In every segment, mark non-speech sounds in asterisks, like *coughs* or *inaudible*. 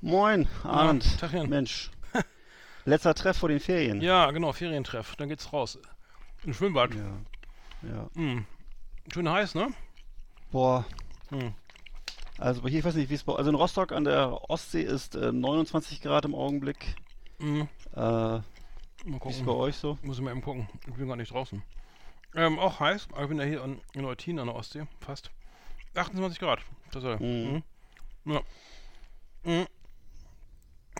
Moin, Arndt. Tagchen. Mensch. *laughs* Letzter Treff vor den Ferien. Ja, genau, Ferientreff. Dann geht's raus. Im Schwimmbad. Ja. ja. Hm. Schön heiß, ne? Boah. Hm. Also hier, ich weiß nicht, wie es bei. Also in Rostock an der Ostsee ist äh, 29 Grad im Augenblick. Hm. Äh, Mal wie ist gucken. bei euch so? Muss ich mal eben gucken. Ich bin gar nicht draußen. Ähm, auch heiß. Aber ich bin ja hier in, in Eutin an der Ostsee. Fast. 28 Grad. Das er. Mhm. Mhm. Ja. Mhm.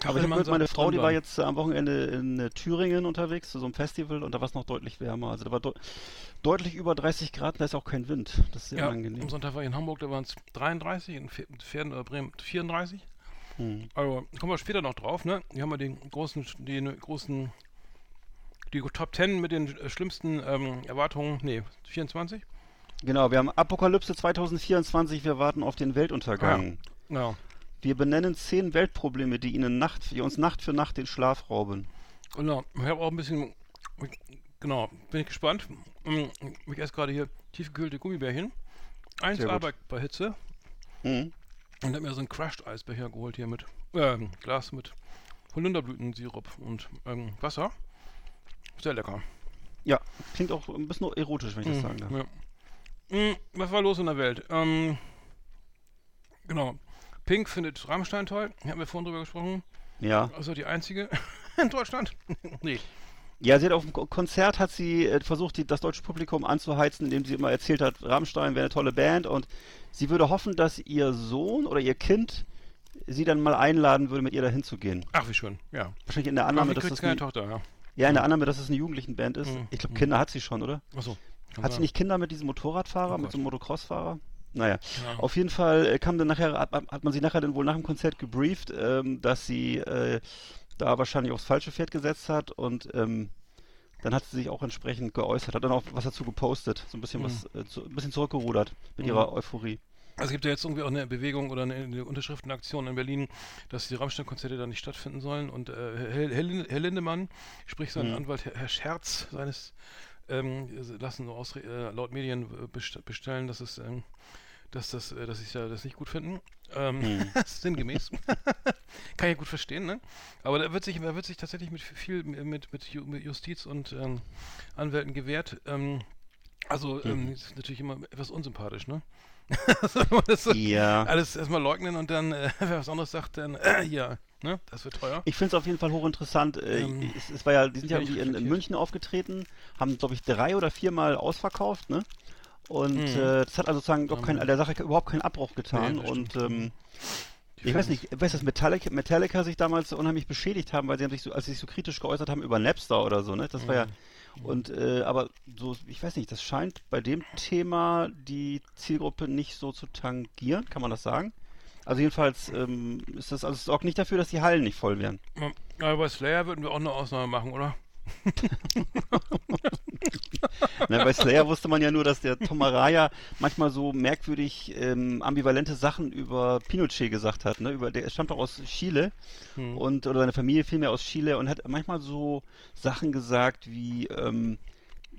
Aber ich habe gehört, meine Frau, die war jetzt äh, am Wochenende in äh, Thüringen unterwegs zu so einem Festival und da war es noch deutlich wärmer. Also da war deu deutlich über 30 Grad, da ist auch kein Wind. Das ist sehr Ja, unangenehm. am Sonntag war ich in Hamburg, da waren es 33, in Pfer- Pferden oder Bremen 34. Hm. Also kommen wir später noch drauf, ne? Hier haben wir den großen, die ne- großen, die Top 10 mit den äh, schlimmsten ähm, Erwartungen, nee, 24? Genau, wir haben Apokalypse 2024, wir warten auf den Weltuntergang. Ja. Wir benennen zehn Weltprobleme, die ihnen Nacht, die uns Nacht für Nacht den Schlaf rauben. Genau, ich habe auch ein bisschen, genau, bin ich gespannt. Ähm, Ich esse gerade hier tiefgekühlte Gummibärchen. Eins Sehr gut. aber bei Hitze. Mhm. Und habe mir so einen Crushed Eisbecher geholt hier mit, ähm, Glas mit Holunderblütensirup und ähm, Wasser. Sehr lecker. Ja, klingt auch ein bisschen erotisch, wenn ich das sagen darf. Ja. Mm, Was war los in der Welt? Ähm, genau. Pink findet Rammstein toll. Haben wir vorhin drüber gesprochen. Ja. Also die einzige *laughs* in Deutschland. *laughs* nee. Ja, sie hat auf dem Ko- Konzert hat sie äh, versucht, die, das deutsche Publikum anzuheizen, indem sie immer erzählt hat, Rammstein wäre eine tolle Band und sie würde hoffen, dass ihr Sohn oder ihr Kind sie dann mal einladen würde, mit ihr dahin zu gehen. Ach, wie schön. Ja. Wahrscheinlich in der Annahme, dass das keine eine, Tochter, ja. ja, in der Annahme, dass es eine Jugendlichenband ist. Mhm. Ich glaube, Mhm. Kinder hat sie schon, oder? Achso. Hat sie nicht Kinder mit diesem Motorradfahrer, Oh mit so einem Motocross-Fahrer? Naja, Ja. auf jeden Fall äh, kam dann nachher, hat, hat man sie nachher dann wohl nach dem Konzert gebrieft, ähm, dass sie äh, da wahrscheinlich aufs falsche Pferd gesetzt hat und ähm, dann hat sie sich auch entsprechend geäußert, hat dann auch was dazu gepostet, so ein bisschen Mhm. was, äh, zu, ein bisschen zurückgerudert mit ihrer Euphorie. Also es gibt ja jetzt irgendwie auch eine Bewegung oder eine, eine Unterschriftenaktion in Berlin, dass die Rammstein-Konzerte da nicht stattfinden sollen. Und äh, Herr, Herr, Lin- Herr Lindemann, sprich sein Mhm. Anwalt Herr, Herr Scherz, seines ähm, lassen so aus, äh, laut Medien äh, best bestellen, dass es ähm, dass das, äh, dass ich ja das nicht gut finden. Ähm, *laughs* Mhm. sinngemäß. Kann ich gut verstehen, ne? Aber da wird sich, da wird sich tatsächlich mit viel mit, mit, Ju- mit Justiz und ähm, Anwälten gewehrt. Ähm, also ähm, ist natürlich immer etwas unsympathisch, ne? *laughs* also, wenn man das so Ja. alles erstmal leugnen und dann, äh, *laughs* wer was anderes sagt, dann, äh, ja, ne? Das wird teuer. Ich finde es auf jeden Fall hochinteressant. Äh, Ähm, es, es war ja, die sind ja irgendwie in, in. München aufgetreten, haben, glaube ich, drei oder viermal ausverkauft, ne? Und Mhm. äh, das hat also sozusagen doch kein, der Sache überhaupt keinen Abbruch getan. Nee, und ähm, ich weiß nicht, ich weiß, dass Metallica, Metallica sich damals so unheimlich beschädigt haben, weil sie haben sich so, als sie sich so kritisch geäußert haben über Napster oder so, ne? Das war ja Mhm. und äh, aber so, ich weiß nicht, das scheint bei dem Thema die Zielgruppe nicht so zu tangieren, kann man das sagen? Also jedenfalls ähm, ist das also es sorgt nicht dafür, dass die Hallen nicht voll werden. Ja, Aber bei Slayer würden wir auch eine Ausnahme machen, oder? *laughs* Na, bei Slayer wusste man ja nur, dass der Tom Araya manchmal so merkwürdig ähm, ambivalente Sachen über Pinochet gesagt hat. Ne? Über, der stammt doch aus Chile Hm. und oder seine Familie vielmehr aus Chile und hat manchmal so Sachen gesagt wie ähm,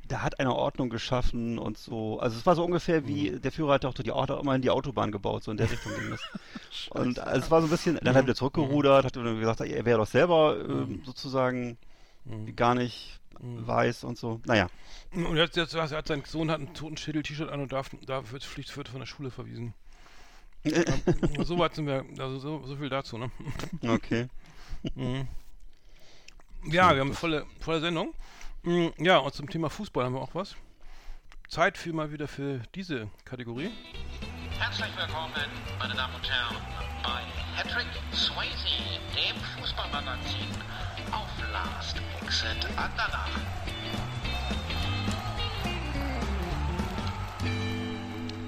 da hat einer Ordnung geschaffen und so. Also es war so ungefähr wie der Führer hat auch die Auto, immer in die Autobahn gebaut, so in der *laughs* Richtung ging das. und also es war so ein bisschen, dann hat er zurückgerudert, hat dann gesagt, er wäre doch selber ähm, sozusagen gar nicht weiß und so. Naja. Und jetzt, jetzt, er hat sein Sohn hat ein Totenschädel-T-Shirt an und darf, darf wird, fliegt, wird von der Schule verwiesen. *laughs* ähm, so weit sind wir, also so, so viel dazu, ne? Okay. *laughs* Mhm. Ja, wir haben eine volle, volle Sendung. Mhm, Ja, und zum Thema Fußball haben wir auch was. Zeit für mal wieder für diese Kategorie. Herzlich willkommen, meine Damen und Herren, bei Patrick Swayze, dem Fußballmagazin auf Last Exit Andernach.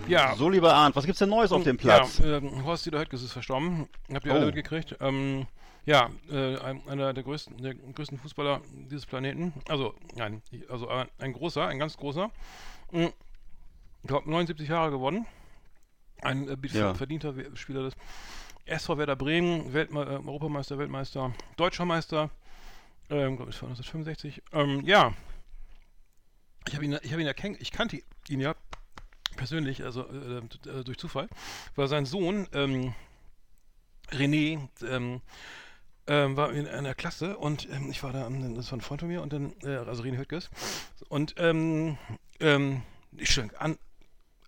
Ja, So, lieber Arndt, was gibt's denn Neues auf dem Platz? Ja, ähm, Horst Dieter Höttges ist verstorben. Habt ihr alle Oh. mitgekriegt? Ähm, ja, äh, ein, einer der größten, der größten Fußballer dieses Planeten. Also, nein, also ein, großer, ein ganz großer. Mm, Ich glaube, 79 Jahre geworden. Ein äh, Ja. verdienter Spieler des SV Werder Bremen, Weltme äh, Europameister, Weltmeister, Deutscher Meister. Ähm, glaube ich, von 1965. Ähm, ja. Ich habe ihn, ich habe ihn ja kenn ich kannte ihn ja persönlich, also äh, äh, durch Zufall, weil sein Sohn ähm, René ähm, ähm, war in einer Klasse und ähm, ich war da, das war ein Freund von mir und dann, äh, also René Höttges und ähm, ähm, ich schon, an,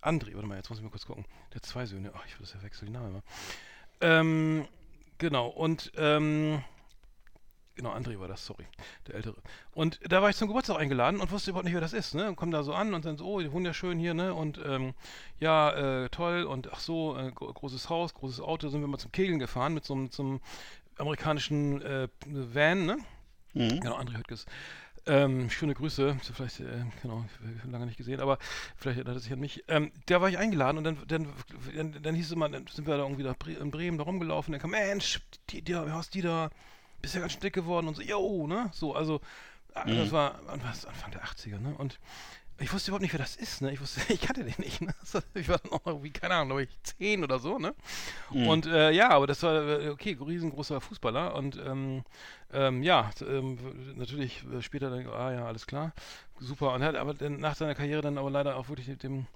André, warte mal, jetzt muss ich mal kurz gucken. Der hat zwei Söhne, ach, ich würde das ja wechseln, die Namen immer. Ähm, genau, und ähm, Genau, André war das, sorry, der Ältere. Und da war ich zum Geburtstag eingeladen und wusste überhaupt nicht, wer das ist, ne? Und komm da so an und dann so, oh, wunderschön hier, ne? Und ähm, ja, äh, toll und ach so, äh, gro großes Haus, großes Auto, sind wir mal zum Kegeln gefahren mit so einem zum amerikanischen äh, Van, ne? Mhm. Genau, André Höttges. Ähm, schöne Grüße, vielleicht, äh, genau, lange nicht gesehen, aber vielleicht erinnert er sich an mich. Ähm, da war ich eingeladen und dann, dann, dann, dann hieß es immer, dann sind wir da irgendwie Bre in Bremen da rumgelaufen, dann kam, Mensch, die, die, hast die da, bist ja ganz dick geworden und so, yo, ne? So, also, äh, das war Anfang der 80er, ne? Und ich wusste überhaupt nicht, wer das ist, ne? Ich wusste, *laughs* ich kannte den nicht, ne? *laughs* Ich war auch irgendwie, keine Ahnung, glaube ich, zehn oder so, ne? Und äh, ja, aber das war, äh, okay, riesengroßer Fußballer und ähm, ähm, ja, ähm, natürlich äh, später dann, ah ja, alles klar, super. Und hat aber dann nach seiner Karriere dann aber leider auch wirklich dem,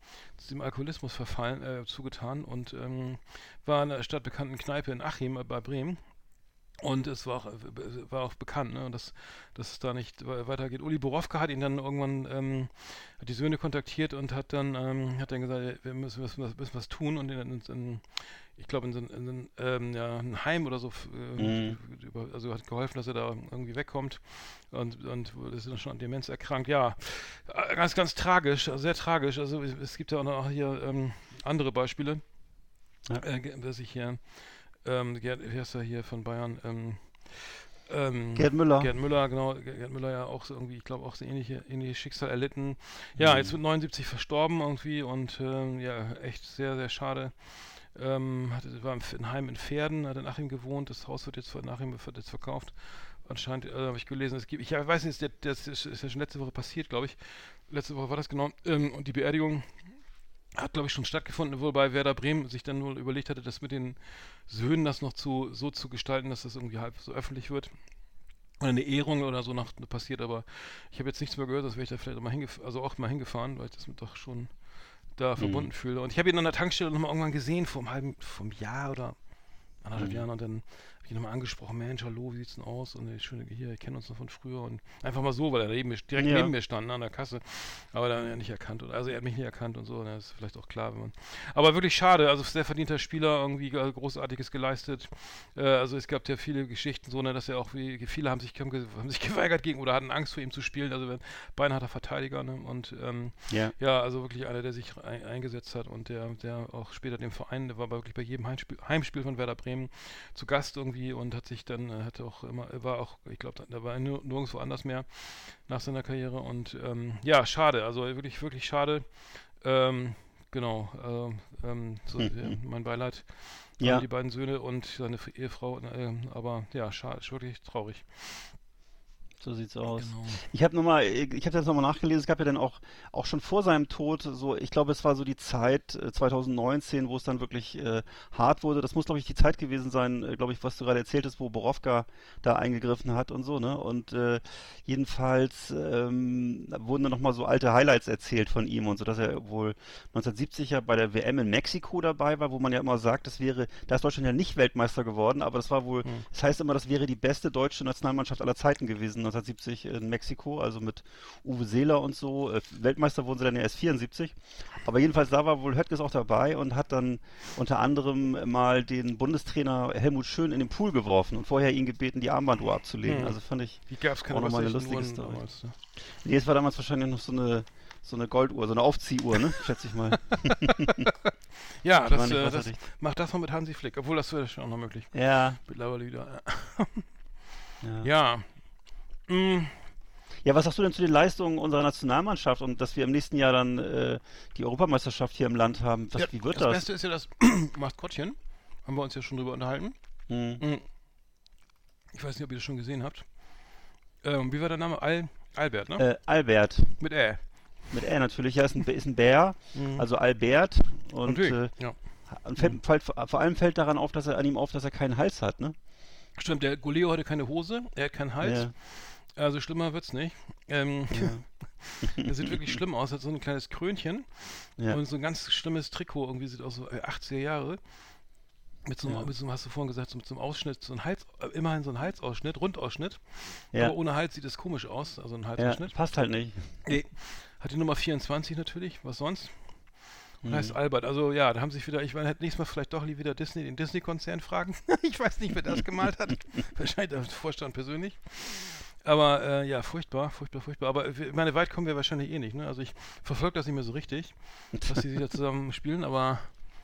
dem Alkoholismus verfallen, äh, zugetan und ähm, war in einer stadtbekannten Kneipe in Achim äh, bei Bremen. Und es war auch, war auch bekannt, ne, dass, dass es da nicht we- weitergeht. Uli Borowka hat ihn dann irgendwann, ähm, hat die Söhne kontaktiert und hat dann, ähm, hat dann gesagt, wir müssen, müssen, was- müssen was tun und in, in, in ich glaube, in so ein, in ein, ähm, ja, ein Heim oder so, äh, über, also hat geholfen, dass er da irgendwie wegkommt und, und ist dann schon an Demenz erkrankt. Ja, äh, ganz, ganz tragisch, sehr tragisch. Also es gibt ja auch noch hier ähm, andere Beispiele, Ja. äh, dass ich hier, ähm, Gerd, wie heißt er hier von Bayern, ähm, ähm, Gerd Müller. Gerd Müller, genau. Gerd Müller ja auch so irgendwie, ich glaube, auch so ähnliche, ähnliches Schicksal erlitten. Ja, jetzt mit 79 verstorben irgendwie und ähm, ja, echt sehr, sehr schade. Ähm, hatte, war im Heim in Pferden, hat in Achim gewohnt. Das Haus wird jetzt von Achim wird jetzt verkauft. Anscheinend äh, habe ich gelesen, es gibt, ich weiß nicht, das, das ist, ist ja schon letzte Woche passiert, glaube ich. Letzte Woche war das genau. Ähm, und die Beerdigung hat, glaube ich, schon stattgefunden, wobei Werder Bremen sich dann wohl überlegt hatte, das mit den Söhnen das noch zu, so zu gestalten, dass das irgendwie halb so öffentlich wird. Oder eine Ehrung oder so nach passiert, aber ich habe jetzt nichts mehr gehört, das wäre ich da vielleicht auch mal hingef also auch mal hingefahren, weil ich das mit doch schon da verbunden fühle. Und ich habe ihn an der Tankstelle nochmal irgendwann gesehen, vor einem halben, vor einem Jahr oder anderthalb Jahren und dann ich nochmal angesprochen, Mensch, hallo, wie sieht's denn aus? Und ich schöne hier, ich kenne uns noch von früher und einfach mal so, weil er neben mir, direkt Ja. neben mir stand ne, an der Kasse. Aber dann hat er nicht erkannt. Also er hat mich nicht erkannt und so, und das ist vielleicht auch klar, wenn man. Aber wirklich schade, also sehr verdienter Spieler, irgendwie äh, Großartiges geleistet. Äh, also es gab ja viele Geschichten, so, ne, dass er auch wie viele haben sich, haben, sich *laughs* geweigert gegen oder hatten Angst vor ihm zu spielen. Also ein beinharter Verteidiger, ne? Und ähm, Ja. ja, also wirklich einer, der sich ein, eingesetzt hat und der, der auch später dem Verein, der war wirklich bei jedem Heimspiel, Heimspiel von Werder Bremen zu Gast irgendwie und hat sich dann, äh, hatte auch immer, war auch, ich glaube, da war er nirgendwo anders mehr nach seiner Karriere und ähm, ja, schade, also wirklich, wirklich schade. Ähm, genau, ähm, ähm, so, äh, mein Beileid an Ja. die beiden Söhne und seine Ehefrau, ähm, aber ja, schade, wirklich traurig. So sieht's aus. Genau. Ich habe nochmal, ich habe das nochmal nachgelesen, es gab ja dann auch, auch schon vor seinem Tod, so, ich glaube, es war so die Zeit äh, 2019, wo es dann wirklich äh, hart wurde. Das muss, glaube ich, die Zeit gewesen sein, äh, glaube ich, was du gerade erzählt hast, wo Borowka da eingegriffen hat und so, ne? Und äh, jedenfalls ähm, wurden dann nochmal so alte Highlights erzählt von ihm und so, dass er wohl 1970 ja bei der WM in Mexiko dabei war, wo man ja immer sagt, das wäre, da ist Deutschland ja nicht Weltmeister geworden, aber das war wohl, das heißt immer, das wäre die beste deutsche Nationalmannschaft aller Zeiten gewesen, 1970 in Mexiko, also mit Uwe Seeler und so. Äh, Weltmeister wurden sie dann ja erst 74. Aber jedenfalls da war wohl Höttges auch dabei und hat dann unter anderem mal den Bundestrainer Helmut Schön in den Pool geworfen und vorher ihn gebeten, die Armbanduhr abzulegen. Hm. Also fand ich Die gab es keine auch nochmal eine lustige Story. damals, ne? Nee, es war damals wahrscheinlich noch so eine, so eine Golduhr, so eine Aufziehuhr, ne? *laughs* Schätze ich mal. *laughs* Ja, war das, nicht äh, das macht das mal mit Hansi Flick, obwohl das wäre schon auch noch möglich. Ja. Mittlerweile wieder. *laughs* Ja. Ja. Mm, ja, was sagst du denn zu den Leistungen unserer Nationalmannschaft und dass wir im nächsten Jahr dann äh, die Europameisterschaft hier im Land haben? Was, ja, wie wird das das? Beste ist ja das *clears throat* Maskottchen. Haben wir uns ja schon drüber unterhalten. Hm. Ich weiß nicht, ob ihr das schon gesehen habt. Ähm, wie war der Name? Al Albert, ne? Äh, Albert. Mit Ä. Mit R natürlich. Ja, ist ein, ist ein Bär. Mhm. Also Albert. Und, äh, ja. und fällt, fällt, vor allem fällt daran auf, dass er an ihm auf, dass er keinen Hals hat, ne? Stimmt, der Goleo hatte keine Hose, er hat keinen Hals. Ja. Also schlimmer wird's nicht. Ähm, *laughs* er sieht wirklich schlimm aus, hat so ein kleines Krönchen Ja. und so ein ganz schlimmes Trikot, irgendwie sieht aus so äh, 80er Jahre. Mit so, einem, Ja. mit so einem, hast du vorhin gesagt, so mit so einem Ausschnitt, so ein Hals, äh, immerhin so ein Halsausschnitt, Rundausschnitt. Ja. Aber ohne Hals sieht es komisch aus, also ein ja, Halsausschnitt. passt halt nicht. Nee. Hat die Nummer 24 natürlich, was sonst? Und Mhm. heißt Albert. Also ja, da haben sich wieder, ich werde nächstes Mal vielleicht doch wieder Disney, den Disney-Konzern fragen. *laughs* ich weiß nicht, wer das gemalt hat. *laughs* Wahrscheinlich der Vorstand persönlich. Aber äh, ja, furchtbar, furchtbar, furchtbar. Aber ich meine, weit kommen wir wahrscheinlich eh nicht. Ne? Also ich verfolge das nicht mehr so richtig, *laughs* was die da zusammen spielen, aber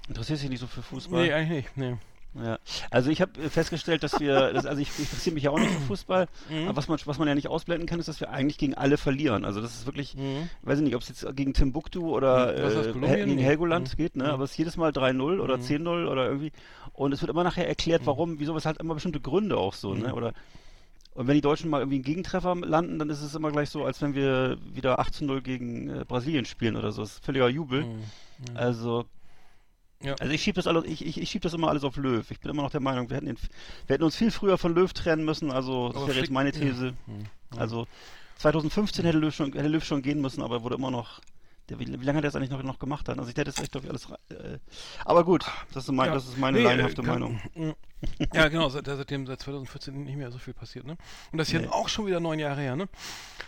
Interessiert sich nicht so für Fußball? nee, eigentlich nicht. Nee. Ja. Also ich habe festgestellt, dass wir, das, also ich, ich interessiere mich ja auch nicht für Fußball, Mhm. aber was man, was man ja nicht ausblenden kann, ist, dass wir eigentlich gegen alle verlieren. Also das ist wirklich, Mhm. weiß ich nicht, ob es jetzt gegen Timbuktu oder das, äh, gegen Helgoland Mhm. geht, ne? Mhm. aber es ist jedes Mal 3-0 oder Mhm. 10-0 oder irgendwie. Und es wird immer nachher erklärt, Mhm. warum, wieso, es hat immer bestimmte Gründe auch so, ne? Mhm. Oder und wenn die Deutschen mal irgendwie einen Gegentreffer landen, dann ist es immer gleich so, als wenn wir wieder 18-0 gegen äh, Brasilien spielen oder so. Das ist völliger Jubel. Mhm. Mhm. Also, Ja. also ich schiebe das alles, ich, ich, ich schieb das immer alles auf Löw. Ich bin immer noch der Meinung, wir hätten, den, wir hätten uns viel früher von Löw trennen müssen. Also das Aber wäre jetzt meine These. Mhm. Also 2015 hätte Löw schon, hätte Löw schon gehen müssen, aber er wurde immer noch. Der, wie, wie lange hat er das eigentlich noch, noch gemacht dann? Also ich hätte jetzt echt glaube ich alles. Äh, aber gut, das ist, mein, Ja. das ist meine Nee, laienhafte äh, kann- Meinung. *laughs* Ja, genau, seit, seitdem seit 2014 nicht mehr so viel passiert, ne? Und das ist Nee. jetzt auch schon wieder neun Jahre her, ne?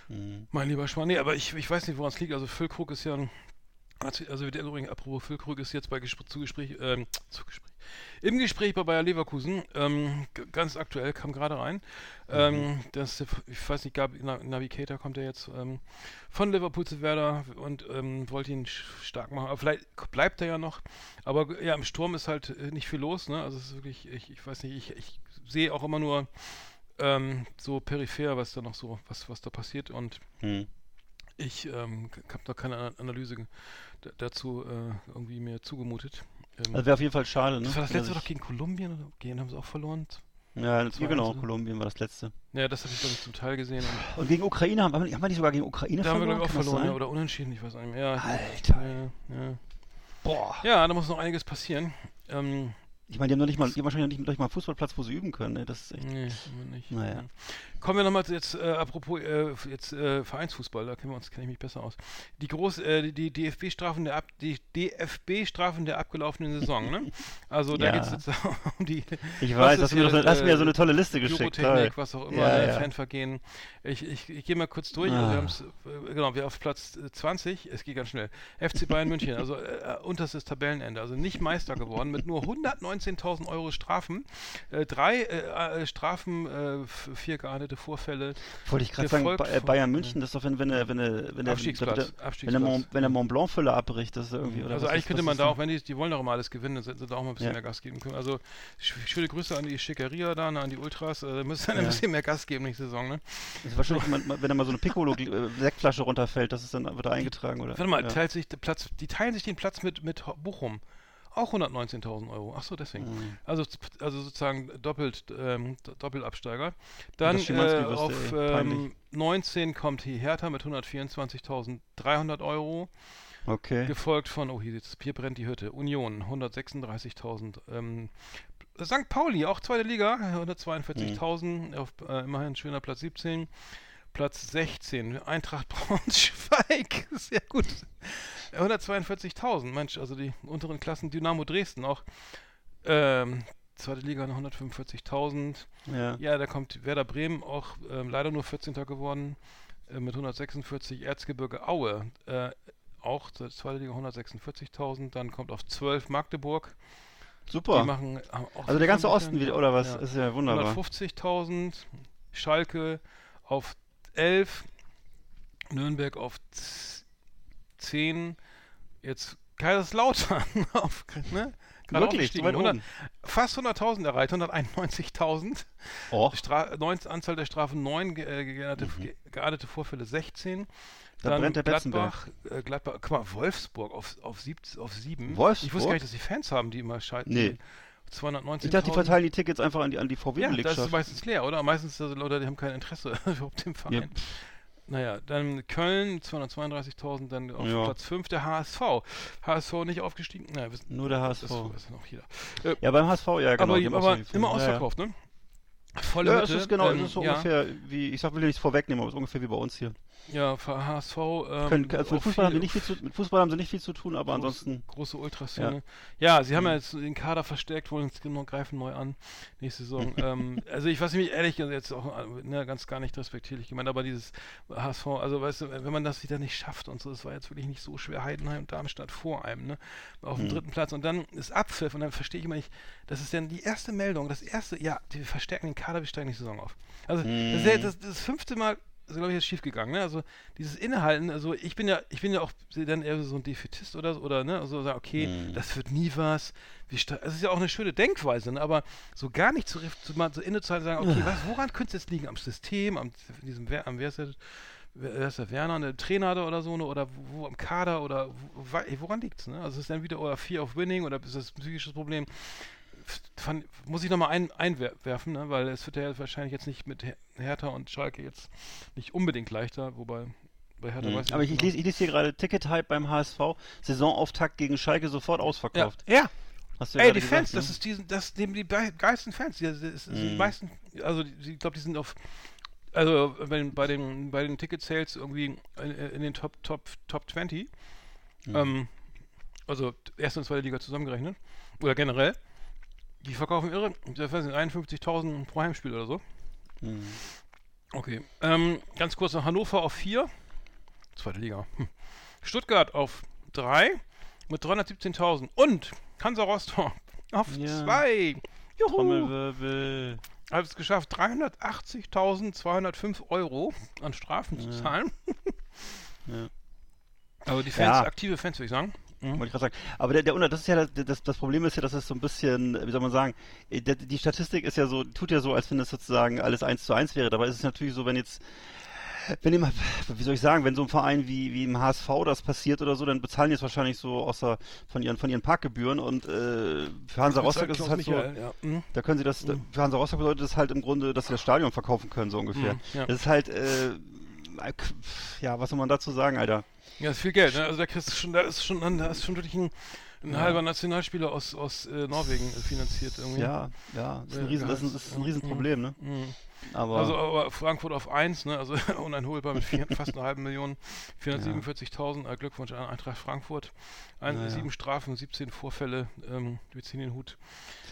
Mhm. Mein lieber Schwan. Nee, aber ich, ich weiß nicht, woran es liegt. Also Füllkrug ist ja ein. Also der übrigens, apropos Füllkrug ist jetzt bei Gespr Zugespräch, ähm, Zugespräch, im Gespräch bei Bayer Leverkusen, ähm, ganz aktuell, kam gerade rein. Ähm, das, ich weiß nicht, Gabi, Na- Navigator kommt ja jetzt ähm, von Liverpool zu Werder und ähm, wollte ihn stark machen. Aber vielleicht bleibt er ja noch. Aber ja, im Sturm ist halt äh, nicht viel los, ne? Also es ist wirklich, ich, ich weiß nicht, ich, ich sehe auch immer nur ähm, so peripher, was da noch so, was, was da passiert und Mhm. ich ähm, habe da keine Ana- Analyse dazu äh, irgendwie mir zugemutet. Ähm, Also wäre auf jeden Fall schade, ne? das war das letzte doch sich- gegen Kolumbien oder gegen haben sie auch verloren? Ja, das, ja, 2-1, genau? Kolumbien war das letzte. Ja, das habe ich glaube ich zum Teil gesehen. Und Und gegen Ukraine haben, haben wir nicht sogar gegen Ukraine da haben wir verloren? glaube ich auch verloren ja, oder unentschieden, ich weiß nicht mehr. Ja, Alter. Ja, ja. Boah. ja, da muss noch einiges passieren. Ähm, Ich meine, die haben noch nicht mal, die haben wahrscheinlich noch nicht, noch nicht mal einen Fußballplatz, wo sie üben können. Ne? Das ist echt. nee, immer nicht. Naja. Ja. Kommen wir nochmal jetzt, äh, apropos äh, jetzt äh, Vereinsfußball, da kennen wir uns, kenne ich mich besser aus. Die groß, äh, die DFB-Strafen der ab, die DFB-Strafen der abgelaufenen Saison, ne? *laughs* Also da Ja. geht es jetzt um die Ich weiß, hast du mir, so, hast mir ja so äh, eine tolle Liste geschickt. Toll. Pyrotechnik, was auch immer, Ja, ne, ja. Fanvergehen. Ich, ich, ich gehe mal kurz durch. Ah. Also wir haben's, äh, genau, wir auf Platz äh, 20, es geht ganz schnell. FC Bayern München, also äh, unterstes Tabellenende, also nicht Meister geworden mit nur 119.000 Euro Strafen. Äh, drei äh, äh, Strafen, äh, vier geahndete Vorfälle. Wollte ich gerade sagen, ba äh, Bayern München, das ist doch, wenn, wenn, wenn, wenn, der- Abstiegsplatz, wenn, der- wenn. Mont, wenn der Mont Blanc-Füller abbricht, das ist irgendwie. Oder also eigentlich ist- könnte man da auch, wenn die, die wollen doch immer alles gewinnen, dann sollten sie da auch mal ein bisschen Ja. mehr Gas geben können. Also sch schöne Grüße an die Schickeria da, ne, an die Ultras. Äh, müssen dann Ja. ein bisschen mehr Gas geben nächste Saison, ne? Das ist wahrscheinlich, wenn, man- wenn da mal so eine Piccolo-Sektflasche runterfällt, das ist dann wird da eingetragen, oder? Warte mal, ja. teilt sich Platz, die teilen sich den Platz mit, mit Bochum. Auch 119.000 Euro. Ach so, deswegen. Mhm. Also, also sozusagen doppelt, ähm, Doppelabsteiger. Dann äh, auf peinlich. ähm, 19 kommt die Hertha mit 124.300 Euro. Okay. Gefolgt von, oh, hier, hier brennt die Hütte. Union, 136.000. Ähm, St. Pauli, auch zweite Liga, 142.000. Auf äh, immerhin schöner Platz 17. Platz 16, Eintracht *laughs* Braunschweig, sehr gut. 142.000, Mensch, also die unteren Klassen, Dynamo Dresden auch. Ähm, zweite Liga 145.000. Ja. Ja, da kommt Werder Bremen auch ähm, leider nur 14. geworden äh, mit 146. Erzgebirge Aue äh, auch zur zweite Liga 146.000. Dann kommt auf 12 Magdeburg. Super. Die machen auch Also der ganze 15%, Osten wieder, oder was? Ja. Ist ja wunderbar. 150.000. Schalke auf 11. Nürnberg auf z- 10. Jetzt Kaiserslautern *laughs* auf, ne? Gerade Wirklich, so weit 100 oben. Fast 100.000 erreicht, 191.000. Och, Stra 9, Anzahl der Strafen 9, ge äh, geahnete, ge geahndete Vorfälle 16. Mhm. Da brennt der Gladbach, äh, Gladbach, guck mal, Wolfsburg auf, auf, sieb, auf 7. Ich Wolfsburg? wusste gar nicht, dass die Fans haben, die immer schalten. Nee. 219.000. ich dachte, die verteilen die Tickets einfach an die, an die Ja, das VW-Belegschaft. ist meistens leer, oder? Meistens also, Leute, die haben kein Interesse *laughs* überhaupt im Verein. Ja. Naja, dann Köln, 232.000, dann auf Ja. Platz 5 der HSV. HSV nicht aufgestiegen. Naja, wissen, Nur der das HSV. weiß noch jeder. Äh, Ja, beim HSV, ja, genau. aber die aber immer ja, ja. ausverkauft, ne? Volle Ja, es Hütte, ist genau, ähm, es ist so ungefähr wie, ich sag, will ja nichts vorwegnehmen, aber es ist ungefähr wie bei uns hier. Ja, für HSV. Ähm, Können, also mit, Fußball haben sie viel- nicht viel zu, mit Fußball haben sie nicht viel zu tun, aber groß- ansonsten. Große Ultraszene. Ja. sie haben ja jetzt den Kader verstärkt, wollen uns genau greifen neu an. Nächste Saison. *laughs* ähm, also ich weiß nicht, ehrlich gesagt, jetzt auch ne, ganz gar nicht respektierlich gemeint, aber dieses HSV, also weißt du, wenn man das wieder nicht schafft und so, das war jetzt wirklich nicht so schwer. Heidenheim und Darmstadt vor einem, ne? Auf dem dritten Platz und dann ist Abpfiff und dann verstehe ich immer nicht, das ist dann die erste Meldung, das erste, ja, die verstärken den Kader, wir steigen die Saison auf. Also das ist ja das, das fünfte Mal also glaube ich, ist schief gegangen, ne? Also dieses Innehalten, also ich bin ja, ich bin ja auch dann eher so ein Defetist oder so, oder ne, also sagen, okay, das wird nie was. Es ist ja auch eine schöne Denkweise, ne? aber so gar nicht zu, zu mal so innezuhalten, sagen, okay, was, woran könnte es jetzt liegen? Am System, am diesem, am wer ist der, wer ist der Werner, der Trainer oder so, ne? oder wo, wo am Kader oder wo, woran liegt's, ne? Also ist dann wieder oder Fear of Winning oder ist das ein psychisches Problem? Fand, muss ich nochmal ein, einwerfen, ne? weil es wird ja wahrscheinlich jetzt nicht mit Her- Hertha und Schalke jetzt nicht unbedingt leichter, wobei bei Hertha weiß Mhm. Aber ich, nicht ich, lese, ich lese hier gerade Ticket-Hype beim HSV, Saisonauftakt gegen Schalke sofort genau. ausverkauft. Ja, ja. Hast du ja Ey, die Fans, gesagt, das ne? ist diesen, das nehmen die geilsten Fans. Die, das das sind die Mhm. meisten, also die- ich glaube, die sind auf, also bei den, bei den, bei den Ticket-Sales irgendwie in, in den Top, Top, Top 20. Mhm. Ähm, also erste und zweite Liga zusammengerechnet. Oder generell. Die verkaufen irre, ich weiß nicht, 51.000 pro Heimspiel oder so. Mhm. Okay. Ähm, ganz kurz noch Hannover auf 4. Zweite Liga. Hm. Stuttgart auf 3 mit 317.000. Und Hansa Rostock auf Ja. 2. Juhu. Trommelwirbel. Hat es geschafft, 380.205 Euro an Strafen zu zahlen. Ja. *laughs* Aber die Fans, Ja. aktive Fans, würde ich sagen. Mhm. Wollte ich gerade sagen. Aber der, der Unter, das ist ja das, das, Problem ist ja, dass es so ein bisschen, wie soll man sagen, äh, der, die Statistik ist ja so, tut ja so, als wenn das sozusagen alles eins zu eins wäre. Dabei ist es natürlich so, wenn jetzt, wenn jemand, wie soll ich sagen, wenn so ein Verein wie, wie im HSV das passiert oder so, dann bezahlen die es wahrscheinlich so außer von ihren, von ihren Parkgebühren und äh, für Hansa Rostock ist es halt so, Michael, ja. Mhm. da können sie das, für Hansa Rostock bedeutet das halt im Grunde, dass sie das Stadion verkaufen können, so ungefähr. Mhm, ja. Das ist halt, äh, ja, was soll man dazu sagen, Alter? Ja, ist viel Geld, ne? Also da kriegst du schon, da ist schon, da ist schon wirklich ein, ein Ja. halber Nationalspieler aus, aus äh, Norwegen äh, finanziert irgendwie. Ja, ja, das ist ein, Ja, riesen, das ist ist ein Riesenproblem, ne? Mhm. Aber, Also aber Frankfurt auf 1, ne? also *laughs* uneinholbar mit vier, fast einer halben Million, 447.000, äh, Glückwunsch an Eintracht Frankfurt. Ein, Naja. Sieben Strafen, 17 Vorfälle, ähm, wir ziehen den Hut.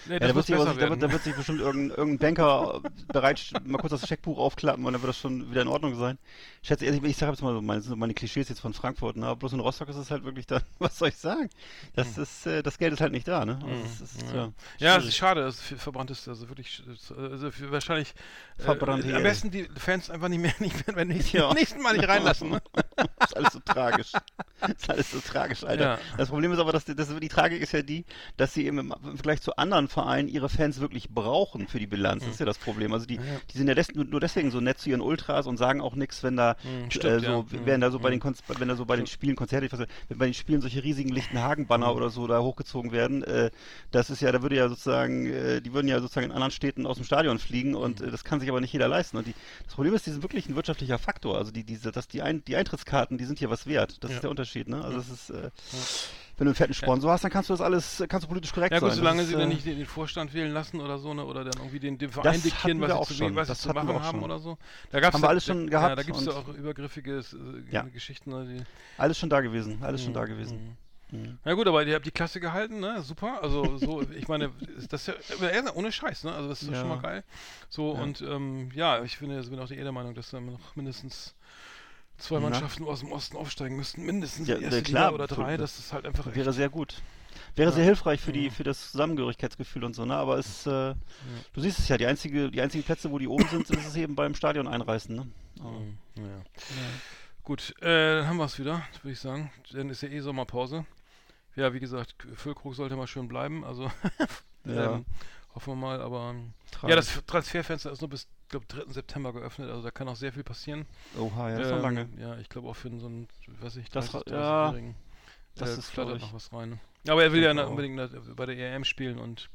Nee, ja, da, wird sich, da, wird, da sich bestimmt irgendein, irgendein Banker bereit mal kurz das Scheckbuch aufklappen und dann wird das schon wieder in Ordnung sein. Ich schätze, ehrlich, ich sage jetzt mal so, meine, meine Klischees jetzt von Frankfurt, ne? aber bloß in Rostock ist es halt wirklich dann, *laughs* was soll ich sagen? Das ist, äh, das Geld ist halt nicht da, ne? Also es ist, Hm. ja. ja, Ja, es ist schade, dass es viel verbrannt ist. Also wirklich, also wahrscheinlich äh, Erde. am besten die Fans einfach nicht mehr, *laughs* nicht mehr beim nächsten, Ja. nächsten Mal nicht reinlassen. Ne? *laughs* Das ist alles so tragisch. Das ist alles so tragisch, Alter. Ja. Das Problem ist aber, dass die, das, die Tragik ist ja die, dass sie eben im, im Vergleich zu anderen Vereinen ihre Fans wirklich brauchen für die Bilanz. Das ist ja das Problem. Also die, die sind ja des, nur, nur deswegen so nett zu ihren Ultras und sagen auch nichts, wenn da Hm, äh, so, ja. Wenn da so bei den Konz wenn da so bei den Spielen Konzerte, ich weiß nicht, wenn bei den Spielen solche riesigen Lichtenhagen-Banner oder so da hochgezogen werden, äh, das ist ja, da würde ja sozusagen, äh, die würden ja sozusagen in anderen Städten aus dem Stadion fliegen und äh, das kann sich aber nicht jeder leisten. Und die, das Problem ist, die sind wirklich ein wirtschaftlicher Faktor. Also die, diese, dass die, Ein, die Eintrittskarten, die sind hier was wert. Das Ja. ist der Unterschied, ne? Also das ist, äh, wenn du einen fetten Sponsor hast, dann kannst du das alles, kannst du politisch korrekt Ja gut, sein. solange das sie ist, dann äh, nicht den, den Vorstand wählen lassen oder so, ne, oder dann irgendwie den, den Verein diktieren, was auch sie zu, schon. was Das zu machen haben schon. oder so. Da gab's Haben wir alles schon Ja, gehabt da gibt es ja auch übergriffige äh, Ja. Geschichten. Ne, die, Alles schon da gewesen, alles Mhm. schon da gewesen. Na gut, aber ihr habt die Klasse gehalten, ne? Super. Also so, ich meine, das ist ja ja, ohne Scheiß, ne? Also das ist Ja. schon mal geil. So und ähm, ja, ich finde, ich bin auch die eher der Meinung, dass da noch mindestens zwei Na. Mannschaften aus dem Osten aufsteigen müssten, mindestens Ja, erste na klar, Liga oder drei. Das ist halt einfach Wäre echt, sehr gut. Wäre Ja. sehr hilfreich für die für das Zusammengehörigkeitsgefühl und so, ne? Aber es, äh, du siehst es ja, die einzige, die einzigen Plätze, wo die oben sind, ist es eben beim Stadion einreißen, ne? Mhm, ja. Gut, äh, dann haben wir es wieder, würde ich sagen. Dann ist ja eh Sommerpause. Ja, wie gesagt, Füllkrug sollte mal schön bleiben. Also Ja. *laughs* ähm, hoffen wir mal, aber ähm, ja, Tragisch. das Transferfenster ist nur bis glaube 3. September geöffnet, also da kann auch sehr viel passieren. Oha, ja, das ist noch Ähm, lange. Ja, ich glaube auch für so einen, weiß ich, Das 30, ra- ja, 30-Jährigen. das äh, ist, flattert noch was rein. Aber er will ja auch. unbedingt bei der EM spielen und,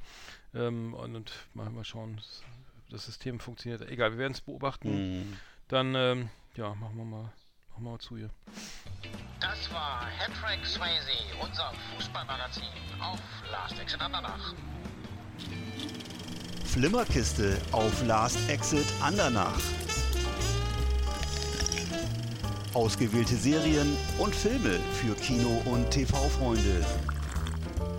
ähm, und, und mal, mal schauen, das, das System funktioniert. Egal, wir werden es beobachten. Hm. Dann, ähm, ja, machen wir mal, machen wir mal zu hier. Das war Hattrick Swayze, unser Fußballmagazin auf Last Exit Andernach. Flimmerkiste auf Last Exit Andernach. Ausgewählte Serien und Filme für Kino- und TV-Freunde.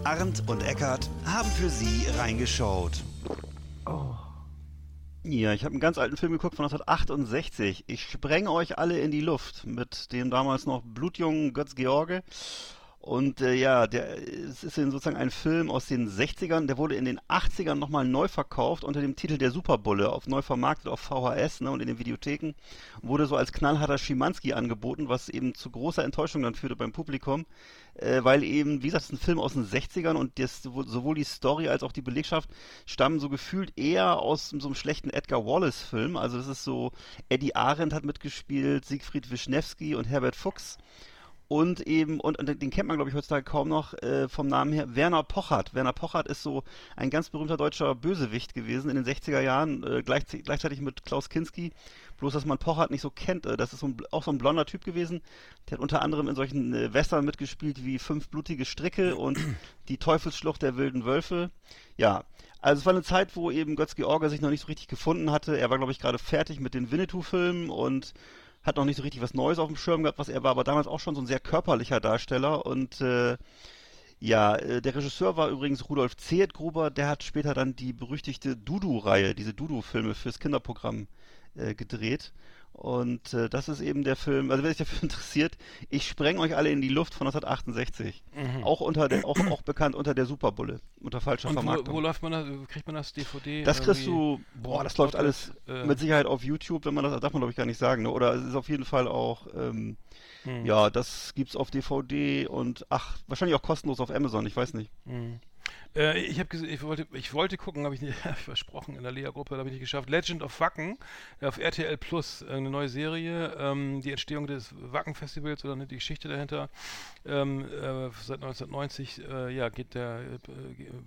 Arndt und Eckart haben für Sie reingeschaut. Ja, ich habe einen ganz alten Film geguckt von 1968. Ich spreng euch alle in die Luft mit dem damals noch blutjungen Götz George. Und äh, ja, der, es ist sozusagen ein Film aus den 60ern. Der wurde in den 80ern nochmal neu verkauft unter dem Titel Der Superbulle, auf neu vermarktet auf VHS ne, und in den Videotheken. Wurde so als knallharter Schimanski angeboten, was eben zu großer Enttäuschung dann führte beim Publikum. Äh, weil eben, wie gesagt, es ist ein Film aus den 60ern und das, sowohl die Story als auch die Belegschaft stammen so gefühlt eher aus so einem schlechten Edgar Wallace-Film. Also das ist so, Eddie Arendt hat mitgespielt, Siegfried Wischnewski und Herbert Fuchs. Und eben, und, und den kennt man, glaube ich, heutzutage kaum noch äh, vom Namen her, Werner Pochert. Werner Pochert ist so ein ganz berühmter deutscher Bösewicht gewesen in den 60er Jahren, äh, gleich, gleichzeitig mit Klaus Kinski. Bloß, dass man Pochert nicht so kennt. Äh, das ist so ein, auch so ein blonder Typ gewesen. Der hat unter anderem in solchen äh, Western mitgespielt wie Fünf blutige Stricke und Die Teufelsschlucht der wilden Wölfe. Ja, also es war eine Zeit, wo eben Götz George sich noch nicht so richtig gefunden hatte. Er war, glaube ich, gerade fertig mit den Winnetou-Filmen und hat noch nicht so richtig was Neues auf dem Schirm gehabt, was er war, aber damals auch schon so ein sehr körperlicher Darsteller und äh, ja, äh, der Regisseur war übrigens Rudolf Zehetgruber, der hat später dann die berüchtigte Dudu-Reihe, diese Dudu-Filme fürs Kinderprogramm äh, gedreht. Und äh, das ist eben der Film, also wer sich dafür *laughs* interessiert, ich spreng euch alle in die Luft von 1968. Auch unter der, auch, auch bekannt unter der Superbulle, unter falscher Und wo, Vermarktung. wo läuft man das, kriegt man das DVD? Das kriegst du, boah, das läuft alles äh, mit Sicherheit auf YouTube, wenn man das, darf man glaube ich gar nicht sagen, ne? Oder es ist auf jeden Fall auch, ähm, Hm. ja, das gibt's auf DVD und ach, wahrscheinlich auch kostenlos auf Amazon, ich weiß nicht. Hm. Äh, ich gesehen, ich wollte, ich wollte gucken, habe ich nicht *laughs* hab ich versprochen in der Lea-Gruppe, habe ich nicht geschafft. Legend of Wacken äh, auf RTL Plus, äh, eine neue Serie, ähm, die Entstehung des Wacken-Festivals oder ne, die Geschichte dahinter. Ähm, äh, seit 1990, äh, ja, geht der, äh,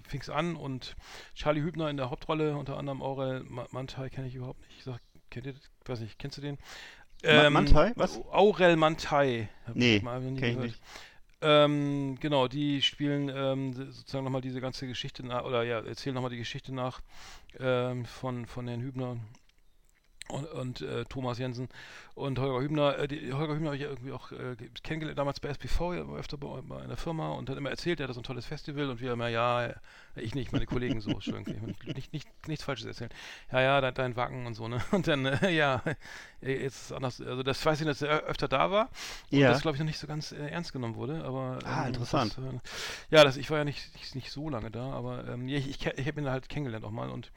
fing's an und Charlie Hübner in der Hauptrolle, unter anderem Aurel Ma- Mantai kenne ich überhaupt nicht. Ich sag, kennt ihr, weiß nicht, kennst du den? Ma- Mantai? Was? Aurel Mantai. Hab Nee, mal noch nie kenn ich gehört. nicht. Ähm, genau, die spielen ähm, sozusagen nochmal diese ganze Geschichte nach, oder ja, erzählen nochmal die Geschichte nach ähm, von, von Herrn Hübner und, und äh, Thomas Jensen und Holger Hübner. Äh, die, Holger Hübner habe ich ja irgendwie auch äh, ge- kennengelernt, damals bei SPV, öfter bei, bei einer Firma und hat immer erzählt, er hat so ein tolles Festival und wir immer, ja, ich nicht, meine Kollegen so, Entschuldigung, ich nicht, nicht, nichts Falsches erzählen. Ja, ja, dein, dein Wacken und so, ne? *laughs* Und dann, äh, ja, äh, jetzt ist es anders, also das weiß ich, dass er öfter da war und Ja. das, glaube ich, noch nicht so ganz äh, ernst genommen wurde, aber Ah, interessant. Das, äh, ja, das, ich war ja nicht, nicht, nicht so lange da, aber ähm, ich, ich, ich habe ihn halt kennengelernt auch mal und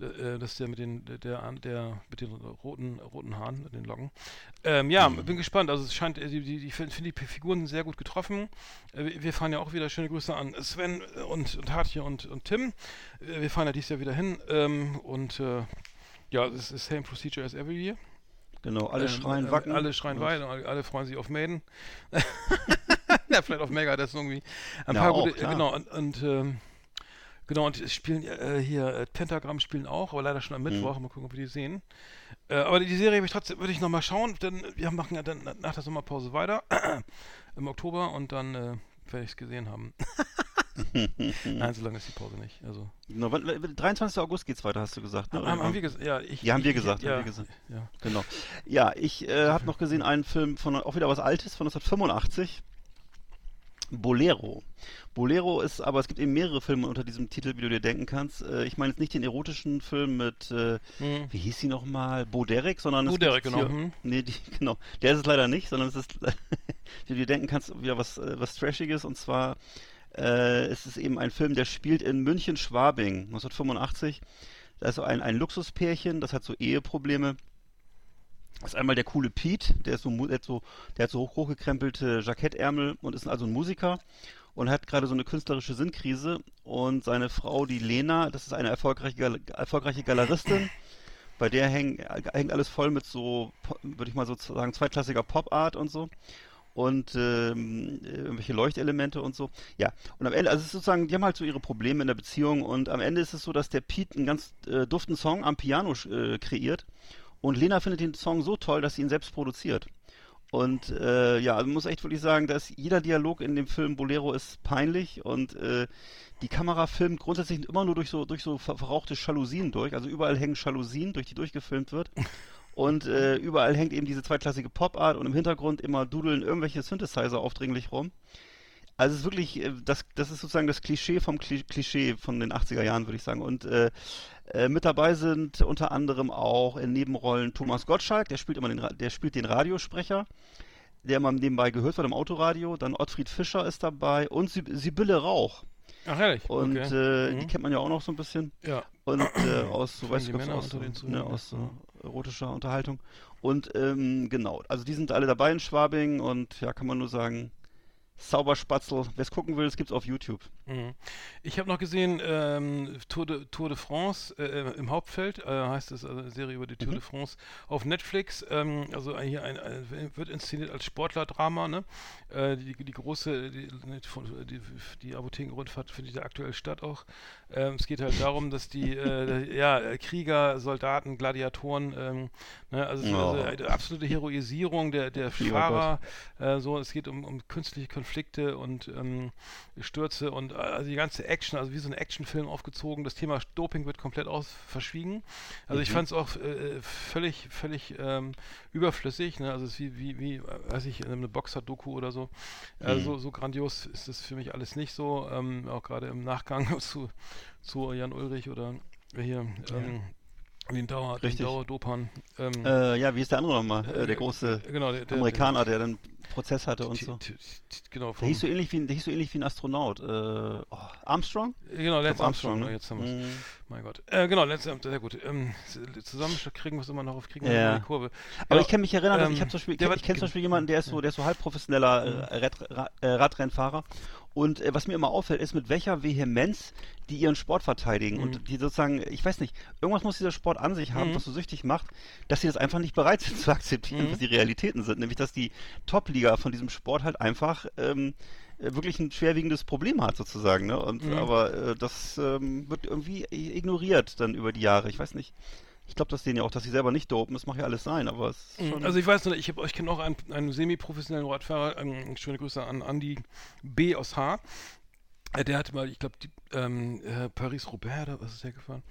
äh, das ist der mit den der, der der mit den roten roten Haaren, den Locken. Ähm, ja, Mhm. bin gespannt. Also es scheint, äh, die, die, die finde find die Figuren sind sehr gut getroffen. Äh, wir- fahren ja auch wieder schöne Grüße an Sven äh, und und Hartje und und Tim. Äh, wir fahren ja dieses Jahr wieder hin ähm, und äh, ja, es ist same procedure as every year. Genau, alle Ähm, schreien äh, Wacken. Alle schreien Und- Weiden, alle, freuen sich auf Maiden. *laughs* ja, vielleicht auf Mega, das irgendwie. Ein Ja, paar auch, gute, klar. genau, und, und ähm, genau, und spielen äh, hier äh, Pentagramm spielen auch, aber leider schon am Mhm. Mittwoch. Mal gucken, ob wir die sehen. Äh, aber die Serie würde ich trotzdem, würde ich nochmal schauen, denn wir machen ja dann nach der Sommerpause weiter *clears throat* im Oktober und dann äh, werde ich es gesehen haben. *laughs* *laughs* Nein, so lange ist die Pause nicht. Also, Genau, wann- wann- 23. August geht's weiter, hast du gesagt. Ne? haben, haben wir gesagt? Ja, ich, Ja, haben ich, wir gesagt, haben ja, wir gesagt. Ja. Genau. Ja, ich äh, habe noch gesehen einen Film von auch wieder was Altes von 1985 Bolero. Bolero ist, aber es gibt eben mehrere Filme unter diesem Titel, wie du dir denken kannst. Äh, ich meine jetzt nicht den erotischen Film mit, äh, Mhm. wie hieß sie nochmal? Bo Derek, sondern Bo es Derek, genau, hier- mhm. Nee, die, *laughs* genau. Der ist es leider nicht, sondern es ist, *laughs* wie du dir denken kannst, wieder was, äh, was Trashiges und zwar äh, es ist eben ein Film, der spielt in München-Schwabing 1985. Da ist so ein, ein Luxuspärchen, das hat so Eheprobleme. Das ist einmal der coole Pete, der, so, der, hat so, der hat so hoch, hochgekrempelte Jackettärmel und ist also ein Musiker und hat gerade so eine künstlerische Sinnkrise. Und seine Frau, die Lena, das ist eine erfolgreiche, erfolgreiche Galeristin. Bei der häng, hängt alles voll mit so, würde ich mal so sagen, zweitklassiger Pop-Art und so. Und ähm, irgendwelche Leuchtelemente und so. Ja, und am Ende, also es ist sozusagen, die haben halt so ihre Probleme in der Beziehung und am Ende ist es so, dass der Pete einen ganz äh, duften Song am Piano äh, kreiert und Lena findet den Song so toll, dass sie ihn selbst produziert. Und äh, ja, also man muss echt wirklich sagen, dass jeder Dialog in dem Film Bolero ist peinlich und äh, die Kamera filmt grundsätzlich immer nur durch so durch so ver verrauchte Jalousien durch. Also überall hängen Jalousien, durch die durchgefilmt wird. *laughs* Und äh, überall hängt eben diese zweitklassige Pop-Art und im Hintergrund immer dudeln irgendwelche Synthesizer aufdringlich rum. Also es ist wirklich, äh, das, das ist sozusagen das Klischee vom Kli Klischee von den 80er Jahren, würde ich sagen. Und äh, äh, mit dabei sind unter anderem auch in Nebenrollen Thomas Gottschalk, der spielt immer den, der spielt den Radiosprecher, der immer nebenbei gehört wird im Autoradio. Dann Ottfried Fischer ist dabei und Sib Sibylle Rauch. Ach, ehrlich? Und okay. äh, Mhm. die kennt man ja auch noch so ein bisschen. ja. Und äh, aus so, du, ganz Männer aus, so, ne, aus so ja. Erotischer Unterhaltung. Und ähm, genau, also die sind alle dabei in Schwabing und ja, kann man nur sagen, Zauberspatzel. Wer es gucken will, es gibt's auf YouTube. Mhm. Ich habe noch gesehen, ähm, Tour, de, Tour de France äh, im Hauptfeld, äh, heißt es, also eine Serie über die Tour Mhm. de France auf Netflix. Ähm, also hier ein, ein, wird inszeniert als Sportlerdrama. Ne? Äh, die, die große, die, die, die Apothekenrundfahrt findet ja aktuell statt auch. Ähm, es geht halt darum, dass die äh, *laughs* ja, Krieger, Soldaten, Gladiatoren, ähm, ne? also, Oh. also eine absolute Heroisierung der, der Lieber Fahrer. Äh, so, es geht um, um künstliche Konflikte und ähm, Stürze und äh, also die ganze Action, also wie so ein Actionfilm aufgezogen. Das Thema Doping wird komplett aus verschwiegen. Also ich Mhm. fand es auch äh, völlig, völlig ähm, überflüssig. Ne? Also es ist wie, wie, wie, äh, weiß ich, eine Boxer-Doku oder so. Äh, Mhm. so. So grandios ist es für mich alles nicht so. Ähm, auch gerade im Nachgang *laughs* zu, zu Jan Ulrich oder hier ähm, den Dauer, den Richtig. Dauerdopern. Ähm, Äh, ja, wie ist der andere nochmal? Äh, äh, der große genau, der, der, Amerikaner, der dann Prozess hatte und so. Genau, Der hieß so ähnlich wie ein, der hieß so ähnlich wie ein Astronaut. Äh, oh, Armstrong? Genau, Lance Armstrong, ne? jetzt haben wir es. Mhm. Mein Gott. Äh, genau, Lance Armstrong, sehr gut. Ähm, zusammen kriegen wir es immer noch auf, kriegen Ja. Kurve. Aber ich kann mich erinnern, ähm, ich kenne zum Beispiel jemanden, der ist so, der ist so halb professioneller äh, äh, Radrennfahrer. Und äh, was mir immer auffällt, ist mit welcher Vehemenz die ihren Sport verteidigen Mhm. und die sozusagen, ich weiß nicht, irgendwas muss dieser Sport an sich haben, Mhm. was so süchtig macht, dass sie das einfach nicht bereit sind *laughs* zu akzeptieren, Mhm. was die Realitäten sind. Nämlich, dass die Top-Liga von diesem Sport halt einfach ähm, äh, wirklich ein schwerwiegendes Problem hat sozusagen. Ne? Und Mhm. aber äh, das ähm, wird irgendwie ignoriert dann über die Jahre. Ich weiß nicht. Ich glaube das denen ja auch, dass sie selber nicht dopen. Das mag ja alles sein, aber es ist schon. Also ich weiß nur, ich, hab- ich kenne auch einen, einen semi-professionellen Radfahrer, ähm, schöne Grüße an Andy B. aus H. Äh, Der hatte mal, ich glaube, ähm, äh, Paris-Roubaix, oder was ist der gefahren?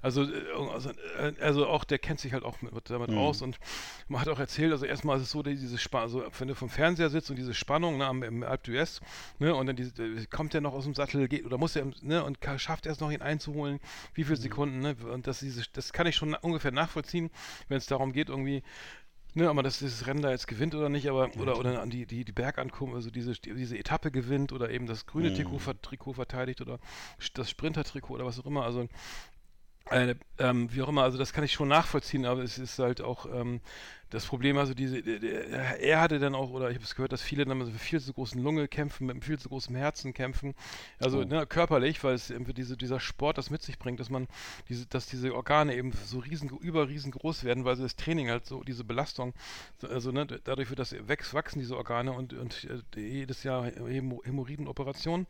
Also, äh, also, äh, also auch, der kennt sich halt auch mit, damit Mhm. aus und man hat auch erzählt, also erstmal ist es so, dass diese Spannung, also wenn du vom Fernseher sitzt und diese Spannung ne, am, im Alpe d'Huez, ne, und dann diese, kommt er noch aus dem Sattel, geht, oder muss er, ne, und schafft er es noch, ihn einzuholen, wie Mhm. viele Sekunden, ne, und das, diese, das kann ich schon ungefähr nachvollziehen, wenn es darum geht, irgendwie, Ne, aber dass dieses Rennen da jetzt gewinnt oder nicht, aber oder oder an die die die Bergankunft, also diese diese Etappe gewinnt oder eben das grüne Mhm. Trikot, ver- Trikot verteidigt oder das Sprinter-Trikot oder was auch immer. Also äh, ähm, wie auch immer, also das kann ich schon nachvollziehen, aber es ist halt auch ähm, das Problem, also diese, der- der- er hatte dann auch, oder ich habe es gehört, dass viele dann mit viel zu großen Lunge kämpfen, mit einem viel zu großen Herzen kämpfen, also Oh. ne, körperlich, weil es irgendwie diese, dieser Sport das mit sich bringt, dass man diese, dass diese Organe eben so riesen, über riesengroß werden, weil sie das Training halt so, diese Belastung, so- also ne, dadurch wird das wächst, wachsen diese Organe und, und äh, jedes Jahr Hämo- Hämorrhoidenoperationen,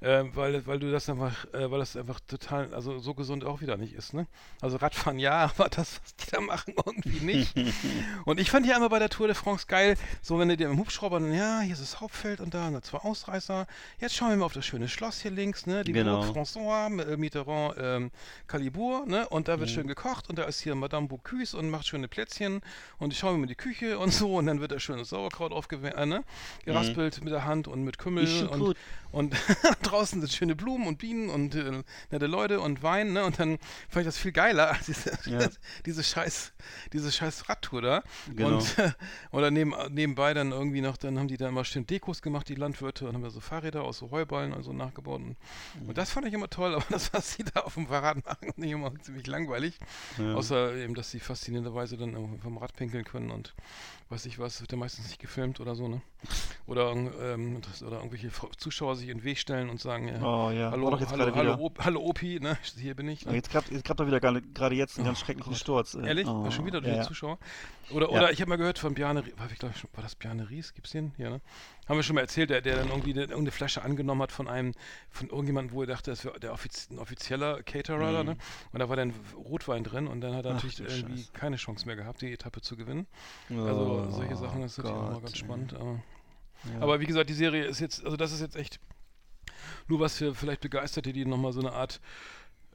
äh, weil, weil du das einfach, äh, weil das einfach total, also so gesund auch wieder nicht ist, ne? Also Radfahren ja, *laughs* aber das, was die da machen, irgendwie nicht. *laughs* Und ich fand ja immer bei der Tour de France geil, so wenn du dir im Hubschrauber, dann, ja, hier ist das Hauptfeld und da, und zwei Ausreißer. Jetzt schauen wir mal auf das schöne Schloss hier links, ne? Die Genau. François, äh, Mitterrand, ähm, Calibourg, ne? Und da wird Mhm. schön gekocht und da ist hier Madame Bocuse und macht schöne Plätzchen und ich schaue mir mal die Küche *laughs* und so und dann wird da schönes Sauerkraut aufgewärmt, äh, ne? Geraspelt mit der Hand und mit Kümmel Mhm. Und, gut. und *laughs* draußen sind schöne Blumen und Bienen und äh, nette Leute und Wein, ne? Und dann fand ich das viel geiler *laughs* als diese, Ja. diese scheiß, diese scheiß Radtour da. Genau. Und, äh, oder neben, nebenbei dann irgendwie noch, dann haben die dann mal schön Dekos gemacht, die Landwirte, und haben da so Fahrräder aus so Heuballen und so nachgebaut. Und, Mhm. und das fand ich immer toll, aber *laughs* das, was sie da auf dem Fahrrad machen, ich immer ziemlich langweilig. Außer eben, dass sie faszinierenderweise dann vom Rad pinkeln können und weiß ich was, wird ja meistens nicht gefilmt oder so, ne? Oder, ähm, das, oder irgendwelche Zuschauer sich in den Weg stellen und sagen, ja, Oh ja, hallo, jetzt hallo, hallo, wieder. Op, hallo Opi, ne? Hier bin ich. Oh, Ne? Jetzt gab es doch wieder gerade jetzt einen ganz schrecklichen Sturz. äh, Ehrlich? Oh, schon wieder durch ja. Zuschauer? Oder, oder ich habe mal gehört von Bjarne, war, ich glaub, war das Bjarne Ries? Gibt's den? Ja, ne? Haben wir schon mal erzählt, der, der dann irgendwie eine, irgendeine Flasche angenommen hat von einem, von irgendjemandem, wo er dachte, das wäre der offiz ein offizieller Caterer, ne? Und da war dann Rotwein drin und dann hat er Mhm. Ach, natürlich irgendwie Scheiße. keine Chance mehr gehabt, die Etappe zu gewinnen. Also Oh, solche Sachen, das ist natürlich auch mal Gott, ganz spannend. Aber, Ja. aber wie gesagt, die Serie ist jetzt, also das ist jetzt echt nur was für vielleicht Begeisterte, die nochmal so eine Art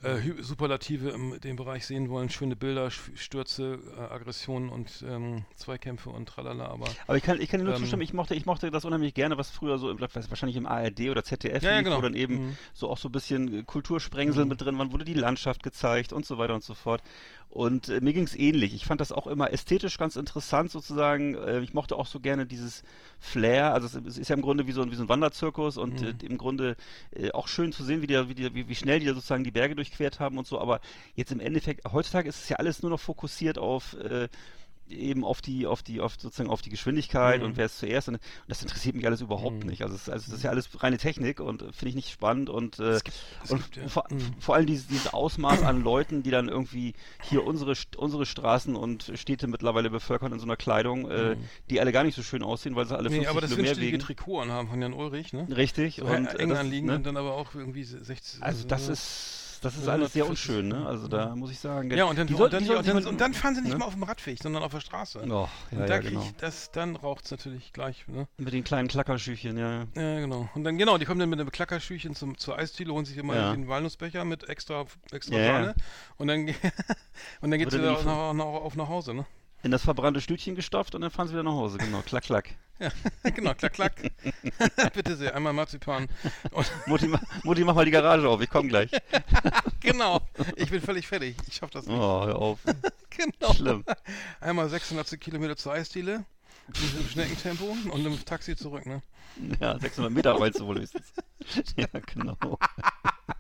äh, Superlative im dem Bereich sehen wollen. Schöne Bilder, Stürze, äh, Aggressionen und ähm, Zweikämpfe und tralala. Aber Aber ich kann, ich kann dir nur Ähm, zustimmen, ich mochte, ich mochte das unheimlich gerne, was früher so, im- weiß, wahrscheinlich im ARD oder ZDF Ja, ja, lief, genau. wo dann eben Mhm. so auch so ein bisschen äh, Kultursprengsel mit drin waren, wurde die Landschaft gezeigt und so weiter und so fort. Und äh, mir ging es ähnlich. Ich fand das auch immer ästhetisch ganz interessant sozusagen. Äh, ich mochte auch so gerne dieses Flair. Also es, es ist ja im Grunde wie so ein, wie so ein Wanderzirkus und Mhm. äh, im Grunde äh, auch schön zu sehen, wie, die, wie, die, wie, wie schnell die da sozusagen die Berge durchquert haben und so. Aber jetzt im Endeffekt, heutzutage ist es ja alles nur noch fokussiert auf äh, eben auf die, auf die, auf sozusagen auf die Geschwindigkeit Mhm. und wer ist zuerst. Und das interessiert mich alles überhaupt Mhm. nicht. Also es, also es ist ja alles reine Technik und äh, finde ich nicht spannend und, äh, es und gibt, ja. vor, Mhm. vor allem dieses, dieses Ausmaß an Leuten, die dann irgendwie hier unsere, unsere Straßen und Städte mittlerweile bevölkern in so einer Kleidung, äh, Mhm. die alle gar nicht so schön aussehen, weil sie alle 50 Nee, aber das Kilo mehr wiegen. Trikot anhaben von Jan Ulrich, ne? Richtig. So und, eng äh, das, anliegen ne? und dann aber auch irgendwie 60. Also das äh, ist, das ist so alles sehr 140, unschön, ne? Also da muss ich sagen. Ja, und dann, die und, sollten- dann, die und, dann, und dann fahren sie nicht ne? mal auf dem Radweg, sondern auf der Straße. Oh, ja, und ja, da genau. krieg ich das, dann raucht es natürlich gleich, ne? Mit den kleinen Klackerschüchchen, ja. Ja, genau. Und dann, genau, die kommen dann mit einem Klackerschüchchen zum, zur Eisdiele, holen sich immer Ja. den Walnussbecher mit extra, extra Ja, ja. Sahne. Und dann, *laughs* und dann Wird wieder dann auf, nach, auf nach Hause, ne? In das verbrannte Stütchen gestopft und dann fahren sie wieder nach Hause, genau. Klack, klack. *laughs* genau, klack, klack. *laughs* Bitte sehr, einmal Marzipan. Und, *laughs* Mutti, Mutti, mach mal die Garage auf, ich komm gleich. genau, ich bin völlig fertig. Ich schaff das nicht. Oh, hör auf. Genau. Schlimm. Einmal 600 Kilometer zur Eisdiele. Im Schneckentempo und im Taxi zurück, ne? Ja, 600 Meter meinst du wohl höchstens. Ja, genau.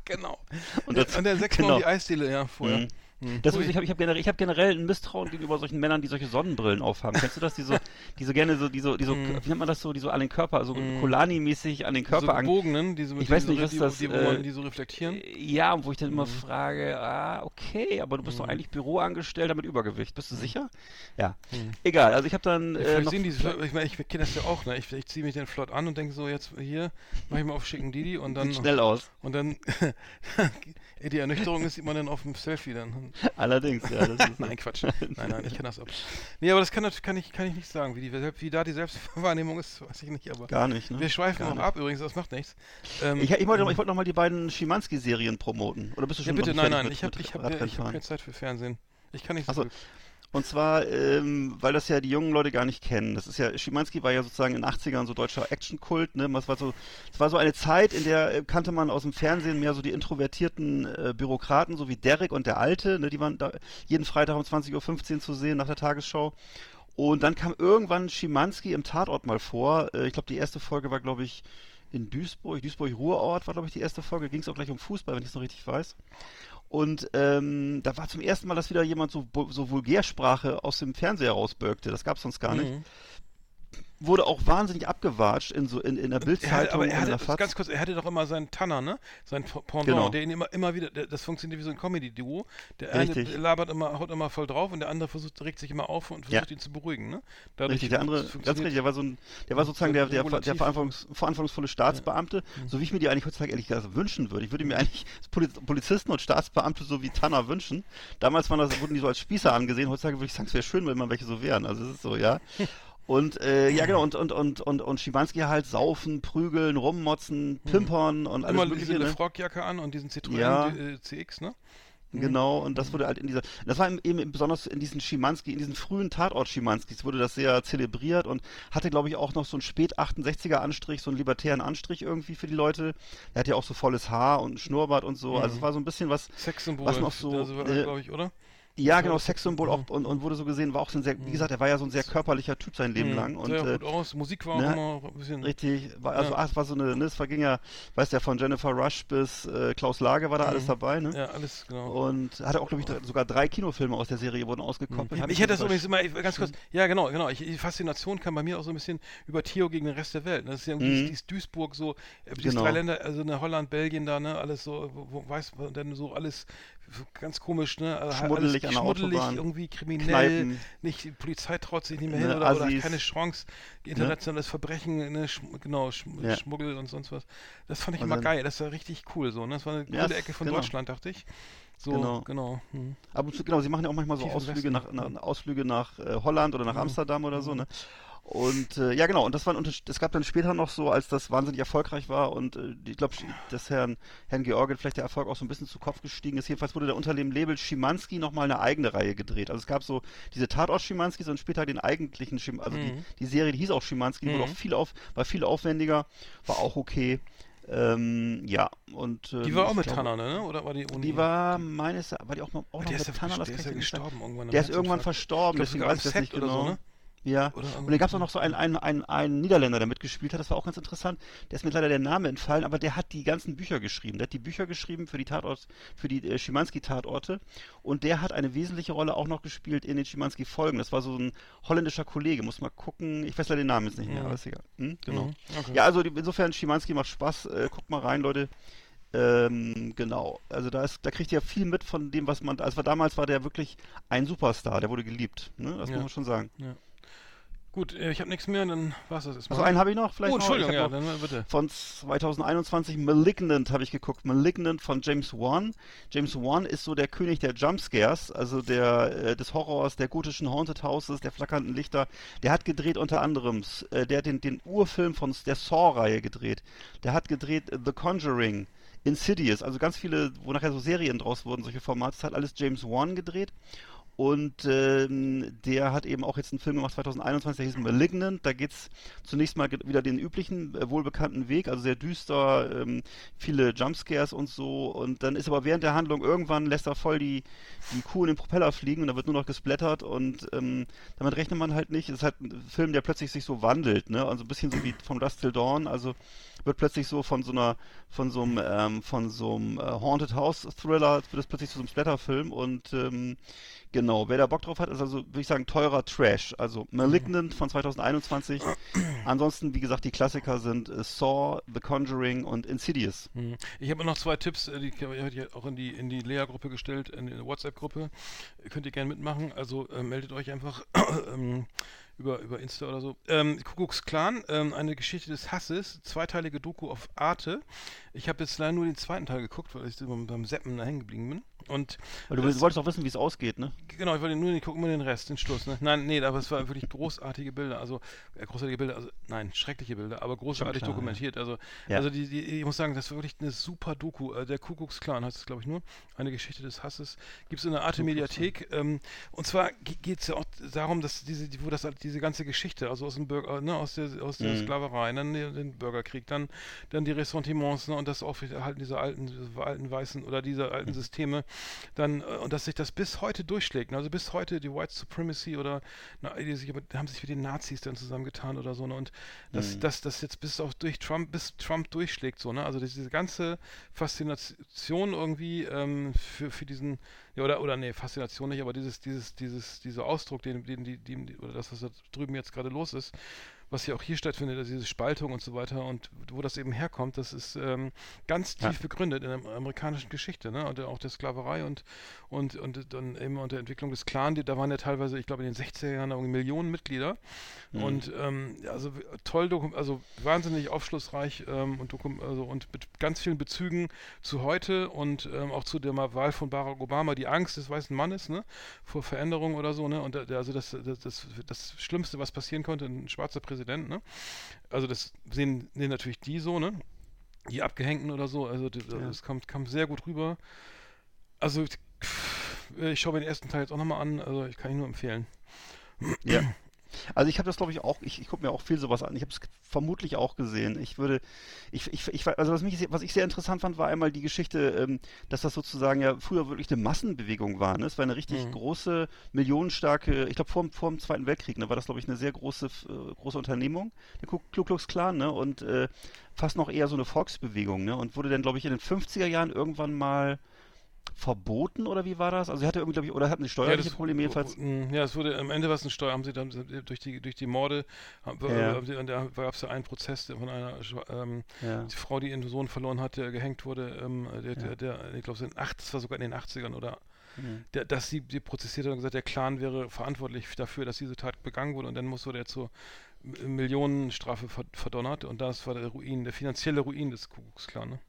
Genau. Und das- und dann sechsmal genau. die Eisdiele, ja, vorher. Mhm. Mhm. Das, Ui. ich habe ich hab generell, ich hab generell ein Misstrauen gegenüber solchen Männern, die solche Sonnenbrillen aufhaben. Kennst du das? Die so, die so gerne so, die so, die so Mhm. wie nennt man das so, die so an den Körper, so Mhm. Colani-mäßig an den Körper so an. gebogenen, die so Ich die weiß so, nicht, was die, das, die, äh, die so reflektieren. Ja, und wo ich dann immer Mhm. frage, ah, okay, aber du bist doch eigentlich Büroangestellter mit Übergewicht. Bist du sicher? Ja. Mhm. Egal, also ich habe dann Ja, äh, noch, sehen die, ich meine, ich kenne das ja auch, ne? Ich, ich ziehe mich dann flott an und denke so, jetzt hier, mach ich mal auf schicken Didi und dann sieht schnell aus. und dann *laughs* die Ernüchterung ist, sieht man dann auf dem Selfie dann. *laughs* Allerdings, ja. *laughs* Nein, Quatsch. Nein, nein, *laughs* ich kann das ab. Nee, aber das kann, kann, ich, kann ich nicht sagen. Wie, die, wie da die Selbstwahrnehmung ist, weiß ich nicht. Aber gar nicht, ne? wir schweifen nicht. ab übrigens, das macht nichts. Ähm, Ich, ich wollte, ähm, ich wollte noch mal die beiden Schimanski-Serien promoten. Oder bist du ja, schon bitte, noch nein, nein, ich habe mit, ich mit hab, ich hab keine Zeit für Fernsehen. Ich kann nicht so. gut. Und zwar, ähm, weil das ja die jungen Leute gar nicht kennen. Das ist ja, Schimanski war ja sozusagen in den 80ern so deutscher Actionkult, ne? Das war so, es war so eine Zeit, in der äh, kannte man aus dem Fernsehen mehr so die introvertierten äh, Bürokraten, so wie Derek und der Alte, ne? Die waren da jeden Freitag um 20.15 Uhr zu sehen nach der Tagesschau. Und dann kam irgendwann Schimanski im Tatort mal vor. Äh, ich glaube, die erste Folge war, glaube ich, in Duisburg. Duisburg-Ruhrort war, glaube ich, die erste Folge. Ging es auch gleich um Fußball, wenn ich es noch richtig weiß. Und ähm, da war zum ersten Mal, dass wieder jemand so, so Vulgärsprache aus dem Fernseher rausbögte. Das gab es sonst gar nicht. Mhm. wurde auch wahnsinnig abgewatscht in so in, in der Er Bildzeitung aber er in hatte, der ganz kurz, er hatte doch immer seinen Tanner, ne? Sein Pendant, Genau. der ihn immer, immer wieder, der, das funktioniert wie so ein Comedy-Duo. Der Richtig. eine labert immer, haut immer voll drauf und der andere versucht, regt sich immer auf und Ja. versucht ihn zu beruhigen, ne? Dadurch Richtig, der andere, ganz richtig, der war so ein, der war sozusagen der, der, der verantwortungs, verantwortungsvolle Staatsbeamte, so wie ich mir die eigentlich heutzutage ehrlich gesagt wünschen würde. Ich würde mir eigentlich Poli- Polizisten und Staatsbeamte so wie Tanner wünschen. Damals waren das, wurden die so als Spießer angesehen, heutzutage würde ich sagen, es wäre schön, wenn man welche so wären. Also es ist so, ja. *laughs* Und äh, ja genau, und, und, und, und, und Schimanski halt saufen, prügeln, rummotzen, pimpern und alles Immer mögliche. diese Ne? Frockjacke an und diesen Citroën Ja. äh, CX, ne? Genau, und das wurde halt in dieser, das war eben besonders in diesen Schimanski, in diesen frühen Tatort Schimanskis wurde das sehr zelebriert und hatte, glaube ich, auch noch so einen spät 68er Anstrich, so einen libertären Anstrich irgendwie für die Leute. Er hat ja auch so volles Haar und Schnurrbart und so, also es war so ein bisschen was, Sexsymbol, Was noch so, also, äh, glaube ich, oder? Ja genau, Sexsymbol auch und, und wurde so gesehen, war auch so ein sehr, wie gesagt, er war ja so ein sehr körperlicher Typ sein Leben Mhm. lang und ja äh, gut aus, Musik war ne? auch immer ein bisschen... Richtig, war, also es war so eine, ne, es verging ja, weißt du ja, von Jennifer Rush bis äh, Klaus Lage war da alles dabei, ne? Mhm. Ja, alles, genau. Und hatte auch, glaube ich, sogar drei Kinofilme aus der Serie wurden ausgekoppelt. Hab Ich hätte das übrigens immer, ich- ganz kurz, ja genau, genau, ich, die Faszination kam bei mir auch so ein bisschen über Theo gegen den Rest der Welt. ne? Das ist ja irgendwie Mhm. dieses Duisburg so, äh, dieses Genau. drei Länder, also eine Holland, Belgien da, ne, alles so, wo, weiß man denn so alles ganz komisch, ne, also halt Schmuddelig alles an der schmuddelig, irgendwie kriminell, Kneipen. nicht, die Polizei traut sich nicht mehr Ne, hin oder, oder hat keine Chance, internationales Verbrechen, ne, Schm genau, Schm Ja. Schmuggel und sonst was. Das fand ich Und immer geil, das war richtig cool so, ne, das war eine Ja, coole Ecke von genau. Deutschland, dachte ich. So, Genau. genau. hm. Ab und zu, genau, sie machen ja auch manchmal so Ausflüge nach, nach, Ausflüge nach äh, Holland oder nach Amsterdam oder so, ne? Und äh, ja, genau, und das war ein. Es gab dann später noch so, als das wahnsinnig erfolgreich war und äh, ich glaube, dass Herrn, Herrn Georgien vielleicht der Erfolg auch so ein bisschen zu Kopf gestiegen ist. Jedenfalls wurde da unter dem Label Schimanski nochmal eine eigene Reihe gedreht. Also es gab so diese Tatort Schimanskis und später den eigentlichen Schim also die, die Serie, die hieß auch Schimanski, die wurde auch viel auf, war viel aufwendiger, war auch okay. Ähm, ja, und ähm, Die war auch mit glaube, Tanner, ne? Oder war die ohne Die war meines, war die auch, noch- auch noch der ist mit Tanner, der das ist ja gestorben irgendwann. Der ist irgendwann verstorben, deswegen weiß ich das nicht genau. so, ne? Ja, Oder und dann gab es auch noch so einen, einen, einen, einen Niederländer, der mitgespielt hat, das war auch ganz interessant. Der ist mir leider der Name entfallen, aber der hat die ganzen Bücher geschrieben. Der hat die Bücher geschrieben für die Tatort, für die äh, Schimanski-Tatorte und der hat eine wesentliche Rolle auch noch gespielt in den Schimanski-Folgen. Das war so ein holländischer Kollege, muss mal gucken. Ich weiß leider den Namen jetzt nicht mehr, aber ist egal. Hm? Genau. Mhm, okay. Ja, also insofern Schimanski macht Spaß. Äh, guckt mal rein, Leute. Ähm, genau. Also da ist, da kriegt ihr viel mit von dem, was man. Also damals war der wirklich ein Superstar, der wurde geliebt. Ne? Das Ja. muss man schon sagen. Gut, äh, ich habe nichts mehr, dann war's das erstmal. Also einen habe ich noch, vielleicht. oh, noch. Entschuldigung, Ich ja, noch dann äh, bitte. von 2021 Malignant habe ich geguckt. Malignant von James Wan. James Wan ist so der König der Jumpscares, also der äh, des Horrors, der gotischen Haunted Houses, der flackernden Lichter. Der hat gedreht unter anderem, äh, der hat den, den Urfilm von der Saw-Reihe gedreht. Der hat gedreht The Conjuring. Insidious, also ganz viele, wo nachher so Serien draus wurden, solche Formate, das hat alles James Wan gedreht. Und ähm, der hat eben auch jetzt einen Film gemacht 2021, der hieß Malignant. Da geht's zunächst mal wieder den üblichen, äh, wohlbekannten Weg, also sehr düster, ähm, viele Jumpscares und so. Und dann ist aber während der Handlung irgendwann lässt er voll die, die Kuh in den Propeller fliegen und da wird nur noch gesplattert und ähm, damit rechnet man halt nicht. Es ist halt ein Film, der plötzlich sich so wandelt, ne? Also ein bisschen so wie vom Dust Till Dawn, also wird plötzlich so von so einer, von so einem, ähm, von so einem äh, Haunted House Thriller, wird es plötzlich zu so einem Splatterfilm und ähm, genau, wer da Bock drauf hat, ist also, würde ich sagen, teurer Trash. Also Malignant von 2021. Ansonsten, wie gesagt, die Klassiker sind äh, Saw, The Conjuring und Insidious. Hm. Ich habe noch zwei Tipps, äh, die habe ich auch in die, in die Lea-Gruppe gestellt, in die WhatsApp-Gruppe. Könnt ihr gerne mitmachen, also äh, meldet euch einfach *coughs* ähm, über, über Insta oder so. Ähm, Kuckucks Clan, ähm, eine Geschichte des Hasses, zweiteilige Doku auf Arte. Ich habe jetzt leider nur den zweiten Teil geguckt, weil ich beim Seppen da hängen geblieben bin. Und Weil du das- wolltest auch wissen, wie es ausgeht, ne? Genau, ich wollte nur, ich gucke nur den Rest, den Schluss. Ne? Nein, nee, aber es waren wirklich großartige Bilder, also äh, großartige Bilder, also nein, schreckliche Bilder, aber großartig klar, dokumentiert. Also, Ja. also die, die, ich muss sagen, das war wirklich eine super Doku. Äh, der Kuckucks Clan heißt es, glaube ich, nur. Eine Geschichte des Hasses. Gibt es in der Arte Mediathek. Ähm, und zwar geht es ja auch darum, dass diese, die- wo das diese ganze Geschichte, also aus dem Bürger, ne, aus der, aus der Mhm. Sklaverei, dann den, den Bürgerkrieg, dann, dann die Ressentiments ne, und das Aufrechterhalten dieser alten, alten weißen oder dieser Mhm. alten Systeme, dann äh, und dass sich das bis heute durchschlägt. ne, Also bis heute die White Supremacy oder na, die sich, haben sich mit den Nazis dann zusammengetan oder so, ne? Und dass das, das jetzt bis auch durch Trump, bis Trump durchschlägt, so, ne? Also diese ganze Faszination irgendwie ähm, für, für diesen, ja, oder, oder nee, Faszination nicht, aber dieses, dieses, dieses, dieser Ausdruck, den, den, die, die, oder das, was da drüben jetzt gerade los ist, was ja auch hier stattfindet, also diese Spaltung und so weiter und wo das eben herkommt, das ist ähm, ganz tief Ja. begründet in der amerikanischen Geschichte, ne? Und auch der Sklaverei und und und dann eben unter Entwicklung des Clan, die, da waren ja teilweise, ich glaube in den 60er Jahren irgendwie Millionen Mitglieder und ähm, also toll, also wahnsinnig aufschlussreich ähm, und also und mit ganz vielen Bezügen zu heute und ähm, auch zu der Wahl von Barack Obama, die Angst des weißen Mannes, ne, vor Veränderung oder so, ne, und der- also das, das, das, das Schlimmste, was passieren konnte, ein schwarzer Präsident, ne, also das sehen, sehen natürlich die so, ne, die Abgehängten oder so, also die, das kommt, kam sehr gut rüber. Also ich, ich schaue mir den ersten Teil jetzt auch nochmal an, also ich kann ihn nur empfehlen. Ja. *clears throat* Also ich habe das glaube ich auch, ich, ich gucke mir auch viel sowas an. Ich habe es vermutlich auch gesehen. Ich würde, ich, ich, ich, also was, mich, was ich sehr interessant fand, war einmal die Geschichte, ähm, dass das sozusagen ja früher wirklich eine Massenbewegung war. Ne? Es war eine richtig große, millionenstarke, ich glaube vor, dem- vor dem Zweiten Weltkrieg, ne, war das glaube ich eine sehr große, äh, große Unternehmung, der Ku Klux Klan, ne? Und äh, fast noch eher so eine Volksbewegung, ne? Und wurde dann glaube ich in den 50er Jahren irgendwann mal verboten oder wie war das? Also er hatte irgendwie, glaube ich, oder hatten steuerliche Probleme jedenfalls. Ja, es wurde am Ende was eine Steuer, haben sie dann durch die durch die Morde, Ja. sie, da gab es ja einen Prozess von einer ähm, Ja. die Frau, die ihren Sohn verloren hat, der gehängt wurde, ähm, der, der, der, ich glaube, es das war sogar in den 80ern oder Mhm. der, dass sie die prozessiert hat und gesagt, der Clan wäre verantwortlich dafür, dass diese Tat begangen wurde und dann muss wurde er zur Millionenstrafe ver verdonnert und das war der Ruin, der finanzielle Ruin des Ku Klux Klan. Ne?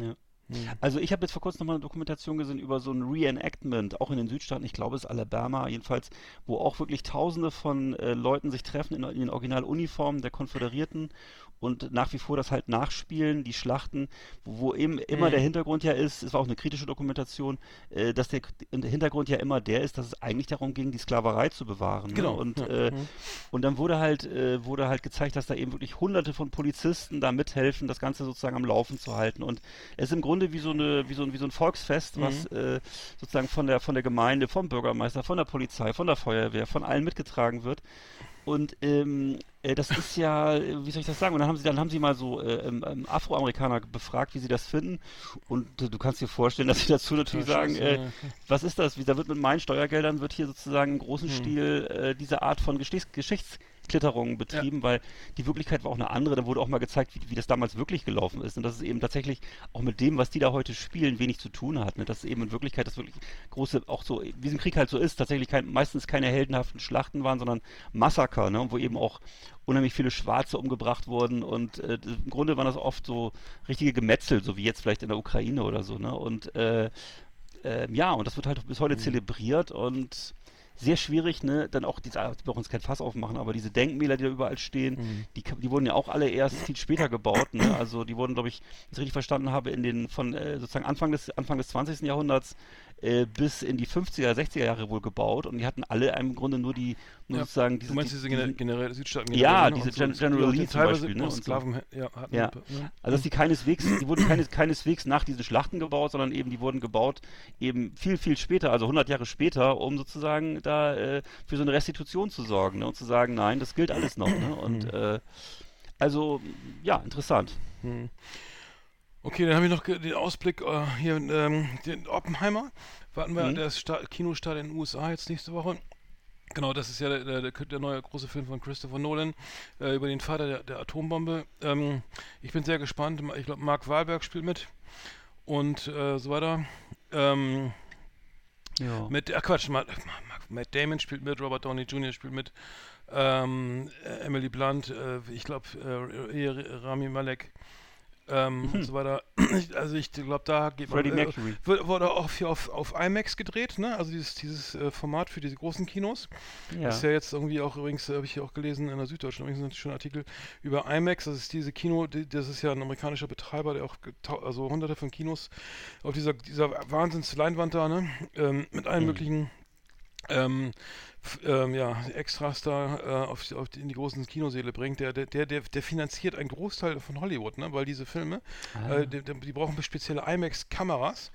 Ja. Mhm. Also ich habe jetzt vor kurzem nochmal eine Dokumentation gesehen über so ein Reenactment, auch in den Südstaaten, ich glaube es ist Alabama jedenfalls, wo auch wirklich tausende von äh, Leuten sich treffen in, in den Originaluniformen der Konföderierten und nach wie vor das halt nachspielen, die Schlachten, wo, wo eben immer Mhm. der Hintergrund ja ist, es war auch eine kritische Dokumentation, äh, dass der, der Hintergrund ja immer der ist, dass es eigentlich darum ging, die Sklaverei zu bewahren. Genau, Ne? Und, ja. äh, Mhm. und dann wurde halt, äh, wurde halt gezeigt, dass da eben wirklich hunderte von Polizisten da mithelfen, das Ganze sozusagen am Laufen zu halten. Und es ist im Grunde wie so eine, wie so ein, wie so ein Volksfest, was Mhm. äh, sozusagen von der, von der Gemeinde, vom Bürgermeister, von der Polizei, von der Feuerwehr, von allen mitgetragen wird. Und ähm, äh, das ist ja, äh, wie soll ich das sagen? Und dann haben sie, dann haben sie mal so äh, ähm, ähm, Afroamerikaner befragt, wie sie das finden. Und äh, du kannst dir vorstellen, dass sie dazu natürlich Ja, sagen, äh, ja. was ist das? Wie, da wird mit meinen Steuergeldern wird hier sozusagen im großen Hm. Stil äh, diese Art von Geschichts Geschichtsklitterungen betrieben, weil die Wirklichkeit war auch eine andere. Da wurde auch mal gezeigt, wie, wie das damals wirklich gelaufen ist und dass es eben tatsächlich auch mit dem, was die da heute spielen, wenig zu tun hat. Ne? Dass eben in Wirklichkeit das wirklich große, auch so, wie es im Krieg halt so ist, tatsächlich kein, meistens keine heldenhaften Schlachten waren, sondern Massaker, ne? wo eben auch unheimlich viele Schwarze umgebracht wurden und äh, im Grunde waren das oft so richtige Gemetzel, so wie jetzt vielleicht in der Ukraine oder so. Ne? Und äh, ähm, ja, und das wird halt bis heute zelebriert und sehr schwierig, ne? Dann auch diese, wir brauchen uns kein Fass aufmachen, aber diese Denkmäler, die da überall stehen, die, ka- die wurden ja auch alle erst viel später gebaut, ne? Also die wurden, glaube ich, wenn ich es richtig verstanden habe, in den von äh, sozusagen Anfang des Anfang des 20. Jahrhunderts äh, bis in die 50er, 60er Jahre wohl gebaut und die hatten alle im Grunde nur die, nur Ja, sozusagen diese, du meinst die, diese Gener generell Südstaaten Ja, ne? diese Gen- General Lee zum Beispiel, ne? so. Sklaven ja, hatten, Ja. ne? Also dass die keineswegs, die wurden keines, keineswegs nach diesen Schlachten gebaut, sondern eben die wurden gebaut eben viel, viel später, also 100 Jahre später, um sozusagen da äh, für so eine Restitution zu sorgen ne? und zu sagen, nein, das gilt alles noch. Ne? Und äh, also, ja, interessant. Okay, dann habe ich noch den Ausblick äh, hier, ähm, den Oppenheimer. Warten wir, Mhm. der Sta Kinostart in den USA jetzt nächste Woche. Genau, das ist ja der, der, der, neue große Film von Christopher Nolan äh, über den Vater der, der Atombombe. Ähm, ich bin sehr gespannt. Ich glaube, Mark Wahlberg spielt mit und äh, so weiter. Ähm, Ja. mit, ach Quatsch, Matt, Matt Damon spielt mit, Robert Downey Jr. spielt mit, ähm, äh, Emily Blunt, äh, ich glaube, äh, Rami Malek ähm, und so weiter. *clears throat* Also ich glaube, da geht Freddie äh, Mercury. wird- wurde auch hier auf, auf IMAX gedreht, ne? Also dieses, dieses äh, Format für diese großen Kinos. ja. Das ist ja jetzt irgendwie auch übrigens, äh, habe ich hier auch gelesen in der Süddeutschen, übrigens ein schöner Artikel über IMAX. Das ist diese Kino, die, das ist ja ein amerikanischer Betreiber, der auch also hunderte von Kinos auf dieser, dieser Wahnsinns-Leinwand da, ne? Ähm, mit allen möglichen ähm, ähm, ja, Extras da äh, auf, auf in die großen Kinosäle bringt, der, der, der, der finanziert einen Großteil von Hollywood, ne? weil diese Filme, äh, die, die die brauchen spezielle IMAX-Kameras,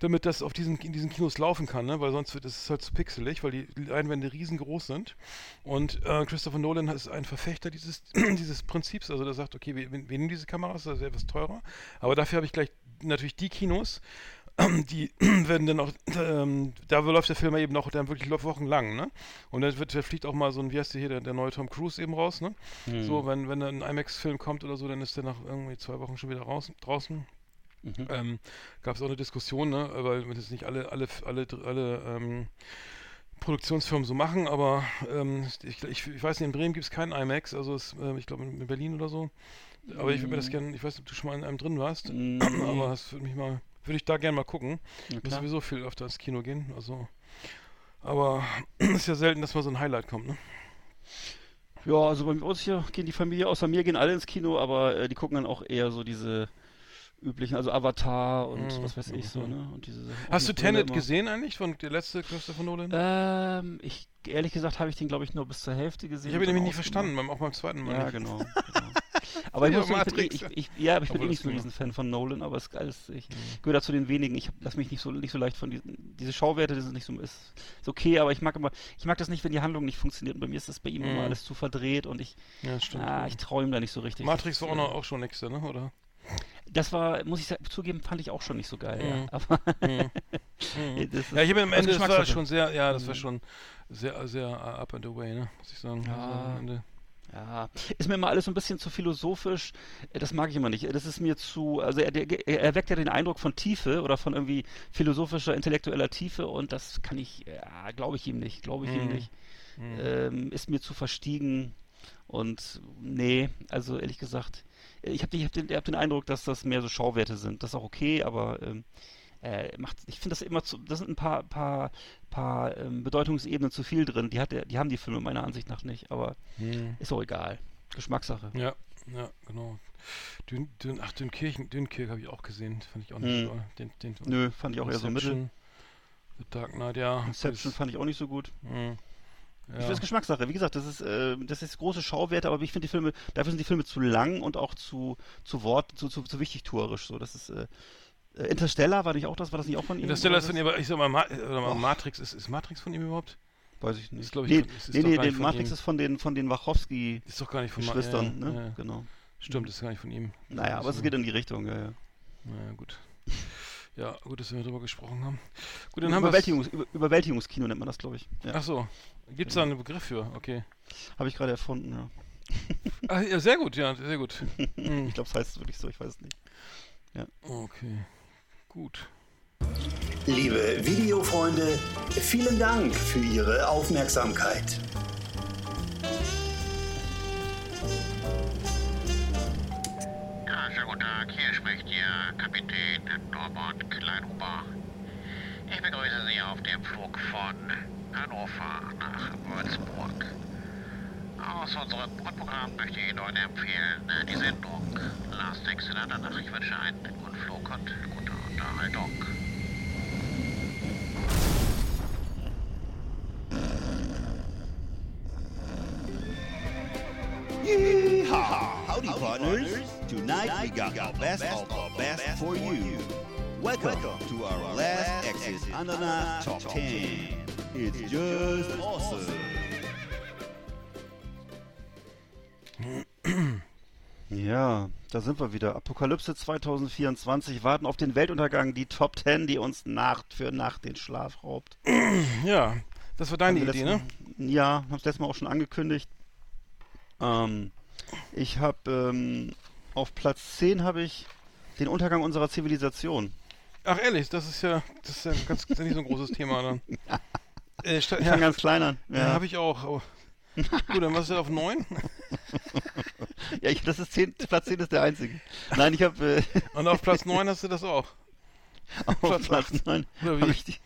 damit das auf diesen, in diesen Kinos laufen kann, ne? weil sonst wird es halt zu pixelig, weil die Leinwände riesengroß sind. Und äh, Christopher Nolan ist ein Verfechter dieses, *clears throat* dieses Prinzips, also der sagt, okay, wir, wir nehmen diese Kameras, das ist etwas teurer, aber dafür habe ich gleich natürlich die Kinos, *clears throat* die *clears throat* werden dann auch, ähm, da läuft der Film eben noch dann wirklich wochenlang, ne? Und dann wird, fliegt auch mal so ein, wie heißt der hier, der, der neue Tom Cruise eben raus, ne? Hm. So, wenn, wenn ein IMAX-Film kommt oder so, dann ist der nach irgendwie zwei Wochen schon wieder raus, draußen. Mhm. Ähm, Gab es auch eine Diskussion, ne? Weil das nicht alle, alle, alle, alle ähm, Produktionsfirmen so machen, aber ähm, ich, ich, ich weiß nicht, in Bremen gibt es keinen IMAX, also es, ähm, ich glaube in Berlin oder so. Aber ich würde mir das gerne, ich weiß nicht, ob du schon mal in einem drin warst, *clears throat* Nee. aber das würde mich mal, würde ich da gerne mal gucken. Ja, Ich muss sowieso viel öfter ins Kino gehen, also. Aber *clears throat* ist ja selten, dass mal so ein Highlight kommt, ne? Ja, also bei uns hier gehen die Familie, außer mir gehen alle ins Kino, aber äh, die gucken dann auch eher so diese üblichen, also Avatar und Mhm. was weiß ich so, ne? Und diese Hast du Tenet gesehen eigentlich, von der letzte Christopher Nolan? Ähm, ich, ehrlich gesagt habe ich den, glaube ich, nur bis zur Hälfte gesehen. ich habe ihn nämlich nie dann verstanden, beim, auch beim zweiten Mal Ja, nicht. genau. *laughs* genau. Aber ich muss sagen, ich bin, ich, ich, ja, ich bin eh nicht so ein. Riesenfan von Nolan, aber es ist alles, ich gehöre da zu den wenigen. Ich hab, lass mich nicht so, nicht so leicht von diesen, diese Schauwerte, das ist nicht so, ist, ist okay, aber ich mag immer, ich mag das nicht, wenn die Handlung nicht funktioniert und bei mir ist das bei ihm Mhm. immer alles zu verdreht und ich, Ja, stimmt. ah, ich ihm da nicht so richtig. Matrix war auch, noch, äh, auch schon nächste, ne? Oder? Das war, muss ich sa- zugeben, fand ich auch schon nicht so geil, Mhm. ja. Aber Mhm. *laughs* Mhm. das ist, Ja, ich habe am Ende, das war schon sehr, ja, das war Mhm. schon sehr, sehr uh, up and away, ne? Muss ich sagen. Ja. Also am Ende. Ja, ist mir immer alles so ein bisschen zu philosophisch. Äh, Das mag ich immer nicht. Das ist mir zu, also er, er erweckt ja den Eindruck von Tiefe oder von irgendwie philosophischer, intellektueller Tiefe und das kann ich, ja, glaube ich ihm nicht, glaube ich ihm Mhm. nicht. Mhm. Ähm, ist mir zu verstiegen und nee, also ehrlich gesagt, ich habe hab den, hab den Eindruck, dass das mehr so Schauwerte sind. Das ist auch okay, aber ähm, äh, macht, ich finde das immer zu, das sind ein paar, paar, paar ähm, Bedeutungsebenen zu viel drin. Die, hat der, die haben die Filme meiner Ansicht nach nicht, aber Mhm. ist auch egal. Geschmackssache. Ja, ja, genau. Dün, Dün, ach, Dünkirchen, Dünkirk habe ich auch gesehen. Fand ich auch nicht Mhm. so. Den, den, Nö, fand ich auch eher so mittel. Inception, The Dark Knight, ja. Inception fand ich auch nicht so gut. Ich Ja. finde es Geschmackssache. Wie gesagt, das ist, äh, das ist große Schauwerte, aber ich finde die Filme, dafür sind die Filme zu lang und auch zu, zu Wort, zu, zu, zu wichtigtuerisch. So, das ist, äh, Interstellar war nicht auch das, war das nicht auch von ihm? Interstellar ist von ihm, aber ich sag mal, Ma mal Matrix, ist, ist Matrix von ihm überhaupt? Weiß ich nicht. Ist, ich, nee, ist- nee, nee, von Matrix ihm. ist von den, von den Wachowski-Geschwistern, Ist doch gar nicht von Ma ja, ne? Ja, Genau. Stimmt, ist gar nicht von ihm. Naja, aber es geht in die Richtung, ja, ja. Naja, gut. Ja, gut, dass wir darüber gesprochen haben. Gut, dann haben Überwältigungs, Über, Überwältigungskino nennt man das, glaube ich. Ja, Ach so. Gibt es da einen Begriff für? Okay. habe ich gerade erfunden, ja. Ah, ja, sehr gut, ja, sehr gut. *laughs* Hm. Ich glaube, es heißt wirklich so, ich weiß es nicht. Okay. Gut. Liebe Videofreunde, vielen Dank für Ihre Aufmerksamkeit. Ja, schönen guten Tag. Hier spricht Ihr Kapitän Norbert Kleinhuber. Ich begrüße Sie auf dem Flug von Hannover nach Würzburg. Aus unserem Grundprogramm möchte ich Ihnen heute empfehlen die Sendung Last Exit danach. Ich wünsche einen guten Flug und gute Yeehaw! Howdy, partners. Tonight we got the best of the best for you. Welcome to our last exit Ananas Top 10. It's just awesome. *clears throat* Ja, da sind wir wieder. Apokalypse 2024, warten auf den Weltuntergang, die Top 10, die uns Nacht für Nacht den Schlaf raubt. *clears throat* Ja, das war deine Idee, ne? letzten- Ja, hab's letztes Mal auch schon angekündigt. Ähm, ich habe ähm, auf Platz 10 habe ich den Untergang unserer Zivilisation. Ach ehrlich, das ist ja, das ist ja ganz, das ist ja nicht so ein großes *laughs* Thema dann. Äh, sta- Ich ja, fang ganz klein an. ja, Ja, habe ich auch. Aber gut, dann was ist denn auf 9? *laughs* ja ich, das ist 10, Platz 10 ist der einzige. Nein, ich habe äh, Und auf *laughs* Platz 9 hast du das auch. auf Platz Platz acht. 9 Oder wie? habe ich die,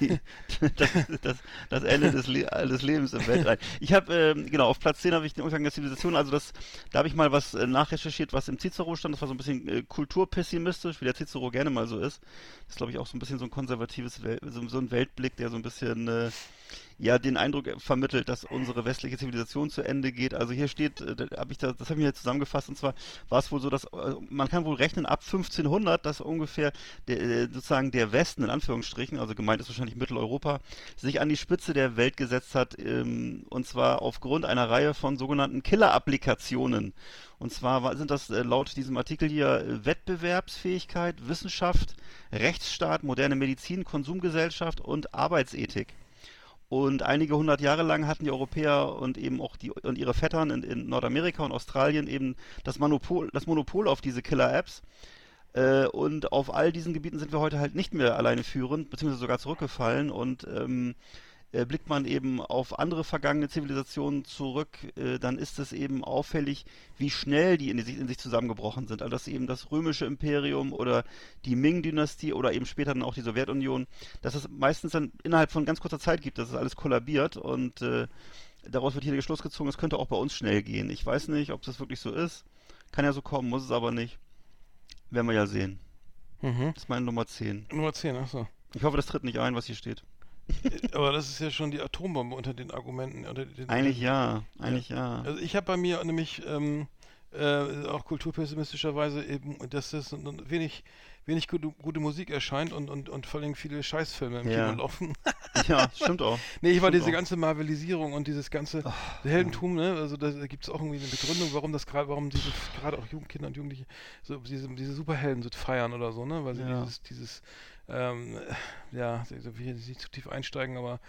die, *laughs* das, das, das Ende des, Le des Lebens im Weltall. Ich habe, ähm, genau, auf Platz 10 habe ich den Untergang der Zivilisation, also das, da habe ich mal was äh, nachrecherchiert, was im Cicero stand, das war so ein bisschen äh, kulturpessimistisch, wie der Cicero gerne mal so ist. Das ist, glaube ich, auch so ein bisschen so ein konservatives, Wel so, so ein Weltblick, der so ein bisschen, äh, ja, den Eindruck vermittelt, dass unsere westliche Zivilisation zu Ende geht. Also hier steht, äh, da hab ich da, das habe ich mir jetzt zusammengefasst, und zwar war es wohl so, dass äh, man kann wohl rechnen, ab 1500, dass ungefähr der, sozusagen der Westen, in Anführungsstrichen, also gemeint ist wahrscheinlich Mitteleuropa, sich an die Spitze der Welt gesetzt hat, ähm, und zwar aufgrund einer Reihe von sogenannten Killer-Applikationen. Und zwar war- sind das äh, laut diesem Artikel hier äh, Wettbewerbsfähigkeit, Wissenschaft, Rechtsstaat, moderne Medizin, Konsumgesellschaft und Arbeitsethik. Und einige hundert Jahre lang hatten die Europäer und eben auch die und ihre Vettern in, in Nordamerika und Australien eben das Monopol, das Monopol auf diese Killer-Apps. Äh, und auf all diesen Gebieten sind wir heute halt nicht mehr alleine führend, beziehungsweise sogar zurückgefallen. Und ähm, äh, blickt man eben auf andere vergangene Zivilisationen zurück, äh, dann ist es eben auffällig, wie schnell die in, sich, in sich zusammengebrochen sind. Also dass eben das römische Imperium oder die Ming-Dynastie oder eben später dann auch die Sowjetunion, dass es meistens dann innerhalb von ganz kurzer Zeit gibt, dass es alles kollabiert und äh, daraus wird hier der Schluss gezogen, es könnte auch bei uns schnell gehen. Ich weiß nicht, ob das wirklich so ist. Kann ja so kommen, muss es aber nicht. Werden wir ja sehen. Mhm. Das ist meine Nummer 10. Nummer 10, achso. Ich hoffe, das tritt nicht ein, was hier steht. *laughs* Aber das ist ja schon die Atombombe unter den Argumenten. Unter den, Eigentlich ja, eigentlich ja. Also ich habe bei mir nämlich ähm, äh, auch kulturpessimistischerweise eben, dass das wenig, wenig gute, gute Musik erscheint und, und, und vor allem viele Scheißfilme im Ja. Kino laufen. *laughs* Ja, stimmt auch. nee, ich war diese auch. ganze Marvelisierung und dieses ganze Heldentum, ne? Also da, da gibt es auch irgendwie eine Begründung, warum das gerade, warum diese gerade auch Jugendkinder und Jugendliche so diese, diese Superhelden so feiern oder so, ne? Weil sie Ja. dieses, dieses ähm, ja, ich will nicht zu tief einsteigen, aber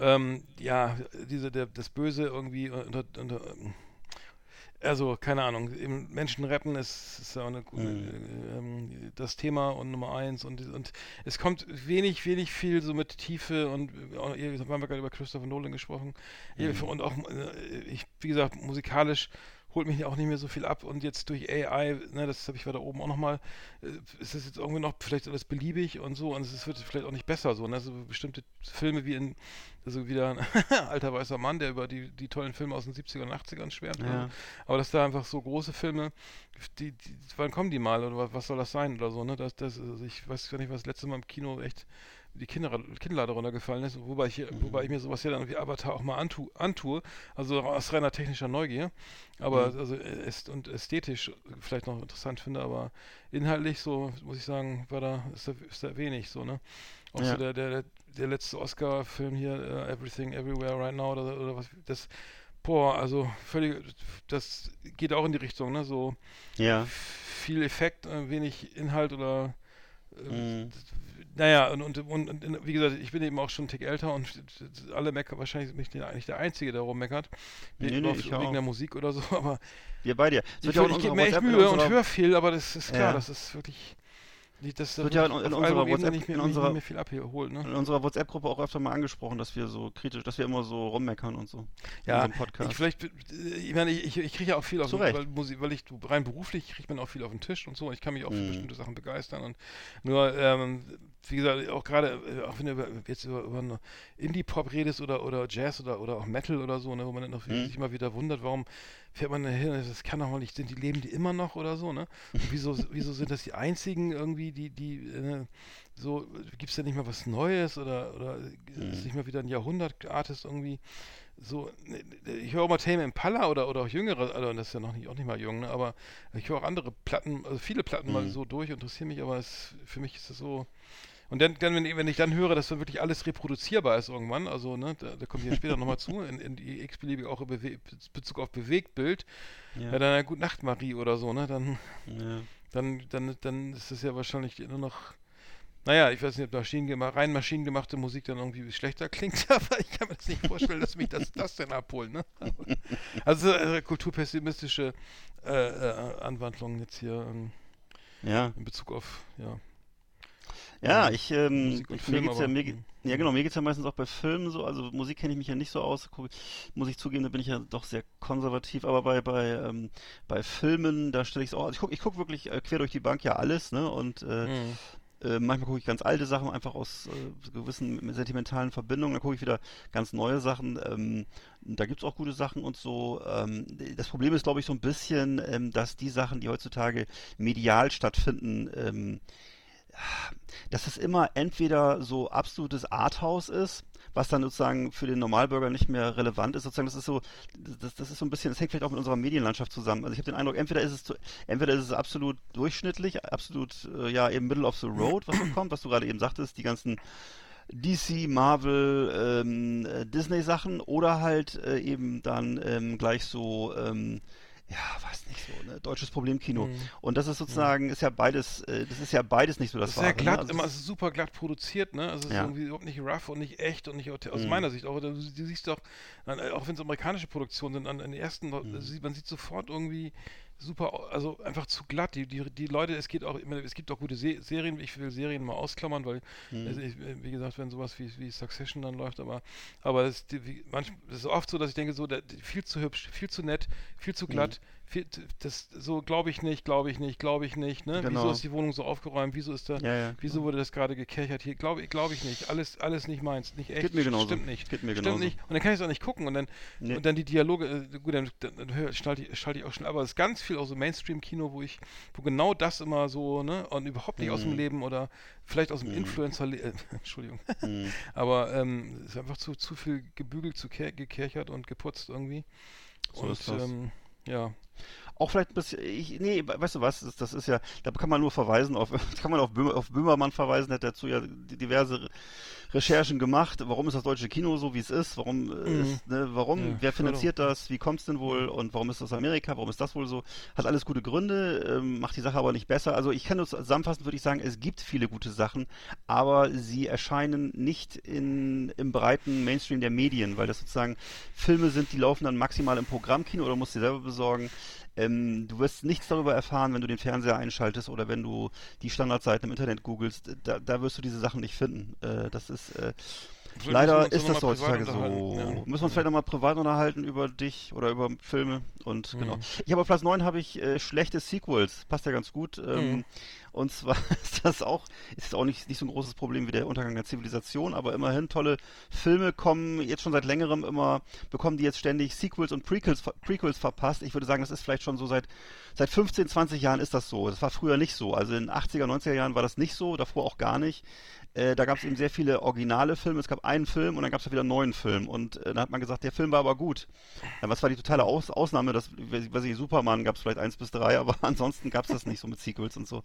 ähm, ja, diese, der, das Böse irgendwie unter, unter also, keine Ahnung, Menschen retten ist, ist ja auch eine, gute- äh, ähm, das Thema und Nummer eins und, und es kommt wenig, wenig viel so mit Tiefe und äh, ihr haben wir gerade über Christopher Nolan gesprochen. Und auch, äh, ich, wie gesagt, musikalisch holt mich auch nicht mehr so viel ab und jetzt durch AI, ne, das habe ich weiter oben auch nochmal, äh, ist es jetzt irgendwie noch vielleicht alles beliebig und so und es wird vielleicht auch nicht besser so, ne, so bestimmte Filme wie in, also wieder ein *laughs* alter weißer Mann, der über die, die tollen Filme aus den 70ern und 80ern schwärmt, Ja. ne? aber dass da einfach so große Filme, die, die, wann kommen die mal oder was, was soll das sein oder so, ne, das, das, also ich weiß gar nicht, was das letzte Mal im Kino echt die Kinnlade runtergefallen ist, wobei ich, hier- wobei ich mir sowas ja dann wie Avatar auch mal antu, antue, also aus reiner technischer Neugier, aber also äh, ist und ästhetisch vielleicht noch interessant finde, aber inhaltlich so muss ich sagen, war da ist da, ist da wenig so, ne? Auch Ja. so der, der, der, letzte Oscar-Film hier, äh, Everything Everywhere Right Now oder, oder was, das, boah, also völlig, das geht auch in die Richtung, ne? So Ja. viel Effekt, äh, wenig Inhalt oder äh, Mhm. Naja, und, und, und, und wie gesagt, ich bin eben auch schon einen Tick älter und alle meckern, wahrscheinlich bin ich der- nicht der Einzige, der rummeckert, Nee, wegen, nee, auf- wegen auch. der Musik oder so, *laughs* aber Wir bei dir. Es ich, ich gebe unserer mir echt WhatsApp, Mühe und unserer- höre viel, aber das ist klar, Ja. das ist wirklich, das Wird ja in- unserer WhatsApp- mehr, in unserer- viel abgeholt, ne? in unserer WhatsApp-Gruppe auch öfter mal angesprochen, dass wir so kritisch, dass wir immer so rummeckern und so. Ja, ich vielleicht, äh, ich meine, ich, ich kriege ja auch viel auf den, Recht. weil, Musik, weil ich rein beruflich kriegt man auch viel auf den Tisch und so. Und ich kann mich auch für Mhm. bestimmte Sachen begeistern. Und nur, ähm, wie gesagt, auch gerade, äh, auch wenn du über, jetzt über, über Indie-Pop redest oder, oder Jazz oder, oder auch Metal oder so, ne, wo man dann noch Mhm. sich immer wieder wundert, warum fährt man da hin? Das kann doch mal nicht, sind die leben die immer noch oder so, ne? Und wieso, *laughs* wieso sind das die einzigen irgendwie, die, die, äh, so, gibt es da nicht mal was Neues oder, oder Mhm. ist nicht mal wieder ein Jahrhundert-Artist irgendwie? so, ne, ich höre auch mal Tame Impala oder, oder auch jüngere, also das ist ja noch nicht, auch nicht mal jung, ne, aber ich höre auch andere Platten, also viele Platten mal Mhm. so durch, interessieren mich, aber es, für mich ist das so. Und dann, dann wenn, ich- wenn ich dann höre, dass dann wirklich alles reproduzierbar ist irgendwann, also ne, da, da kommt hier später nochmal zu, *laughs* in, in die x-beliebige auch in Bezug auf Bewegtbild, ja, Ja. dann ja, gut Nacht Marie oder so, ne, dann, Ja. dann, dann, dann ist es ja wahrscheinlich nur noch, naja, ich weiß nicht, ob maschinengema rein maschinengemachte Musik dann irgendwie schlechter klingt, *laughs* aber ich kann mir das nicht vorstellen, dass mich das, das denn abholt, ne? *laughs* Also äh, kulturpessimistische äh, äh, Anwandlungen jetzt hier ähm, ja. in Bezug auf, ja. Ja, ich, ähm, ich, Film, mir geht's ja, mir, ge- ja genau, mir geht's ja meistens auch bei Filmen so, also Musik kenne ich mich ja nicht so aus, guck, muss ich zugeben, da bin ich ja doch sehr konservativ, aber bei, bei, ähm, bei Filmen, da stelle ich es auch, also ich gucke ich guck wirklich äh, quer durch die Bank ja alles, ne, und äh, Mhm. äh, manchmal gucke ich ganz alte Sachen, einfach aus äh, gewissen sentimentalen Verbindungen. Dann gucke ich wieder ganz neue Sachen. Ähm, da gibt's auch gute Sachen und so. Ähm, das Problem ist, glaube ich, so ein bisschen, ähm, dass die Sachen, die heutzutage medial stattfinden, ähm, dass es immer entweder so absolutes Arthouse ist, was dann sozusagen für den Normalbürger nicht mehr relevant ist. Sozusagen, das ist so, das, das ist so ein bisschen, das hängt vielleicht auch mit unserer Medienlandschaft zusammen. Also ich habe den Eindruck, entweder ist es, zu, entweder ist es absolut durchschnittlich, absolut, äh, ja, eben middle of the road, was so kommt, was du gerade eben sagtest, die ganzen DC, Marvel, ähm, äh, Disney-Sachen oder halt äh, eben dann ähm, gleich so, ähm, ja, weiß nicht so, ne, deutsches Problemkino. Mhm. Und das ist sozusagen, ist ja beides, äh, das ist ja beides nicht so das Das ist sehr Wahre, glatt, ne? Also immer es ist super glatt produziert, ne? Also es ist Ja. irgendwie überhaupt nicht rough und nicht echt und nicht aus Mhm. meiner Sicht auch. Du, du siehst doch, an- auch wenn es amerikanische Produktionen sind, an, an den ersten, Mhm. man sieht sofort irgendwie super, also einfach zu glatt. Die, die, die Leute, es geht auch immer, es gibt auch gute Se Serien, ich will Serien mal ausklammern, weil, Mhm. also ich, wie gesagt, wenn sowas wie, wie Succession dann läuft, aber, aber es, die, wie, manch, es ist oft so, dass ich denke, so, der, viel zu hübsch, viel zu nett, viel Mhm. zu glatt, viel, das, so glaube ich nicht, glaube ich nicht, glaube ich nicht, ne? Wieso Genau. ist die Wohnung so aufgeräumt, wieso ist da, Ja, ja. wieso wurde das gerade gekerchert hier? Glaube glaub ich nicht. Alles, alles nicht meins. Nicht echt. Geht mir genauso. Stimmt nicht. Geht mir Stimmt nicht. Und dann kann ich es auch nicht gucken. Und dann, Nee. und dann die Dialoge, äh, gut, dann, dann, dann schalte ich, schalte ich auch schnell. Aber es ist ganz viel auch so Mainstream-Kino, wo ich, wo genau das immer so, ne, und überhaupt nicht aus dem Mhm. Leben oder vielleicht aus dem Mhm. Influencer, äh, *laughs* Entschuldigung. Mhm. *laughs* Aber ähm, es ist einfach zu, zu viel gebügelt, zu ker gekerchert und geputzt irgendwie. So und ist das. Ähm, ja. Auch vielleicht ein bisschen, ich, nee, weißt du was, das, das ist ja, da kann man nur verweisen auf, *laughs* kann man auf, auf Böhmermann verweisen, hat dazu ja diverse Recherchen gemacht, warum ist das deutsche Kino so, wie es ist, warum äh, Mhm. ist, ne, warum, Ja, wer finanziert das, wie kommt es denn wohl und warum ist das Amerika, warum ist das wohl so, hat alles gute Gründe, ähm, macht die Sache aber nicht besser, also ich kann nur zusammenfassend würde ich sagen, es gibt viele gute Sachen, aber sie erscheinen nicht in, im breiten Mainstream der Medien, weil das sozusagen Filme sind, die laufen dann maximal im Programmkino oder musst du selber besorgen. Ähm, du wirst nichts darüber erfahren, wenn du den Fernseher einschaltest oder wenn du die Standardseiten im Internet googelst. Da, da wirst du diese Sachen nicht finden. Äh, das ist äh, leider ist das heutzutage so. ja. Müssen wir uns vielleicht nochmal privat unterhalten über dich oder über Filme und Mhm. genau. Ich habe auf Platz 9 habe ich äh, schlechte Sequels. Passt ja ganz gut. Ähm, Mhm. Und zwar *laughs* ist das auch, ist auch nicht, nicht so ein großes Problem wie der Untergang der Zivilisation, aber immerhin tolle Filme kommen jetzt schon seit längerem immer, bekommen die jetzt ständig Sequels und Prequels, Prequels verpasst. Ich würde sagen, das ist vielleicht schon so seit, seit 15, 20 Jahren ist das so. Das war früher nicht so. Also in den 80er, 90er Jahren war das nicht so, davor auch gar nicht. Äh, da gab es eben sehr viele originale Filme. Es gab einen Film und dann gab es wieder einen neuen Film. Und äh, dann hat man gesagt, der Film war aber gut. Ja, was war die totale Aus Ausnahme? Das, weiß ich, Superman gab es vielleicht eins bis drei, *laughs* aber ansonsten gab es das nicht so mit Sequels und so.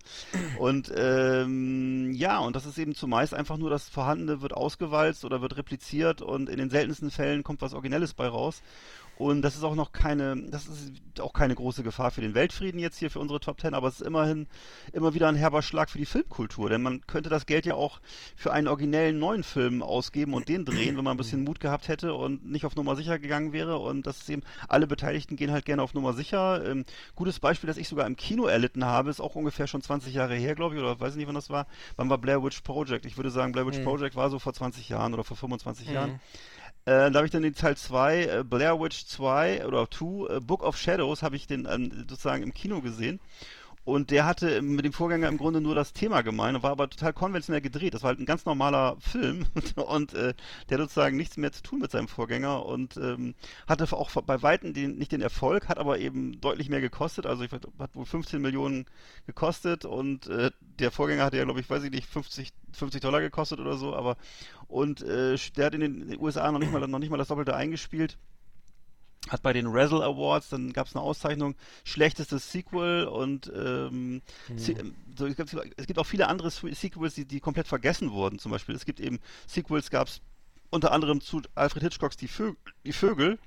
Und ähm, ja, und das ist eben zumeist einfach nur das Vorhandene wird ausgewalzt oder wird repliziert und in den seltensten Fällen kommt was Originelles bei raus. Und das ist auch noch keine, das ist auch keine große Gefahr für den Weltfrieden jetzt hier für unsere Top Ten, aber es ist immerhin immer wieder ein herber Schlag für die Filmkultur, denn man könnte das Geld ja auch für einen originellen neuen Film ausgeben und den drehen, wenn man ein bisschen Mut gehabt hätte und nicht auf Nummer sicher gegangen wäre. Und das ist eben, alle Beteiligten gehen halt gerne auf Nummer sicher. Ähm, gutes Beispiel, das ich sogar im Kino erlitten habe, ist auch ungefähr schon 20 Jahre her, glaube ich, oder weiß nicht, wann das war. Wann war Blair Witch Project? Ich würde sagen, Blair Witch Mhm. Project war so vor 20 Jahren oder vor 25 Mhm. Jahren. Äh, da habe ich dann den Teil 2, äh, Blair Witch 2 oder 2, äh, Book of Shadows, habe ich den ähm, sozusagen im Kino gesehen. Und der hatte mit dem Vorgänger im Grunde nur das Thema gemein, war aber total konventionell gedreht. Das war halt ein ganz normaler Film *laughs* und äh, der hat sozusagen nichts mehr zu tun mit seinem Vorgänger und ähm, hatte auch bei Weitem den, nicht den Erfolg, hat aber eben deutlich mehr gekostet. Also ich, hat wohl 15 Millionen gekostet und äh, der Vorgänger hatte ja, glaube ich, weiß ich nicht, 50, 50 Dollar gekostet oder so, aber und äh, der hat in den, USA noch nicht mal noch nicht mal das Doppelte eingespielt hat bei den Razzle Awards, dann gab es eine Auszeichnung, schlechtestes Sequel und ähm, Se so, es, gibt, es gibt auch viele andere Se- Sequels, die, die komplett vergessen wurden. Zum Beispiel, es gibt eben Sequels, gab es unter anderem zu Alfred Hitchcocks Die, Vögel, die Vögel.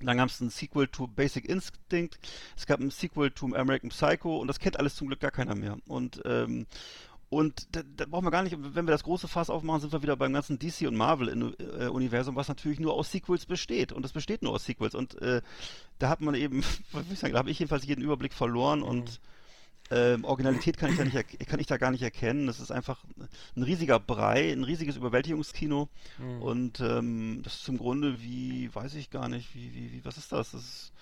Dann gab es ein Sequel to Basic Instinct, es gab ein Sequel to American Psycho und das kennt alles zum Glück gar keiner mehr. Und ähm, und da, da brauchen wir gar nicht, wenn wir das große Fass aufmachen, sind wir wieder beim ganzen DC und Marvel-Universum, was natürlich nur aus Sequels besteht. Und es besteht nur aus Sequels. Und äh, da hat man eben, *laughs* da habe ich jedenfalls jeden Überblick verloren und ähm, Originalität kann ich, da nicht, kann ich da gar nicht erkennen. Das ist einfach ein riesiger Brei, ein riesiges Überwältigungskino. Mhm. Und ähm, das ist im Grunde wie, weiß ich gar nicht, wie, wie, wie was ist das? Das ist,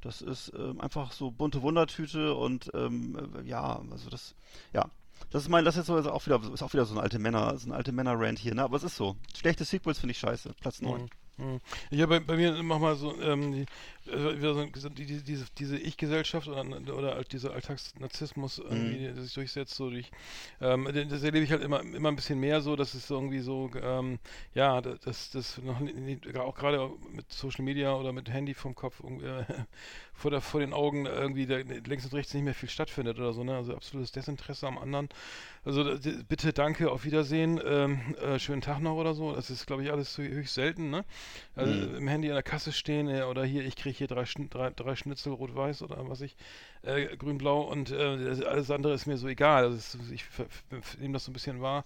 das ist ähm, einfach so bunte Wundertüte und ähm, äh, ja, also das, ja. Das ist mein, das ist so ist auch wieder, ist auch wieder so ein alte Männer, so ein alte Männer-Rant hier, ne? Aber es ist so. Schlechte Sequels finde ich scheiße. Platz 9. Mhm. Hm. Ich habe bei, bei mir manchmal so, ähm, die, also so, die, die, diese, diese Ich-Gesellschaft oder, oder dieser Alltagsnarzissmus irgendwie, der sich durchsetzt, so durch, ähm, das erlebe ich halt immer, immer ein bisschen mehr so, dass es irgendwie so, ähm, ja, das, das noch, nicht- auch gerade mit Social Media oder mit Handy vom Kopf irgendwie, äh, *laughs* vor, der, vor den Augen irgendwie da, links und rechts nicht mehr viel stattfindet oder so, ne? Also absolutes Desinteresse am anderen. Also d- bitte, danke, auf Wiedersehen, ähm, äh, schönen Tag noch oder so. Das ist, glaube ich, alles höchst selten, ne? Also im Handy an der Kasse stehen äh, oder hier, ich kriege hier drei, drei, drei Schnitzel rot-weiß oder was ich, äh, grün-blau und äh, das, alles andere ist mir so egal. Also es, ich nehme das so ein bisschen wahr.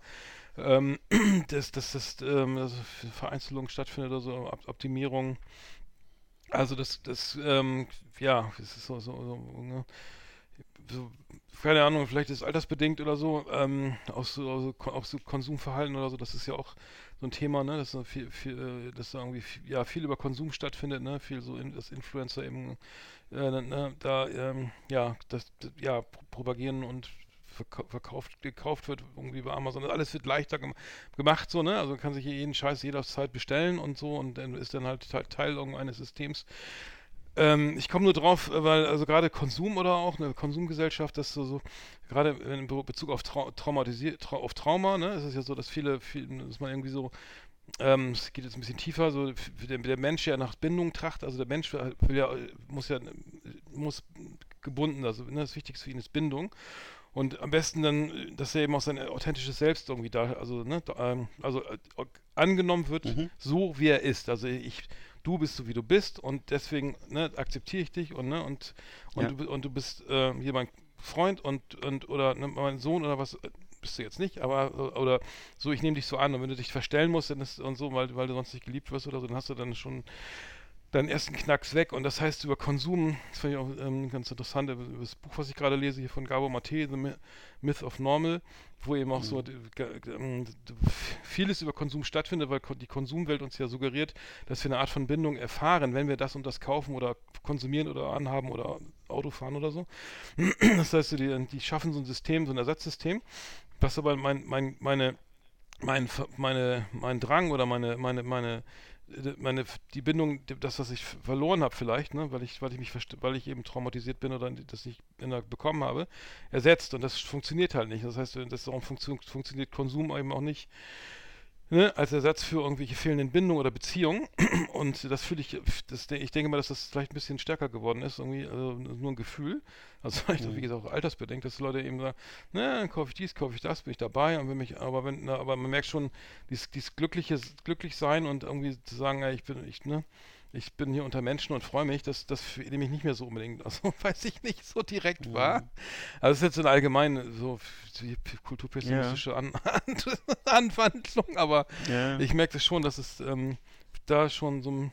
Ähm, *clears throat* dass, dass, dass, ähm, dass Vereinzelung stattfindet oder so, Op Optimierung. Also das, das, ähm, ja, es ist so, so, so, ne? so, keine Ahnung, vielleicht ist es altersbedingt oder so, ähm, auch so, auch so Konsumverhalten oder so, das ist ja auch so ein Thema, ne, dass so viel, viel, äh, dass da irgendwie ja, viel über Konsum stattfindet, ne, viel so, in, dass Influencer eben, äh, ne, da, ähm, ja, das, ja, pro- propagieren und verkau- verkauft, gekauft wird irgendwie bei Amazon. Alles wird leichter gem gemacht, so, ne? Also kann sich jeden Scheiß jederzeit bestellen und so und dann ist dann halt Teil irgendeines Systems. Ähm, ich komme nur drauf, äh, weil also gerade Konsum oder auch eine Konsumgesellschaft, das so, so gerade in Be- Bezug auf Trau traumatisiert, trau auf Trauma, ne, ist es ja so, dass viele, viel, dass man irgendwie so, ähm, es geht jetzt ein bisschen tiefer, so der, der Mensch ja nach Bindung tracht, also der Mensch will will ja, äh, muss ja, äh, muss gebunden, also ne, das Wichtigste für ihn ist Bindung. Und am besten dann, äh, dass er eben auch sein authentisches Selbst irgendwie da, also, ne, da, ähm, also äh, angenommen wird, so wie er ist. Also ich, du bist so wie du bist und deswegen ne, akzeptiere ich dich und ne, und, und, Ja. du, und du bist äh, hier mein Freund und, und oder ne, mein Sohn oder was äh, bist du jetzt nicht, aber oder so, ich nehme dich so an und wenn du dich verstellen musst dann ist, und so, weil, weil du sonst nicht geliebt wirst oder so, dann hast du dann schon deinen ersten Knacks weg. Und das heißt, über Konsum, das fand ich auch ähm, ganz interessant, über, über das Buch, was ich gerade lese, hier von Gabor Mate, The Myth of Normal, wo eben auch so ge- ähm, d- vieles über Konsum stattfindet, weil die Konsumwelt uns ja suggeriert, dass wir eine Art von Bindung erfahren, wenn wir das und das kaufen oder konsumieren oder anhaben oder Auto fahren oder so. *clears throat* Das heißt, so die, die schaffen so ein System, so ein Ersatzsystem, was aber mein, mein, meine mein, meine, mein Drang oder meine, meine, meine, äh, meine, die Bindung, das, was ich verloren habe vielleicht, ne, weil ich, weil ich mich, weil ich eben traumatisiert bin oder das nicht bekommen habe, ersetzt und das funktioniert halt nicht. Das heißt, das darum funktio funktioniert Konsum eben auch nicht ne, als Ersatz für irgendwelche fehlenden Bindungen oder Beziehungen. *clears throat* Und das fühle ich, das, ich denke mal, dass das vielleicht ein bisschen stärker geworden ist, irgendwie, also nur ein Gefühl. Also *laughs* vielleicht auch, wie gesagt, auch altersbedingt, dass Leute eben sagen, na, dann kaufe ich dies, kaufe ich das, bin ich dabei. Und wenn mich, aber wenn, na, aber man merkt schon, dieses, dieses glückliche, glücklich sein und irgendwie zu sagen, ja, ich bin, ich, ne, ich bin hier unter Menschen und freue mich, das, das nehme ich nicht mehr so unbedingt, also *laughs* weiß ich nicht so direkt wahr. Also es ist jetzt so eine allgemeine, so kulturpessimistische An An *laughs* Anwandlung, aber Ja. ich merke das schon, dass es ähm, da schon so, ein-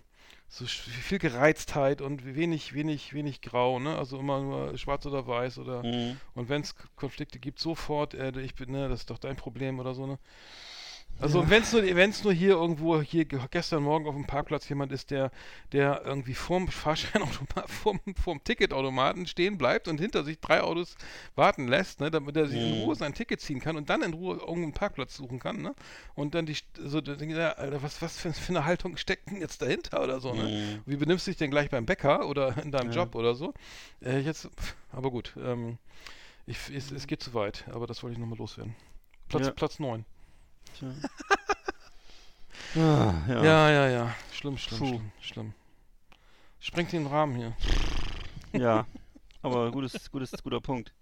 so viel Gereiztheit und wenig, wenig, wenig Grau, ne? Also immer nur schwarz oder weiß oder Mhm. und wenn es Konflikte gibt, sofort, äh, ich bin, ne, das ist doch dein Problem oder so, ne? Also wenn es nur, wenn's nur hier irgendwo, hier ge- gestern Morgen auf dem Parkplatz jemand ist, der, der irgendwie vorm Fahrscheinautomat, *laughs* vorm, vorm Ticketautomaten stehen bleibt und hinter sich drei Autos warten lässt, ne, damit er sich in Ruhe sein Ticket ziehen kann und dann in Ruhe irgendeinen Parkplatz suchen kann, ne? Und dann die, so, ja, Alter, was, was für, für eine Haltung steckt denn jetzt dahinter oder so, ne? Wie benimmst du dich denn gleich beim Bäcker oder in deinem Job oder so? Äh, jetzt, aber gut, ähm, ich, es, es geht zu weit, aber das wollte ich nochmal loswerden. Platz, Ja. Platz 9. *laughs* Ah, ja. Ja, ja, ja. Schlimm, schlimm, Puh. schlimm, schlimm. Sprengt den Rahmen hier. *laughs* Ja, aber gutes, gutes, guter Punkt.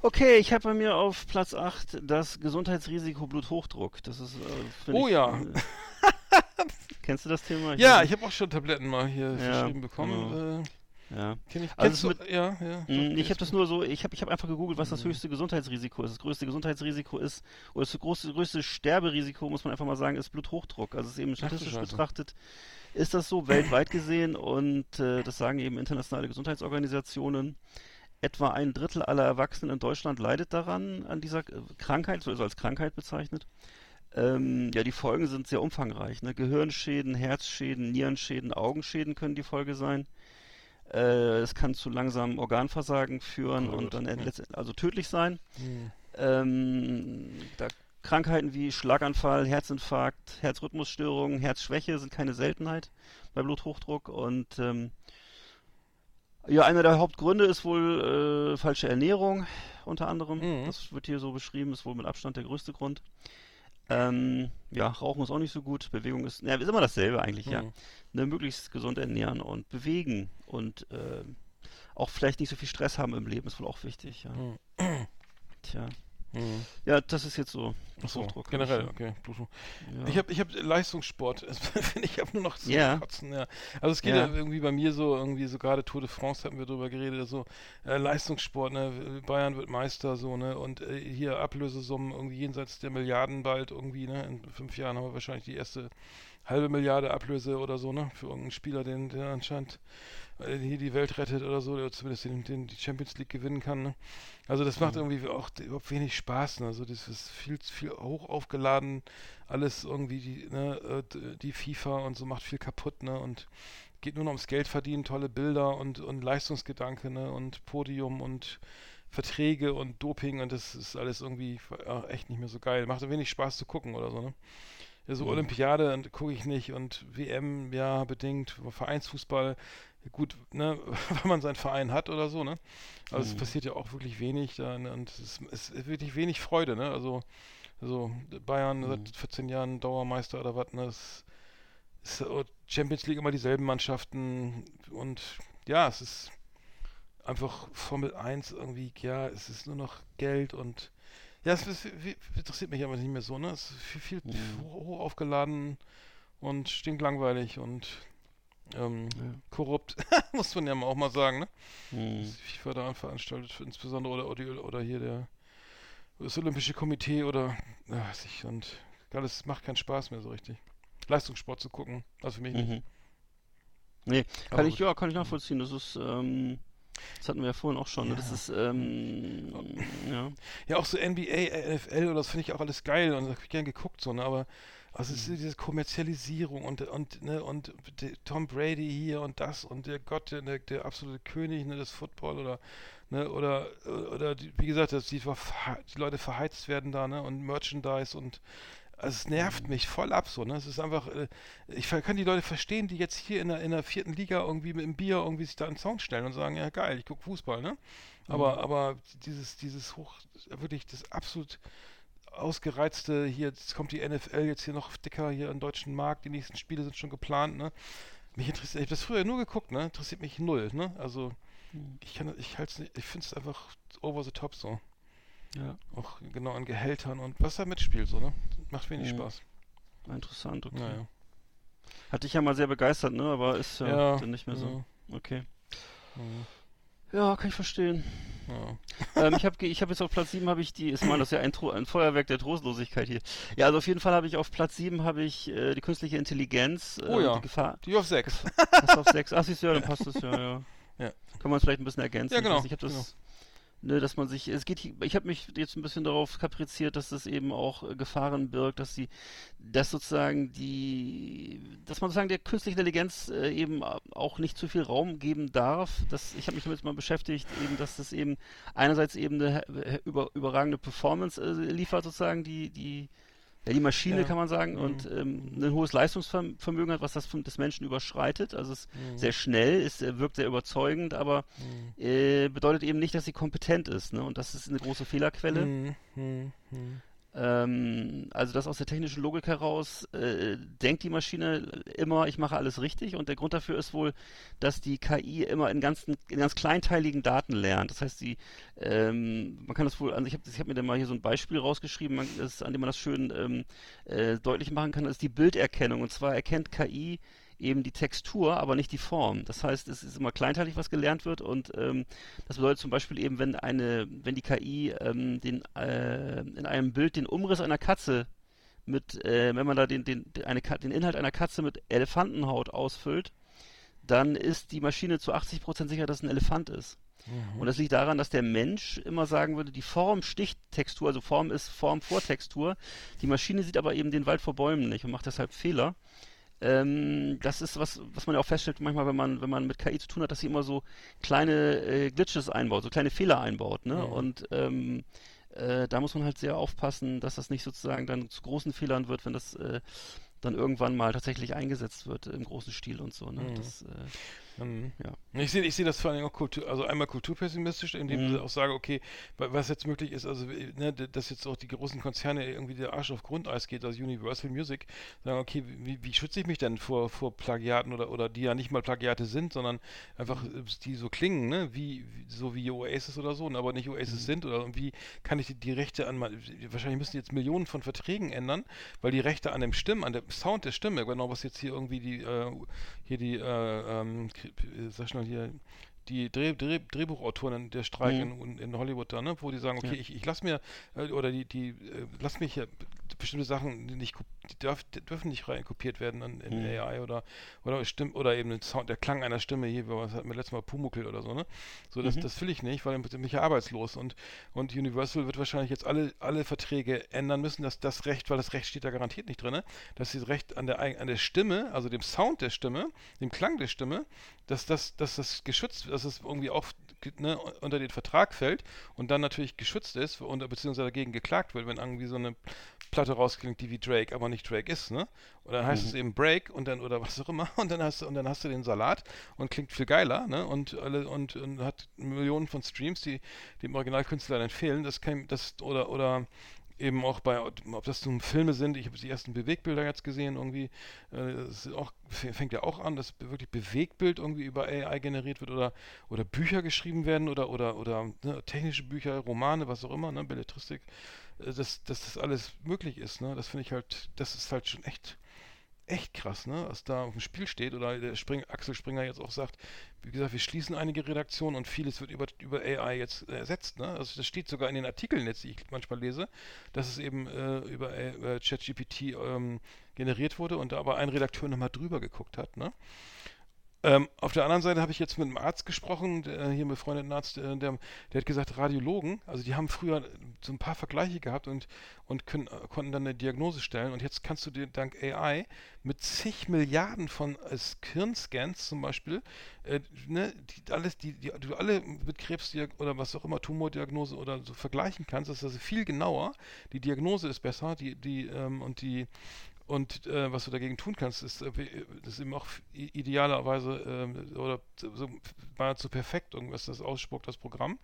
Okay, ich habe bei mir auf Platz 8 das Gesundheitsrisiko Bluthochdruck. Das ist. Äh, Oh ich, ja. Äh, *laughs* kennst du das Thema? Ja, weiß ich habe auch schon Tabletten mal hier Ja, verschrieben bekommen. Äh, nicht. Ja. kenn ich, Also du, ja, ja. Mm, doch, Ich habe das nur so, ich habe ich hab einfach gegoogelt, was Mhm. das höchste Gesundheitsrisiko ist. Das größte Gesundheitsrisiko ist, oder das größte, größte Sterberisiko, muss man einfach mal sagen, ist Bluthochdruck. Also es ist eben statistisch betrachtet, ist das so weltweit gesehen und äh, das sagen eben internationale Gesundheitsorganisationen. Etwa ein Drittel aller Erwachsenen in Deutschland leidet daran, an dieser äh, Krankheit, so ist als Krankheit bezeichnet. Ähm, ja, die Folgen sind sehr umfangreich. Ne? Gehirnschäden, Herzschäden, Nierenschäden, Augenschäden können die Folge sein. Äh, es kann zu langsamem Organversagen führen Oh und dann also tödlich sein. Hm. Ähm, da Krankheiten wie Schlaganfall, Herzinfarkt, Herzrhythmusstörungen, Herzschwäche sind keine Seltenheit bei Bluthochdruck und ähm, ja, einer der Hauptgründe ist wohl äh, falsche Ernährung, unter anderem. Mhm. Das wird hier so beschrieben, ist wohl mit Abstand der größte Grund. Ähm, ja, Rauchen ist auch nicht so gut, Bewegung ist, ja, ist immer dasselbe eigentlich, ja. Mhm. Ne, möglichst gesund ernähren und bewegen und äh, auch vielleicht nicht so viel Stress haben im Leben, ist wohl auch wichtig, ja. Mhm. Tja. Mhm. Ja, das ist jetzt so. Achso, Blutdruck, generell, okay. Ja. Ich habe ich hab Leistungssport. *laughs* Ich habe nur noch zu Ja. kotzen. Ja. Also es geht ja. Ja. irgendwie bei mir so, irgendwie so gerade Tour de France hatten wir drüber geredet, so äh, Leistungssport, ne? Bayern wird Meister, so, ne? Und äh, hier Ablösesummen irgendwie jenseits der Milliarden bald irgendwie, ne? In fünf Jahren haben wir wahrscheinlich die erste halbe Milliarde Ablöse oder so, ne? Für irgendeinen Spieler, den, der anscheinend hier die Welt rettet oder so, oder zumindest den, den die Champions League gewinnen kann, ne? Also das macht irgendwie auch überhaupt wenig Spaß, ne? Also das ist viel zu viel hoch aufgeladen, alles irgendwie die, ne, äh, die FIFA und so macht viel kaputt, ne? Und geht nur noch ums Geld verdienen, tolle Bilder und, und Leistungsgedanke, ne? Und Podium und Verträge und Doping und das ist alles irgendwie äh, echt nicht mehr so geil. Macht wenig Spaß zu gucken oder so, ne? Ja, so Mhm. Olympiade gucke ich nicht und WM, ja, bedingt, Vereinsfußball, gut, ne, *laughs* wenn man seinen Verein hat oder so, ne? Es Mhm. passiert ja auch wirklich wenig da, ne? und es ist, es wirklich wenig Freude, ne? Also, also Bayern Mhm. seit 14 Jahren Dauermeister oder was, ne? Es ist äh, Champions League immer dieselben Mannschaften und ja, es ist einfach Formel 1 irgendwie, ja, es ist nur noch Geld und ja, es ist, interessiert mich aber nicht mehr so, ne? Es ist viel, viel Mhm. hoch aufgeladen und stinklangweilig und ähm, Ja. korrupt, *laughs* muss man ja auch mal sagen, ne? Mhm. Das FIFA da veranstaltet, insbesondere oder, oder, oder hier der das Olympische Komitee oder ja, weiß ich und alles macht keinen Spaß mehr so richtig. Leistungssport zu gucken, also für mich nicht. Mhm. Nee, Aber kann ich, gut. ja, kann ich nachvollziehen. Das ist, ähm, das hatten wir ja vorhin auch schon. Ne? Das Ja. ist, ähm, ja. Ja, auch so NBA, NFL oder das finde ich auch alles geil und das habe ich gern geguckt, so, ne? Aber also es ist Mhm. diese Kommerzialisierung und und ne und Tom Brady hier und das und der Gott, der, der, absolute König ne, des Football oder ne oder oder die, wie gesagt, dass die, die Leute verheizt werden da, ne? Und Merchandise und also es Mhm. nervt mich voll ab so, ne? Es ist einfach, äh, ich kann die Leute verstehen, die jetzt hier in der, in der vierten Liga irgendwie mit dem Bier irgendwie sich da einen Song stellen und sagen, ja geil, ich gucke Fußball, ne? Aber, aber dieses, dieses hoch, wirklich das absolut ausgereizte, hier, jetzt kommt die NFL jetzt hier noch dicker hier im deutschen Markt, die nächsten Spiele sind schon geplant, ne? Mich interessiert, ich habe das früher nur geguckt, ne? Interessiert mich null, ne? Also ich kann ich halte nicht, ich finde es einfach over the top so. Ja. Auch genau an Gehältern und was da mitspielt, so, ne? Macht wenig Mhm. Spaß. Interessant, okay. Naja. Hat dich ja mal sehr begeistert, ne? Aber ist ja, Ja, dann nicht mehr so. ja. Okay. Ja, kann ich verstehen. Ja. ähm, ich habe ich hab jetzt auf Platz 7 habe ich die, ist mal das ist ja ein, ein Feuerwerk der Trostlosigkeit hier. Ja, also auf jeden Fall habe ich auf Platz 7 habe ich äh, die künstliche Intelligenz. Äh, Oh ja. Die Gefahr. Die auf 6. Hast du auf 6? Ach, siehst du, ja, dann passt das ja, ja. Ja. Kann man es vielleicht ein bisschen ergänzen. Ja, genau, Ich, ich habe das, ne, dass man sich, es geht, ich habe mich jetzt ein bisschen darauf kapriziert, dass das eben auch äh, Gefahren birgt, dass sie, dass sozusagen die, dass man sozusagen der künstlichen Intelligenz äh, eben auch nicht zu viel Raum geben darf. Das, ich habe mich damit mal beschäftigt, eben, dass das eben einerseits eben eine äh, über, überragende Performance liefert, sozusagen die, die ja, die Maschine Ja. kann man sagen Mhm. und ähm, ein hohes Leistungsvermögen hat, was das des Menschen überschreitet. Also es ist Mhm. sehr schnell, ist, äh, wirkt sehr überzeugend, aber Mhm. äh, bedeutet eben nicht, dass sie kompetent ist. Ne? Und das ist eine große Fehlerquelle. Ähm, also das aus der technischen Logik heraus äh, denkt die Maschine immer, ich mache alles richtig. Und der Grund dafür ist wohl, dass die KI immer in, ganzen, in ganz kleinteiligen Daten lernt. Das heißt, die, ähm, man kann das wohl, also ich habe hab mir da mal hier so ein Beispiel rausgeschrieben, man, das, an dem man das schön ähm, äh, deutlich machen kann, das ist die Bilderkennung. Und zwar erkennt KI eben die Textur, aber nicht die Form. Das heißt, es ist immer kleinteilig, was gelernt wird und ähm, das bedeutet zum Beispiel eben, wenn eine, wenn die KI ähm, den, äh, in einem Bild den Umriss einer Katze mit, äh, wenn man da den, den, eine, den Inhalt einer Katze mit Elefantenhaut ausfüllt, dann ist die Maschine zu 80% sicher, dass es ein Elefant ist. Mhm. Und das liegt daran, dass der Mensch immer sagen würde, die Form sticht Textur, also Form ist Form vor Textur. Die Maschine sieht aber eben den Wald vor Bäumen nicht und macht deshalb Fehler. Ähm, das ist was, was man ja auch feststellt manchmal, wenn man, wenn man mit KI zu tun hat, dass sie immer so kleine äh, Glitches einbaut, so kleine Fehler einbaut, ne? Mhm. Und ähm, äh, da muss man halt sehr aufpassen, dass das nicht sozusagen dann zu großen Fehlern wird, wenn das äh, dann irgendwann mal tatsächlich eingesetzt wird im großen Stil und so. Ne? Mhm. Das, äh, Mhm. Ja. Ich sehe ich sehe das vor allem auch Kultur, also einmal kulturpessimistisch, indem Mhm. ich auch sage, okay, wa- was jetzt möglich ist, also ne, dass jetzt auch die großen Konzerne irgendwie der Arsch auf Grundeis geht, also Universal Music, sagen, okay, wie, wie schütze ich mich denn vor, vor Plagiaten oder, oder die ja nicht mal Plagiate sind, sondern einfach Mhm. äh, die so klingen, ne, wie, so wie Oasis oder so, aber nicht Oasis Mhm. sind oder wie kann ich die, die Rechte an, wahrscheinlich müssen jetzt Millionen von Verträgen ändern, weil die Rechte an dem Stimmen, an dem Sound der Stimme, genau was jetzt hier irgendwie die, äh, hier die, äh, ähm, äh, sag schnell hier, die Dreh, Dreh, Drehbuchautoren, der Streik Mhm. in, in Hollywood da, ne, wo die sagen, okay, Ja. ich, ich lass mir, äh, oder die, die, äh, lass mich ja bestimmte Sachen nicht, die, darf, die dürfen nicht rein kopiert werden in, in Mhm. AI oder, oder stimmt, oder eben den Sound, der Klang einer Stimme hier, was hatten wir letztes Mal Pumuckl oder so, ne, so, das, Mhm. das will ich nicht, weil dann bin ich ja arbeitslos und, und Universal wird wahrscheinlich jetzt alle, alle Verträge ändern müssen, dass das Recht, weil das Recht steht da garantiert nicht drin, dass das Recht an der, an der Stimme, also dem Sound der Stimme, dem Klang der Stimme, dass das, dass das geschützt, dass es irgendwie auch ne, unter den Vertrag fällt und dann natürlich geschützt ist und beziehungsweise dagegen geklagt wird, wenn irgendwie so eine Platte rausklingt, die wie Drake, aber nicht Drake ist, ne? Oder dann heißt Mhm. es eben Break und dann oder was auch immer *laughs* und dann hast du und dann hast du den Salat und klingt viel geiler, ne? Und alle und, und hat Millionen von Streams, die dem Originalkünstler dann fehlen. Das kann das oder oder eben auch bei, ob das nun Filme sind, ich habe die ersten Bewegbilder jetzt gesehen, irgendwie, äh, das ist auch, fängt ja auch an, dass wirklich Bewegbild irgendwie über AI generiert wird oder, oder Bücher geschrieben werden oder, oder, oder ne, technische Bücher, Romane, was auch immer, ne, Belletristik, äh, dass, dass das alles möglich ist, ne, das finde ich halt, das ist halt schon echt, echt krass, ne, was da auf dem Spiel steht oder der Spring, Axel Springer jetzt auch sagt, wie gesagt, wir schließen einige Redaktionen und vieles wird über, über AI jetzt ersetzt, ne, also das steht sogar in den Artikeln jetzt, die ich manchmal lese, dass es eben äh, über äh, ChatGPT ähm, generiert wurde und da aber ein Redakteur nochmal drüber geguckt hat, ne. Ähm, auf der anderen Seite habe ich jetzt mit einem Arzt gesprochen, der, hier mit befreundeten Arzt, äh, der, der hat gesagt, Radiologen, also die haben früher so ein paar Vergleiche gehabt und, und können, äh, konnten dann eine Diagnose stellen. Und jetzt kannst du dir dank AI mit zig Milliarden von äh, Hirnscans zum Beispiel, äh, ne, die alles, die, die du alle mit Krebs oder was auch immer, Tumordiagnose oder so vergleichen kannst, das ist also viel genauer, die Diagnose ist besser, die, die, ähm, und die und äh, was du dagegen tun kannst, ist, äh, das ist eben auch idealerweise ähm, oder so nahezu perfekt, irgendwas das ausspuckt, das Programm.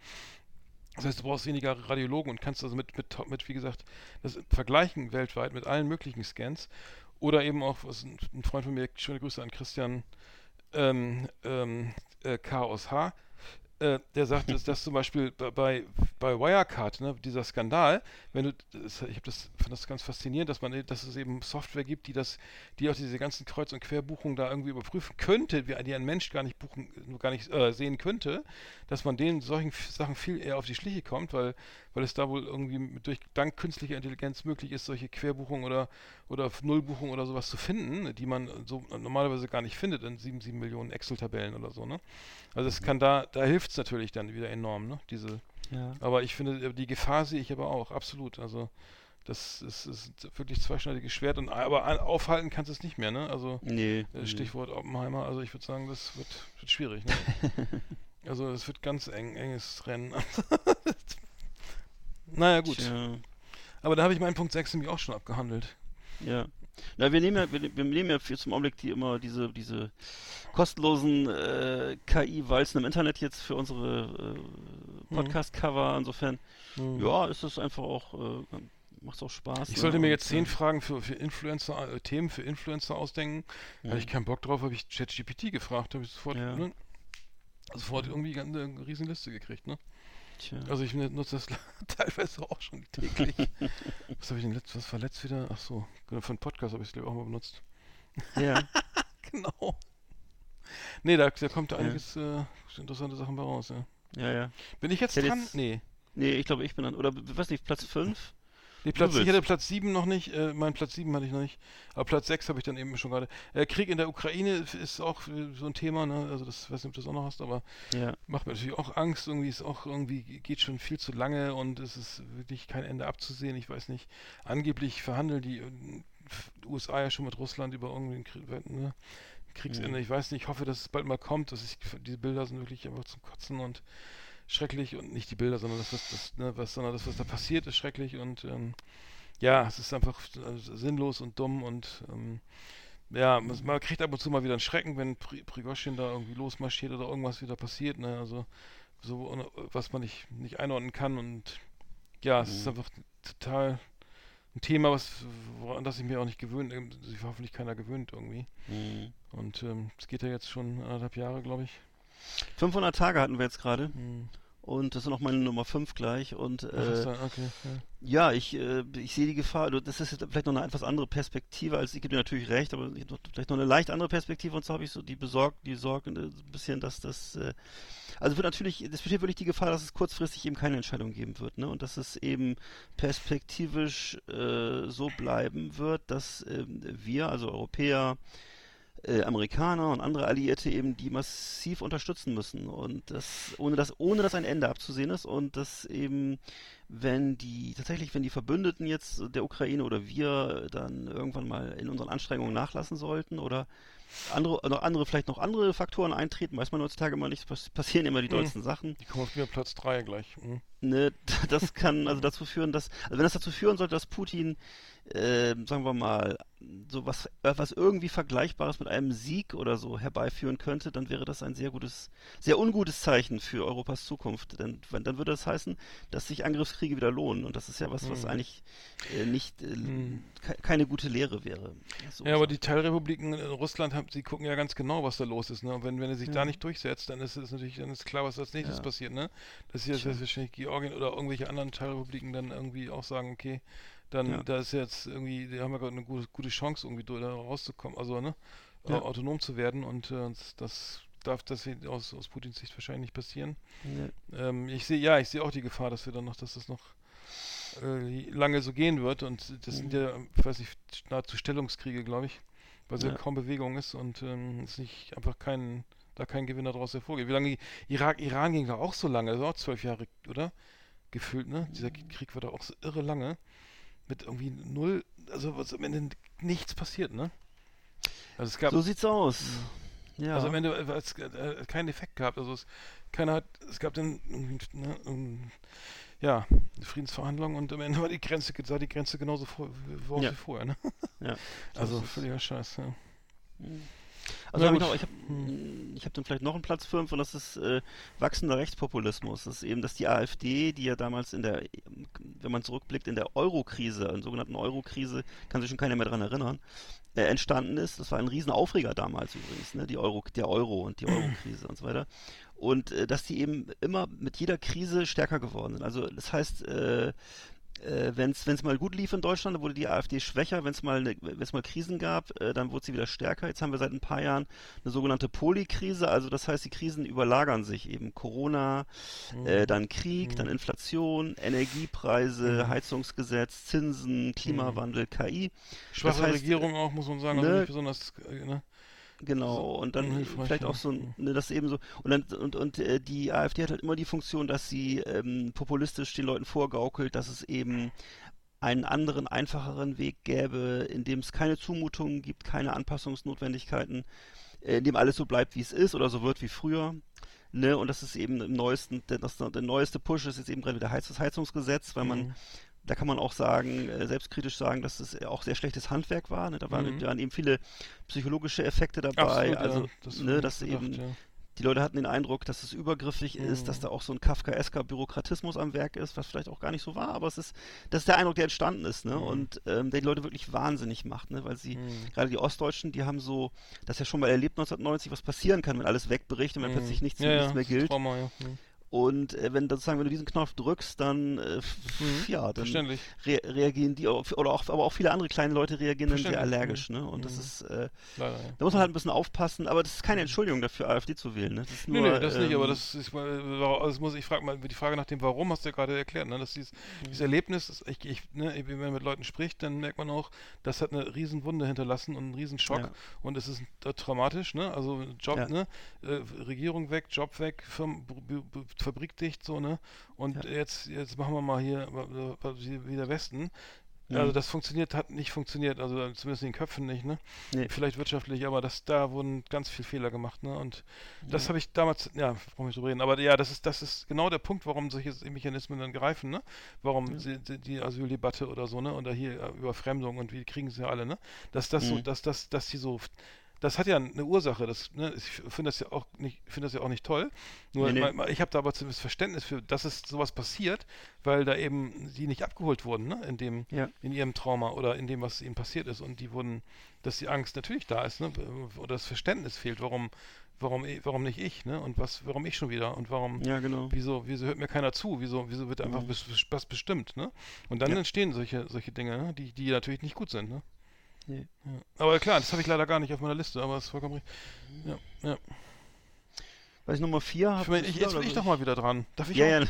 Das heißt, du brauchst weniger Radiologen und kannst also mit, mit, mit wie gesagt, das vergleichen weltweit mit allen möglichen Scans. Oder eben auch, was ein, Freund von mir, schöne Grüße an Christian ähm, ähm, äh, K aus äh, der sagt, dass das zum Beispiel bei- bei, Wirecard, ne, dieser Skandal, wenn du, das, ich das, fand das ganz faszinierend, dass man, dass es eben Software gibt, die das, die auch diese ganzen Kreuz- und Querbuchungen da irgendwie überprüfen könnte, die ein Mensch gar nicht buchen, gar nicht äh, sehen könnte, dass man denen solchen Sachen viel eher auf die Schliche kommt, weil, weil es da wohl irgendwie durch dank künstlicher Intelligenz möglich ist, solche Querbuchungen oder oder Nullbuchungen oder sowas zu finden, die man so normalerweise gar nicht findet in 7, 7 Millionen Excel-Tabellen oder so, ne? Also es kann da, da hilft es natürlich dann wieder enorm, ne? Diese, Ja. aber ich finde, äh, die Gefahr sehe ich aber auch, absolut. Also das ist, ist wirklich zweischneidiges Schwert und aber aufhalten kannst du es nicht mehr, ne? Also Nee. äh, Stichwort Oppenheimer, also ich würde sagen, das wird, wird schwierig, ne? *laughs* Also es wird ganz eng, enges Rennen. *laughs* naja, gut. Tja, Aber da habe ich meinen Punkt 6 nämlich auch schon abgehandelt. Ja. Na, wir nehmen ja, wir, wir nehmen ja für zum Augenblick die immer diese, diese kostenlosen äh, KI-Walzen im Internet jetzt für unsere äh, Podcast-Cover. Insofern, Mhm. ja, ist es einfach auch, äh, macht auch Spaß. Ich sollte mir jetzt zehn äh, Fragen für, für Influencer, äh, Themen für Influencer ausdenken. Da hatte ich keinen Bock drauf, habe ich ChatGPT gefragt, habe ich sofort, Ja. ne, sofort irgendwie ganz- eine riesen Liste gekriegt, ne? Tja. Also ich nutze das *laughs* teilweise auch schon täglich. *laughs* was habe ich denn letzt, was war letzt wieder? Ach so, genau, für einen Podcast habe ich es glaube ich auch mal benutzt. ja. *laughs* Genau. Nee, da, da kommt einiges äh, interessante Sachen bei raus, ja. ja, ja. Bin ich jetzt Ich dran? jetzt- Nee. Nee, ich glaube, ich bin dann, oder weiß nicht, Platz 5? Nee, Platz, ich hatte Platz 7 noch nicht, äh, meinen Platz 7 hatte ich noch nicht, aber Platz 6 habe ich dann eben schon gerade. Äh, Krieg in der Ukraine ist auch äh, so ein Thema, ne? Also das weiß nicht, ob du das auch noch hast, aber Ja. macht mir natürlich auch Angst. Irgendwie ist auch irgendwie geht schon viel zu lange und es ist wirklich kein Ende abzusehen. Ich weiß nicht. Angeblich verhandeln die äh, USA ja schon mit Russland über irgendwie ein Krieg, ne? Kriegsende. Mhm. Ich weiß nicht. Ich hoffe, dass es bald mal kommt. Dass ich, diese Bilder sind wirklich einfach zum Kotzen und schrecklich und nicht die Bilder, sondern das, was, das, ne, was, sondern das, was da passiert, ist schrecklich und ähm, ja, es ist einfach äh, sinnlos und dumm und ähm, ja, man, kriegt ab und zu mal wieder einen Schrecken, wenn Pri Prigozhin da irgendwie losmarschiert oder irgendwas wieder passiert, ne? Also so was man nicht, nicht einordnen kann und ja, es ist Mhm. einfach total ein Thema, was woran das ich mir auch nicht gewöhnt, sich hoffentlich keiner gewöhnt irgendwie. Mhm. Und ähm, es geht ja jetzt schon anderthalb Jahre, glaube ich. 500 Tage hatten wir jetzt gerade Hm. und das ist noch meine Nummer 5 gleich und Ach, äh, da, okay. Ja. ja, ich, äh, ich sehe die Gefahr, das ist jetzt vielleicht noch eine etwas andere Perspektive, als ich gebe dir natürlich recht, aber vielleicht noch eine leicht andere Perspektive und so habe ich so die besorgt, die Sorge äh, ein bisschen, dass das, äh, also wird natürlich, es besteht wirklich die Gefahr, dass es kurzfristig eben keine Entscheidung geben wird, ne, und dass es eben perspektivisch äh, so bleiben wird, dass ähm, wir, also Europäer, äh, Amerikaner und andere Alliierte eben die massiv unterstützen müssen und das ohne dass ohne dass ein Ende abzusehen ist und dass eben wenn die tatsächlich wenn die Verbündeten jetzt der Ukraine oder wir dann irgendwann mal in unseren Anstrengungen nachlassen sollten oder andere noch andere vielleicht noch andere Faktoren eintreten, weiß man heutzutage immer nicht, passieren immer die Mhm. dollsten Sachen. Die kommen auf mir Platz 3 gleich. Hm. Ne, *laughs* das kann also dazu führen, dass, also wenn das dazu führen sollte, dass Putin, äh, sagen wir mal, so was, äh, was irgendwie Vergleichbares mit einem Sieg oder so herbeiführen könnte, dann wäre das ein sehr gutes, sehr ungutes Zeichen für Europas Zukunft. Denn wenn, dann würde das heißen, dass sich Angriffskriege wieder lohnen. Und das ist ja was, was Mhm. eigentlich äh, nicht, äh, Mhm. ke keine gute Lehre wäre. So Ja, aber die Teilrepubliken in Russland, haben, die gucken ja ganz genau, was da los ist. Ne? Und wenn, wenn er sich da Ja. nicht durchsetzt, dann ist es natürlich dann ist klar, was als nächstes Ja. passiert. Ne? Das ist jetzt Tja. wahrscheinlich Georgien oder irgendwelche anderen Teilrepubliken dann irgendwie auch sagen, okay, dann Ja. da ist jetzt irgendwie, die haben ja gerade eine gute, gute Chance, irgendwie da rauszukommen, also ne, Ja. au- autonom zu werden und äh, das darf das aus, aus Putins Sicht wahrscheinlich nicht passieren. Ne, Ähm, ich sehe, ja, ich sehe auch die Gefahr, dass wir dann noch, dass das noch äh, lange so gehen wird und das sind Mhm. ja, ich weiß nicht, nahezu Stellungskriege, glaube ich, weil es ja. Ja. kaum Bewegung ist und ähm, es nicht einfach kein, da kein Gewinner daraus hervorgeht. Wie lange Irak, Iran ging da auch so lange, das war auch zwölf Jahre, oder? Gefühlt, ne? Dieser Krieg war da auch so irre lange. Mit irgendwie null, also was am Ende nichts passiert, ne? Also es gab, So sieht's aus. Ja. also am Ende äh, hat es äh, keinen Effekt gehabt. Also es, keiner hat, es gab dann irgendwie, ne, ähm, ja, Friedensverhandlungen und am Ende war die Grenze, sah die Grenze genauso vor, wie, wie Ja. vorher, ne? Ja. *laughs* Also es. völliger Scheiß, ja. Also hab ich noch, ich habe ich hab dann vielleicht noch einen Platz 5 und das ist äh, wachsender Rechtspopulismus. Das ist eben, dass die AfD, die ja damals in der, wenn man zurückblickt, in der Euro-Krise, in der sogenannten Euro-Krise, kann sich schon keiner mehr dran erinnern, äh, entstanden ist. Das war ein Riesenaufreger damals übrigens, ne? Die Euro, der Euro und die Euro-Krise und so weiter. Und äh, dass die eben immer mit jeder Krise stärker geworden sind. Also das heißt, äh, äh, wenn es mal gut lief in Deutschland, dann wurde die AfD schwächer. Wenn es mal, ne, wenn's mal Krisen gab, äh, dann wurde sie wieder stärker. Jetzt haben wir seit ein paar Jahren eine sogenannte Polykrise. Also das heißt, die Krisen überlagern sich eben. Corona, äh, dann Krieg, dann Inflation, Energiepreise, Mhm. Heizungsgesetz, Zinsen, Klimawandel, KI. Schwache heißt, Regierung auch, muss man sagen, also ne, nicht besonders, äh, ne? Genau, und dann vielleicht auch so, ne, das eben so, und dann, und, und äh, die AfD hat halt immer die Funktion, dass sie ähm, populistisch den Leuten vorgaukelt, dass es eben einen anderen, einfacheren Weg gäbe, in dem es keine Zumutungen gibt, keine Anpassungsnotwendigkeiten, äh, in dem alles so bleibt, wie es ist oder so wird wie früher. Ne, und das ist eben im neuesten, der, das, der neueste Push ist jetzt eben gerade wieder Heiz, das Heizungsgesetz, weil man Mhm. Da kann man auch sagen, äh, selbstkritisch sagen, dass es auch sehr schlechtes Handwerk war. Ne? Da waren, Mhm. waren eben viele psychologische Effekte dabei. Absolut, also, ja, das ne, dass gedacht, eben ja. die Leute hatten den Eindruck, dass es übergriffig ist, dass Mhm. da auch so ein Kafkaesker Bürokratismus am Werk ist, was vielleicht auch gar nicht so war, aber es ist, das ist der Eindruck, der entstanden ist, ne? Mhm. Und ähm, der die Leute wirklich wahnsinnig macht, ne? Weil sie, Mhm. gerade die Ostdeutschen, die haben so, das ja schon mal erlebt 1990, was passieren kann, wenn alles wegbricht und wenn Mhm. plötzlich nichts, ja, nichts ja, mehr gilt. Trauma, ja. Mhm. Und äh, wenn sozusagen, wenn du diesen Knopf drückst, dann äh, Mhm. ja, dann re reagieren die auf, oder auch, aber auch viele andere kleine Leute reagieren dann sehr allergisch, ne? Und das Mhm. ist, äh, Leider, ja. da muss man halt ein bisschen aufpassen, aber das ist keine Entschuldigung dafür, AfD zu wählen, ne? Das ist Nee, nur, nee, das nicht, aber ähm, das ist mal, äh, das muss ich frage mal die Frage nach dem Warum hast du ja gerade erklärt, ne? Dass dieses, Mhm. dieses Erlebnis, das ich, ich, ne, wenn man mit Leuten spricht, dann merkt man auch, das hat eine riesen Wunde hinterlassen und einen riesen Schock Ja. und es ist äh, traumatisch, ne? Also Job, Ja. ne? Äh, Regierung weg, Job weg, Firmen, Fabrik dicht, so, ne? Und Ja. jetzt, jetzt machen wir mal hier äh, wie wie der Westen. Also das funktioniert, hat nicht funktioniert, also zumindest in den Köpfen nicht, ne? Nee. Vielleicht wirtschaftlich, aber das, da wurden ganz viele Fehler gemacht, ne? Und das habe ich damals, ja, brauchen wir nicht drüber reden, aber ja, das ist, das ist genau der Punkt, warum solche Mechanismen dann greifen, ne? Warum sie, die, die Asyldebatte oder so, ne? Oder hier äh, Überfremdung und wie kriegen sie ja alle, ne? Dass das so, Mhm. dass, dass, dass die so das hat ja eine Ursache. Das, ne, ich finde das ja auch nicht, finde das ja auch nicht toll. Nur Nee, nee. ich habe da aber zumindest Verständnis für, dass es sowas passiert, weil da eben die nicht abgeholt wurden, ne, in dem, Ja. in ihrem Trauma oder in dem, was ihnen passiert ist. Und die wurden, dass die Angst natürlich da ist, ne, oder das Verständnis fehlt, warum, warum, eh- warum nicht ich, ne, und was, warum ich schon wieder und warum, Ja, genau. wieso, wieso hört mir keiner zu, wieso, wieso wird einfach Mhm. was bestimmt, ne? Und dann Ja. entstehen solche, solche Dinge, ne, die, die natürlich nicht gut sind, ne? Nee. Ja. Aber klar, das habe ich leider gar nicht auf meiner Liste, aber es ist vollkommen richtig. Ja, ja. Weiß ich Nummer vier? Ich, mein, ich, jetzt bin ich doch mal wieder dran. Darf ich Ja, auch?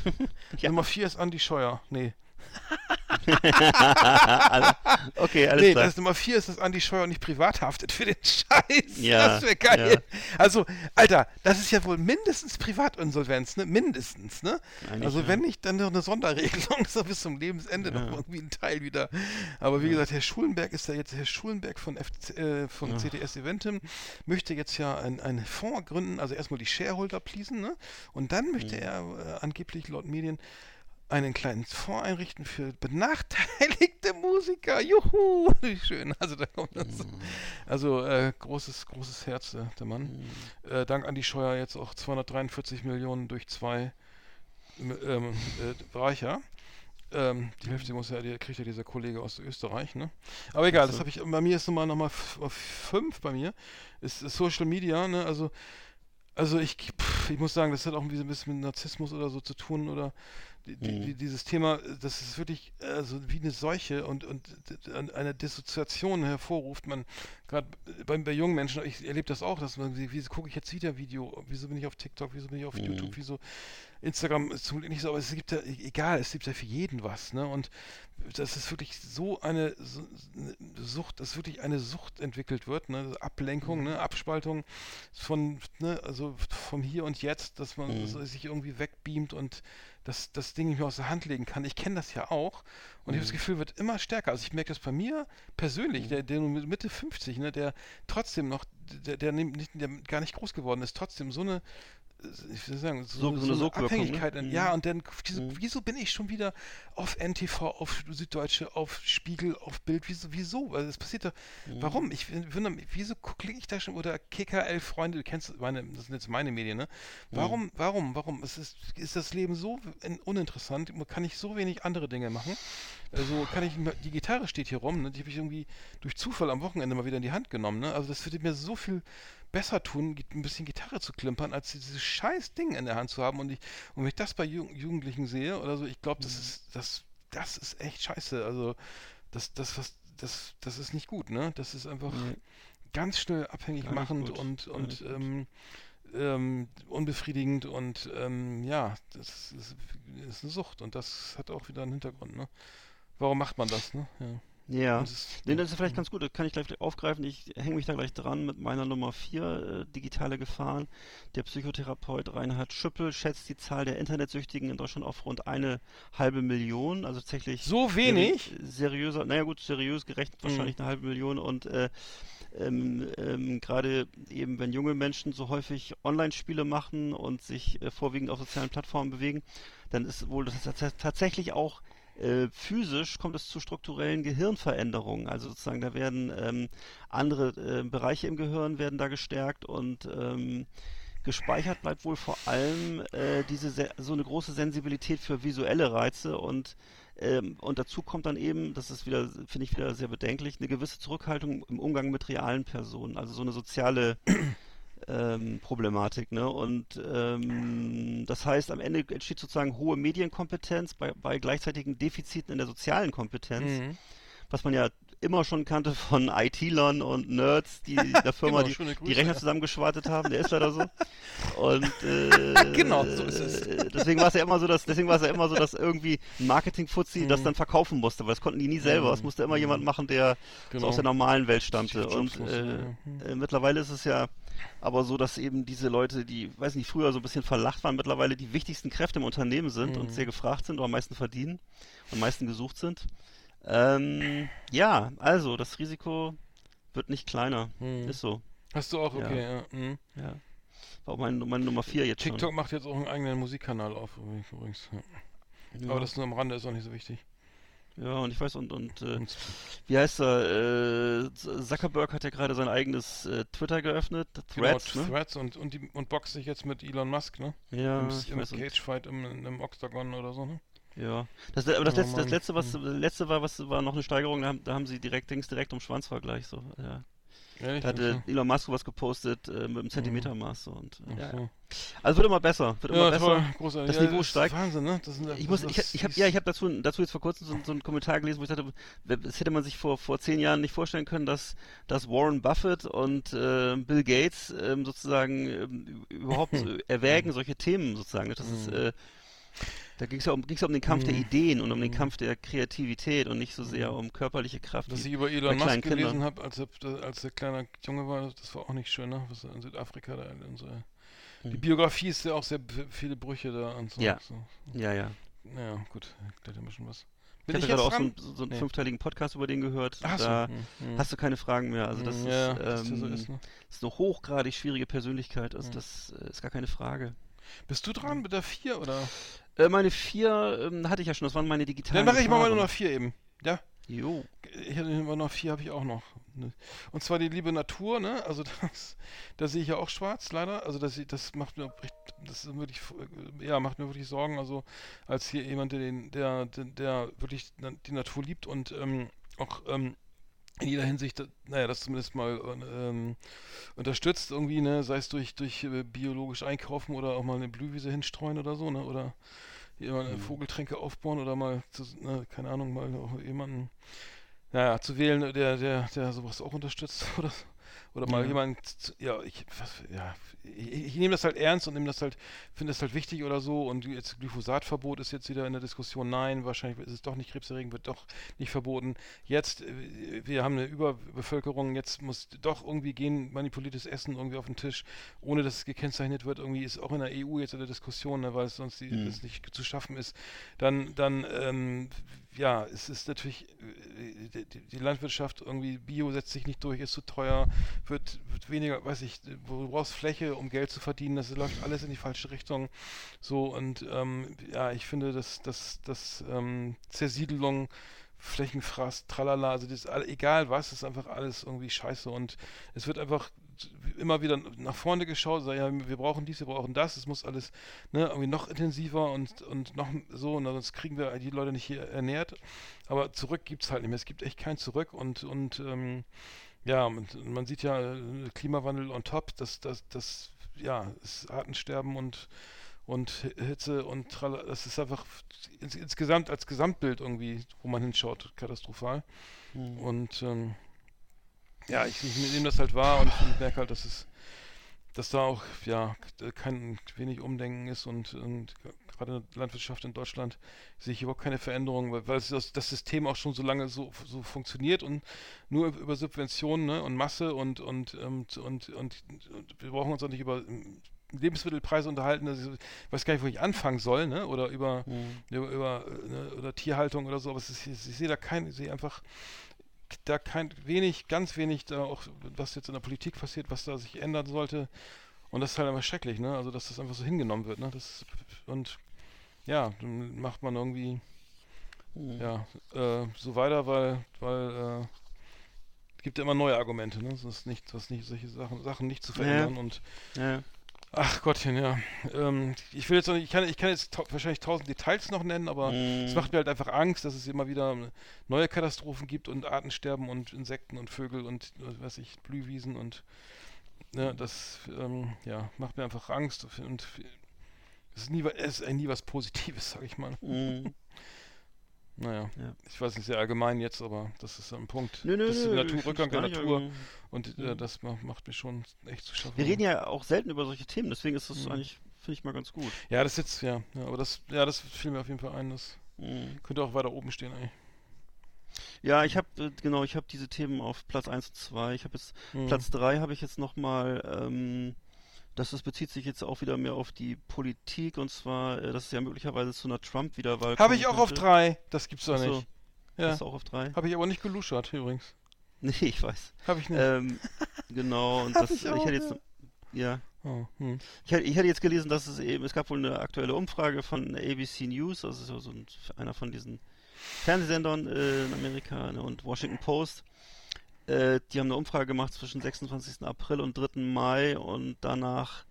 ja. *laughs* *laughs* Nummer 4 ist Andi Scheuer. Nee. *laughs* *laughs* okay, alles nee, klar. das Nummer 4 ist, dass Andi Scheuer nicht privat haftet für den *laughs* Scheiß. Ja, das wäre geil. ja. Also, Alter, das ist ja wohl mindestens Privatinsolvenz, ne? Mindestens, ne? Eigentlich, also, ja. wenn nicht, dann noch eine Sonderregelung, *laughs* so bis zum Lebensende noch Ja. irgendwie ein Teil wieder. Aber wie gesagt, Herr Schulenberg ist ja jetzt, Herr Schulenberg von, FC, äh, von CTS Eventim möchte jetzt ja ein, einen Fonds gründen, also erstmal die Shareholder pleasen, ne? Und dann möchte Mhm. er äh, angeblich laut Medien einen kleinen Fonds einrichten für benachteiligte Musiker. Juhu! Wie schön. Also da kommt das. Mhm. Also äh, großes, großes Herz, äh, der Mann. Äh, dank Andi Scheuer jetzt auch 243 Millionen durch zwei ähm, äh, reicher. Ähm, die Hälfte muss ja, die kriegt ja dieser Kollege aus Österreich, ne? Aber egal, das habe ich, bei mir ist nochmal nochmal fünf bei mir. Ist, ist Social Media, ne? Also, also ich, pff, ich muss sagen, das hat auch ein bisschen mit Narzissmus oder so zu tun oder die, Mhm. die, dieses Thema, das ist wirklich äh, so wie eine Seuche und, und eine Dissoziation hervorruft. Man, gerade bei, bei jungen Menschen, ich erlebe das auch, dass man, wie, wieso gucke ich jetzt wieder Video, wieso bin ich auf TikTok, wieso bin ich auf Mhm. YouTube, wieso Instagram ist zum Glück nicht so, aber es gibt ja, e- egal, es gibt ja für jeden was, ne? Und das ist wirklich so eine, so, eine Sucht, dass wirklich eine Sucht entwickelt wird, ne? Ablenkung, ne? Abspaltung von, ne? Also vom Hier und Jetzt, dass man Mhm. so sich irgendwie wegbeamt und das, das Ding nicht mehr aus der Hand legen kann. Ich kenne das ja auch und ich habe das Gefühl, wird immer stärker. Also ich merke das bei mir persönlich, der, der mit Mitte 50, ne, der trotzdem noch, der, der, nicht, der gar nicht groß geworden ist, trotzdem so eine ich will sagen, so, So- so so eine eine Sogwirkung, ne? Abhängigkeit. Mhm. Ja, und dann, wieso, Mhm. wieso bin ich schon wieder auf NTV, auf Süddeutsche, auf Spiegel, auf Bild? Wieso? wieso? Also es passiert doch. Mhm. Warum? Ich wundere mich, wieso klicke ich da schon? Oder KKL Freunde, du kennst meine, das sind jetzt meine Medien, ne? Mhm. Warum, warum, warum? Es ist, ist das Leben so uninteressant? Kann ich so wenig andere Dinge machen? Also kann ich, die Gitarre steht hier rum, ne? die habe ich irgendwie durch Zufall am Wochenende mal wieder in die Hand genommen. Ne? Also das würde mir so viel besser tun, ein bisschen Gitarre zu klimpern, als dieses scheiß Ding in der Hand zu haben. Und ich, und wenn ich das bei Ju Jugendlichen sehe oder so, ich glaube, das ist, das, das ist echt scheiße. Also das, das, was, das, das ist nicht gut, ne? Das ist einfach Nee. ganz schnell abhängig Gar machend und, und ähm, ähm, unbefriedigend und ähm, ja, das ist, ist eine Sucht und das hat auch wieder einen Hintergrund, ne? Warum macht man das, ne? Ja. Ja. Das ist- Nee, das ist vielleicht ganz gut, das kann ich gleich aufgreifen. Ich hänge mich da gleich dran mit meiner Nummer 4, äh, digitale Gefahren. Der Psychotherapeut Reinhard Schüppel schätzt die Zahl der Internetsüchtigen in Deutschland auf rund eine halbe Million. Also tatsächlich So wenig? seri- seriöser, naja gut, seriös gerechnet wahrscheinlich eine halbe Million und äh, ähm, ähm, gerade eben, wenn junge Menschen so häufig Online-Spiele machen und sich äh, vorwiegend auf sozialen Plattformen bewegen, dann ist wohl das tats- tatsächlich auch äh, physisch kommt es zu strukturellen Gehirnveränderungen. Also sozusagen, da werden ähm, andere äh, Bereiche im Gehirn werden da gestärkt und ähm, gespeichert bleibt wohl vor allem äh, diese se- so eine große Sensibilität für visuelle Reize und ähm, und dazu kommt dann eben, das ist wieder, finde ich wieder sehr bedenklich, eine gewisse Zurückhaltung im Umgang mit realen Personen, also so eine soziale ähm, Problematik, ne? Und ähm, das heißt, am Ende entsteht sozusagen hohe Medienkompetenz bei, bei gleichzeitigen Defiziten in der sozialen Kompetenz, Mhm. was man ja immer schon kannte von IT-Lern und Nerds, die in *laughs* der Firma Genau, die, schöne die Grüße, Rechner ja. zusammengeschwartet haben, der ist leider so. Und *laughs* äh, Genau, so ist es. äh, Deswegen war es ja immer so, dass deswegen war es ja immer so, dass irgendwie ein Marketing-Fuzzi Mhm. das dann verkaufen musste, weil das konnten die nie selber. Das musste immer jemand machen, der so Genau. aus der normalen Welt stammte. Und äh, ja. Hm. äh, mittlerweile ist es ja aber so, dass eben diese Leute, die, weiß nicht, früher so ein bisschen verlacht waren, mittlerweile die wichtigsten Kräfte im Unternehmen sind Mhm. und sehr gefragt sind oder am meisten verdienen und am meisten gesucht sind. Ähm, ja, also das Risiko wird nicht kleiner. Hm. Ist so. Hast du auch, Ja. okay, ja. hm. Ja. War auch mein, meine Nummer 4 jetzt TikTok schon. macht jetzt auch einen eigenen Musikkanal auf, übrigens. Ja. Ja. Aber das nur am Rande ist auch nicht so wichtig. Ja, und ich weiß, und, und äh, wie heißt er? Äh, Zuckerberg hat ja gerade sein eigenes äh, Twitter geöffnet, Threads, genau, ne? Threads und, und, die, und boxt sich jetzt mit Elon Musk, ne? Ja, Im, im Cage-Fight im, im Octagon oder so, ne? Ja. Das, aber das, Oh letzte, das letzte, was Hm. letzte war, was war noch eine Steigerung, da haben, da haben sie direkt Dings direkt um Schwanzvergleich so. Ja. Ehrlich? Da hatte Elon Musk was gepostet äh, mit dem Zentimetermaß so und äh, ja. so. Also wird immer besser, wird immer Ja, besser. großartig. Das ja, Niveau ist steigt. Wahnsinn, ne? Das sind, Ich das muss, ist- ich, ich habe ja, ich habe dazu, dazu jetzt vor kurzem so, so einen Kommentar gelesen, wo ich dachte, das hätte man sich vor vor zehn Jahren nicht vorstellen können, dass, dass Warren Buffett und äh, Bill Gates ähm, sozusagen ähm, überhaupt *laughs* erwägen solche Themen sozusagen. Das ist, äh, da ging es ja um, ging's ja um den Kampf der Mhm. Ideen und um den Kampf der Kreativität und nicht so sehr um körperliche Kraft. Dass die- ich über Elon Musk gelesen habe, als er, als er kleiner Junge war, das war auch nicht schön, ne? Was er in Südafrika da in so, Die Hm. Biografie ist ja auch sehr viele Brüche da und so. Ja. so. Ja, ja. Naja, gut, erklärt ja bisschen was. Ich Bin hatte ich gerade jetzt auch so, so einen Nee. fünfteiligen Podcast über den gehört. Ach so. da hm, hm. hast du keine Fragen mehr. Also das Hm, ist, ja, dass der so ähm, ist, ne? ist eine hochgradig schwierige Persönlichkeit. Also Hm. das äh, ist gar keine Frage. Bist du dran mit der 4 oder? Äh, meine vier ähm, hatte ich ja schon, das waren meine digitalen. Dann mache ich mal Gefahren. Nummer 4 eben. Ja? Jo. Ich hatte Nummer noch 4 habe ich auch noch. ne? Und zwar die liebe Natur, ne? Also *laughs* das, da sehe ich ja auch schwarz, leider. Also das, das macht mir das ist wirklich, äh, ja, macht mir wirklich Sorgen. Also als hier jemand, der, den, der, der, wirklich die Natur liebt und ähm, auch ähm, in jeder Hinsicht, äh, naja, das zumindest mal äh, ähm, unterstützt irgendwie, ne? Sei es durch, durch biologisch einkaufen oder auch mal eine Blühwiese hinstreuen oder so, ne? Oder mal eine Vogeltränke aufbauen oder mal, zu, ne, keine Ahnung, mal jemanden naja, zu wählen, der, der, der sowas auch unterstützt *laughs* oder, oder mal Ja. jemand, ja, ich, was, ja, ich, ich nehme das halt ernst und nehme das halt, finde das halt wichtig oder so und jetzt Glyphosatverbot ist jetzt wieder in der Diskussion, nein, wahrscheinlich ist es doch nicht krebserregend, wird doch nicht verboten. Jetzt, äh, wir haben eine Überbevölkerung, jetzt muss doch irgendwie gehen, manipuliertes Essen irgendwie auf den Tisch, ohne dass es gekennzeichnet wird, irgendwie ist auch in der EU jetzt in der Diskussion, ne, weil es sonst die, Mhm. das nicht zu schaffen ist, dann, dann, ähm, ja, es ist natürlich, äh, die, die- die Landwirtschaft irgendwie, Bio setzt sich nicht durch, ist zu teuer, wird, wird weniger, weiß ich, du brauchst Fläche, um Geld zu verdienen, das läuft alles in die falsche Richtung. So, und ähm, ja, ich finde, dass, dass, dass ähm, Zersiedelung, Flächenfraß, tralala, also das ist all, egal was, ist einfach alles irgendwie scheiße und es wird einfach immer wieder nach vorne geschaut, so, ja, wir brauchen dies, wir brauchen das, es muss alles ne, irgendwie noch intensiver und, und noch so, und sonst kriegen wir die Leute nicht hier ernährt. Aber zurück gibt es halt nicht mehr. Es gibt echt kein Zurück und, und ähm, ja, und man sieht ja äh, Klimawandel on top, das, das, das, ja, ist Artensterben und, und Hi- Hitze und trala, das ist einfach ins, insgesamt als Gesamtbild irgendwie, wo man hinschaut, katastrophal. Und ähm, ja, ich, ich nehme das halt wahr und ich merke halt, dass es, dass da auch ja kein wenig Umdenken ist und, und gerade in der Landwirtschaft in Deutschland sehe ich überhaupt keine Veränderung, weil, weil das, das System auch schon so lange so, so funktioniert und nur über Subventionen ne, und Masse und und, ähm, und, und, und, wir brauchen uns auch nicht über Lebensmittelpreise unterhalten, also ich weiß gar nicht, wo ich anfangen soll, ne? Oder über, über, über äh, ne, oder Tierhaltung oder so, aber ist, ich sehe da kein, ich sehe einfach da kein wenig, ganz wenig da auch, was jetzt in der Politik passiert, was da sich ändern sollte. Und das ist halt einfach schrecklich, ne? Also dass das einfach so hingenommen wird, ne? Das und ja, dann macht man irgendwie ja äh, so weiter, weil weil äh, es gibt ja immer neue Argumente, ne? Das ist nicht, was nicht solche Sachen, Sachen nicht zu verändern und Ja. Ach Gottchen, ja. Ähm, ich will jetzt noch nicht, ich kann, ich kann jetzt tau- wahrscheinlich tausend Details noch nennen, aber es Mm. macht mir halt einfach Angst, dass es immer wieder neue Katastrophen gibt und Artensterben und Insekten und Vögel und was weiß ich, Blühwiesen und ne, das ähm, ja, macht mir einfach Angst und es ist nie, es ist nie was Positives, *laughs* sag ich mal. Mm. Naja, Ja. ich weiß nicht sehr allgemein jetzt, aber das ist ein Punkt. Nö, nö, das ist nö, Natur, Rückgang der Natur und äh, Mhm. das ma- macht mir schon echt zu schaffen. Wir reden ja auch selten über solche Themen, deswegen ist das Mhm. eigentlich, finde ich mal ganz gut. Ja, das jetzt, ja, ja, aber das, ja, das fiel mir auf jeden Fall ein. Das Mm. könnte auch weiter oben stehen, ey. Ja, ich habe genau, ich habe diese Themen auf Platz 1 und 2. Ich habe jetzt Mhm. Platz 3 habe ich jetzt nochmal, ähm, das, das bezieht sich jetzt auch wieder mehr auf die Politik und zwar, äh, dass es ja möglicherweise zu einer Trump-Wiederwahl Habe ich auch auf könnte. drei. Das gibt's doch nicht. Ja. Das ist auch auf drei. Habe ich aber nicht geluschert übrigens. *laughs* Nee, ich weiß. Habe ich nicht. Ähm, genau, und *laughs* das, ich, hätte jetzt, ja. oh, hm. Ich hätte, ich jetzt gelesen, dass es eben, es gab wohl eine aktuelle Umfrage von ABC News, also so, so ein, einer von diesen Fernsehsendern äh, in Amerika ne, und Washington Post. Äh, die haben eine Umfrage gemacht zwischen 26. April und 3. Mai und danach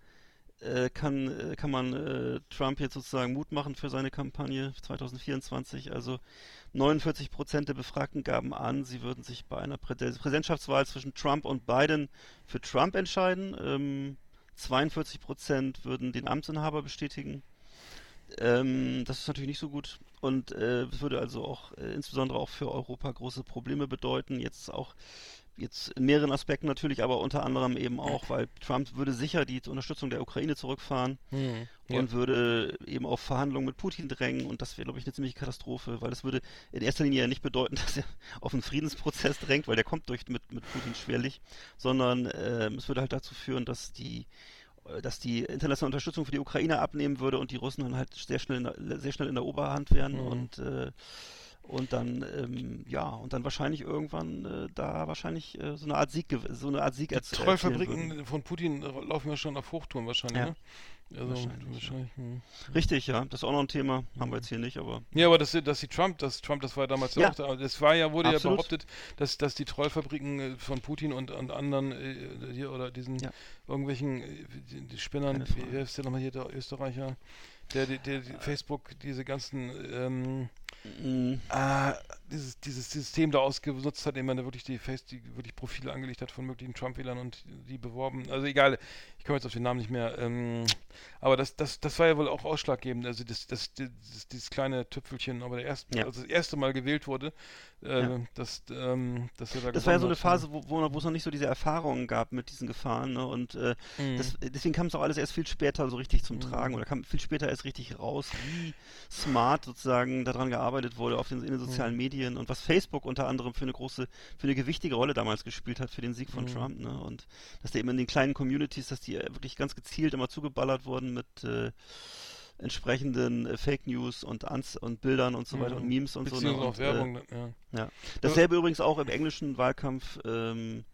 äh, kann, äh, kann man äh, Trump jetzt sozusagen Mut machen für seine Kampagne 2024. Also 49 Prozent der Befragten gaben an, sie würden sich bei einer Prä Präsidentschaftswahl zwischen Trump und Biden für Trump entscheiden. Ähm, 42 Prozent würden den Amtsinhaber bestätigen. Ähm, das ist natürlich nicht so gut und äh, würde also auch äh, insbesondere auch für Europa große Probleme bedeuten. Jetzt auch jetzt in mehreren Aspekten natürlich, aber unter anderem eben auch, weil Trump würde sicher die Unterstützung der Ukraine zurückfahren Hm. und Ja. würde eben auf Verhandlungen mit Putin drängen und das wäre, glaube ich, eine ziemliche Katastrophe, weil das würde in erster Linie ja nicht bedeuten, *laughs* dass er auf einen Friedensprozess drängt, weil der kommt durch mit, mit Putin schwerlich, sondern ähm, es würde halt dazu führen, dass die äh, dass die internationale Unterstützung für die Ukraine abnehmen würde und die Russen dann halt sehr schnell in der, sehr schnell in der Oberhand wären Mhm. und äh, und dann ähm, ja und dann wahrscheinlich irgendwann äh, da wahrscheinlich äh, so eine Art Sieg so eine Art Sieg Die. Trollfabriken von Putin laufen ja schon auf Hochtouren wahrscheinlich, Ja. ne? Also, Wahrscheinlich, wahrscheinlich, hm. Richtig, ja, das ist auch noch ein Thema, haben wir jetzt hier nicht, aber Ja, aber dass, dass die Trump, dass Trump, das war damals ja Ja. auch, da- das war ja, wurde Absolut. ja behauptet, dass, dass die Trollfabriken äh, von Putin und, und anderen äh, hier oder diesen Ja. irgendwelchen äh, die, die Spinnern, wie heißt der nochmal hier, der Österreicher, der, der, der, die Facebook, diese ganzen ähm, mm, Ah, dieses, dieses System da ausgenutzt hat, indem man da wirklich die Face, die wirklich Profile angelegt hat von möglichen Trump-Wählern und die beworben. Also egal, ich komme jetzt auf den Namen nicht mehr. Ähm, aber das, das, das war ja wohl auch ausschlaggebend. Also das, das, das, dieses kleine Tüpfelchen, aber der erste, Ja. also das erste Mal gewählt wurde, äh, Ja. dass, ähm, dass er da Das war ja so eine. Phase, wo, wo, es noch nicht so diese Erfahrungen gab mit diesen Gefahren, ne? Und äh, Mhm. das, deswegen kam es auch alles erst viel später so richtig zum Mhm. Tragen oder kam viel später erst richtig raus, wie smart sozusagen daran gearbeitet wurde auf den, in den sozialen Mhm. Medien und was Facebook unter anderem für eine große, für eine gewichtige Rolle damals gespielt hat für den Sieg von Mhm. Trump, ne? Und dass der eben in den kleinen Communities, dass die äh, wirklich ganz gezielt immer zugeballert wurden mit äh, entsprechenden äh, Fake News und Ans und Bildern und so weiter und Mhm. Memes und so. Ne? Auch Und, äh, Werbung, ja. ja. Dasselbe übrigens auch im englischen Wahlkampf. Ähm,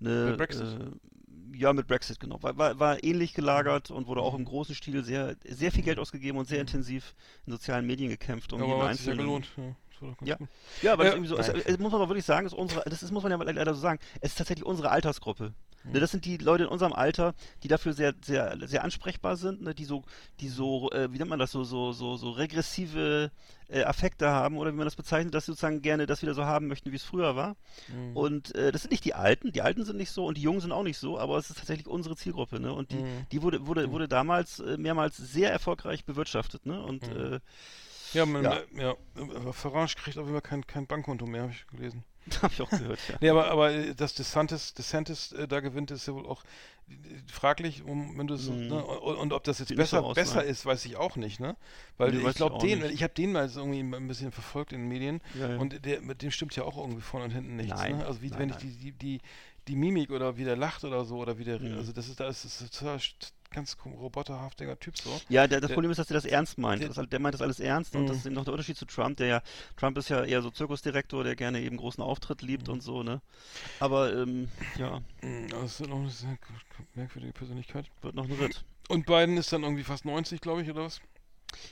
ne, Mit Brexit. Äh, ja, mit Brexit, genau. War, war, war ähnlich gelagert und wurde auch Mhm. im großen Stil sehr, sehr viel Geld ausgegeben und sehr intensiv in sozialen Medien gekämpft, um Ja, aber hat sich ja gelohnt. Ja, Ja. Ja, aber das Äh, ist irgendwie so, es, es muss man aber wirklich sagen, ist unsere, das ist, muss man ja leider so sagen, es ist tatsächlich unsere Altersgruppe. Ne, das sind die Leute in unserem Alter, die dafür sehr, sehr, sehr ansprechbar sind, ne, die so, die so, äh, wie nennt man das, so, so, so, so regressive äh, Affekte haben oder wie man das bezeichnet, dass sie sozusagen gerne das wieder so haben möchten, wie es früher war. Mhm. Und äh, das sind nicht die Alten, die Alten sind nicht so und die Jungen sind auch nicht so, aber es ist tatsächlich unsere Zielgruppe, ne? Und die, Mhm. die wurde, wurde, wurde damals äh, mehrmals sehr erfolgreich bewirtschaftet, ne? Und Mhm. äh, Ja, man, Ja. ja. ja, Farage kriegt auf jeden Fall kein, kein Bankkonto mehr, habe ich gelesen. *laughs* habe ich auch gehört, ja. Nee, aber, aber äh, dass DeSantis, DeSantis äh, da gewinnt, ist ja wohl auch äh, fraglich, um, wenn du so, Mhm. ne, und, und ob das jetzt besser, aus, besser nein. ist, weiß ich auch nicht, ne? Weil Nee, ich glaube, den, nicht. ich habe den mal so irgendwie ein bisschen verfolgt in den Medien Ja, ja. und der, mit dem stimmt ja auch irgendwie vorne und hinten nichts, Nein, ne? Also wie nein, wenn nein. ich die, die, die, die Mimik oder wie der lacht oder so oder wie der, Mhm. also das ist, da ist das total ganz roboterhaftiger Typ so. Ja, der, das Der- Problem ist, dass er das ernst meint. der- Das, der meint das alles ernst und Mhm. das ist eben noch der Unterschied zu Trump, der ja, Trump ist ja eher so Zirkusdirektor, der gerne eben großen Auftritt liebt Mhm. und so, ne? Aber, ähm, ja, Das ist noch eine sehr merkwürdige Persönlichkeit. wird noch ein Ritt. Und Biden ist dann irgendwie fast 90, glaube ich, oder was?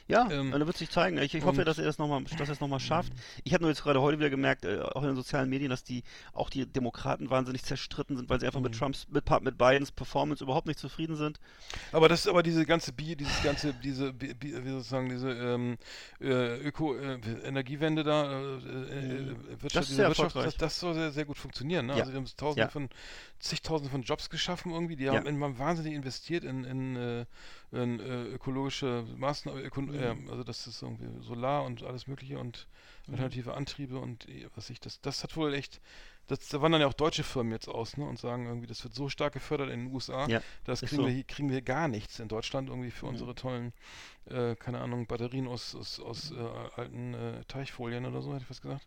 Ja, Ähm, dann wird sich zeigen. Ich, ich hoffe, dass er das nochmal, dass er es nochmal schafft. Ich habe nur jetzt gerade heute wieder gemerkt, äh, auch in den sozialen Medien, dass die, auch die Demokraten wahnsinnig zerstritten sind, weil sie einfach mit Mhm. Trumps, mit, mit Bidens Performance überhaupt nicht zufrieden sind. Aber das ist aber diese ganze Bi, dieses ganze, diese, Bi, wie sozusagen diese ähm, äh, Öko, äh, Energiewende da, äh, äh, Mhm. Wirtschaft, Das ist sehr Wirtschaft, das, das soll sehr, sehr gut funktionieren. Ne? Ja. Also die haben tausende Ja. von, zigtausende von Jobs geschaffen irgendwie, die Ja. haben in, wahnsinnig investiert in, in, äh, in äh, ökologische Maßnahmen, öko, Mhm. äh, also das ist irgendwie Solar und alles mögliche und Mhm. alternative Antriebe und äh, was ich, das, das hat wohl echt, das, da wandern ja auch deutsche Firmen jetzt aus, ne, und sagen irgendwie, das wird so stark gefördert in den USA, Ja, das kriegen so. wir hier, kriegen wir gar nichts in Deutschland irgendwie für Mhm. unsere tollen, äh, keine Ahnung, Batterien aus, aus, aus äh, alten Teichfolien oder so, hätte ich was gesagt.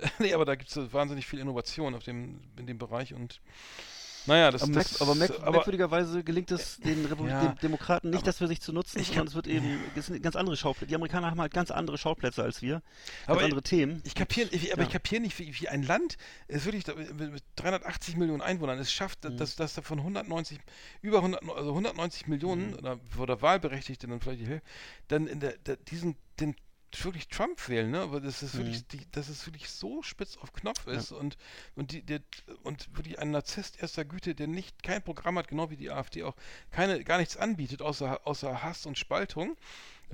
*laughs* Nee, aber da gibt es wahnsinnig viel Innovation auf dem, in dem Bereich und Naja, das, aber, das aber, merk, aber merkwürdigerweise gelingt es den, Repu Ja, den Demokraten nicht, das für sich zu nutzen, ich sondern es wird eben, es sind ganz andere Schauplätze. Die Amerikaner haben halt ganz andere Schauplätze als wir, ganz Aber andere Themen. Ich kapiere, ich, aber Ja. ich kapiere nicht, wie, wie ein Land, es wirklich mit mit 380 Millionen Einwohnern, es schafft, Mhm. dass, dass davon 190, über 100, also 190 Millionen Mhm. oder, oder Wahlberechtigte dann vielleicht die Hälfte, dann in der, der diesen, den wirklich Trump wählen, ne? Aber das ist wirklich, die, dass es wirklich so spitz auf Knopf ist und und die, der, und wirklich ein Narzisst erster Güte, der nicht kein Programm hat, genau wie die AfD auch keine gar nichts anbietet außer außer Hass und Spaltung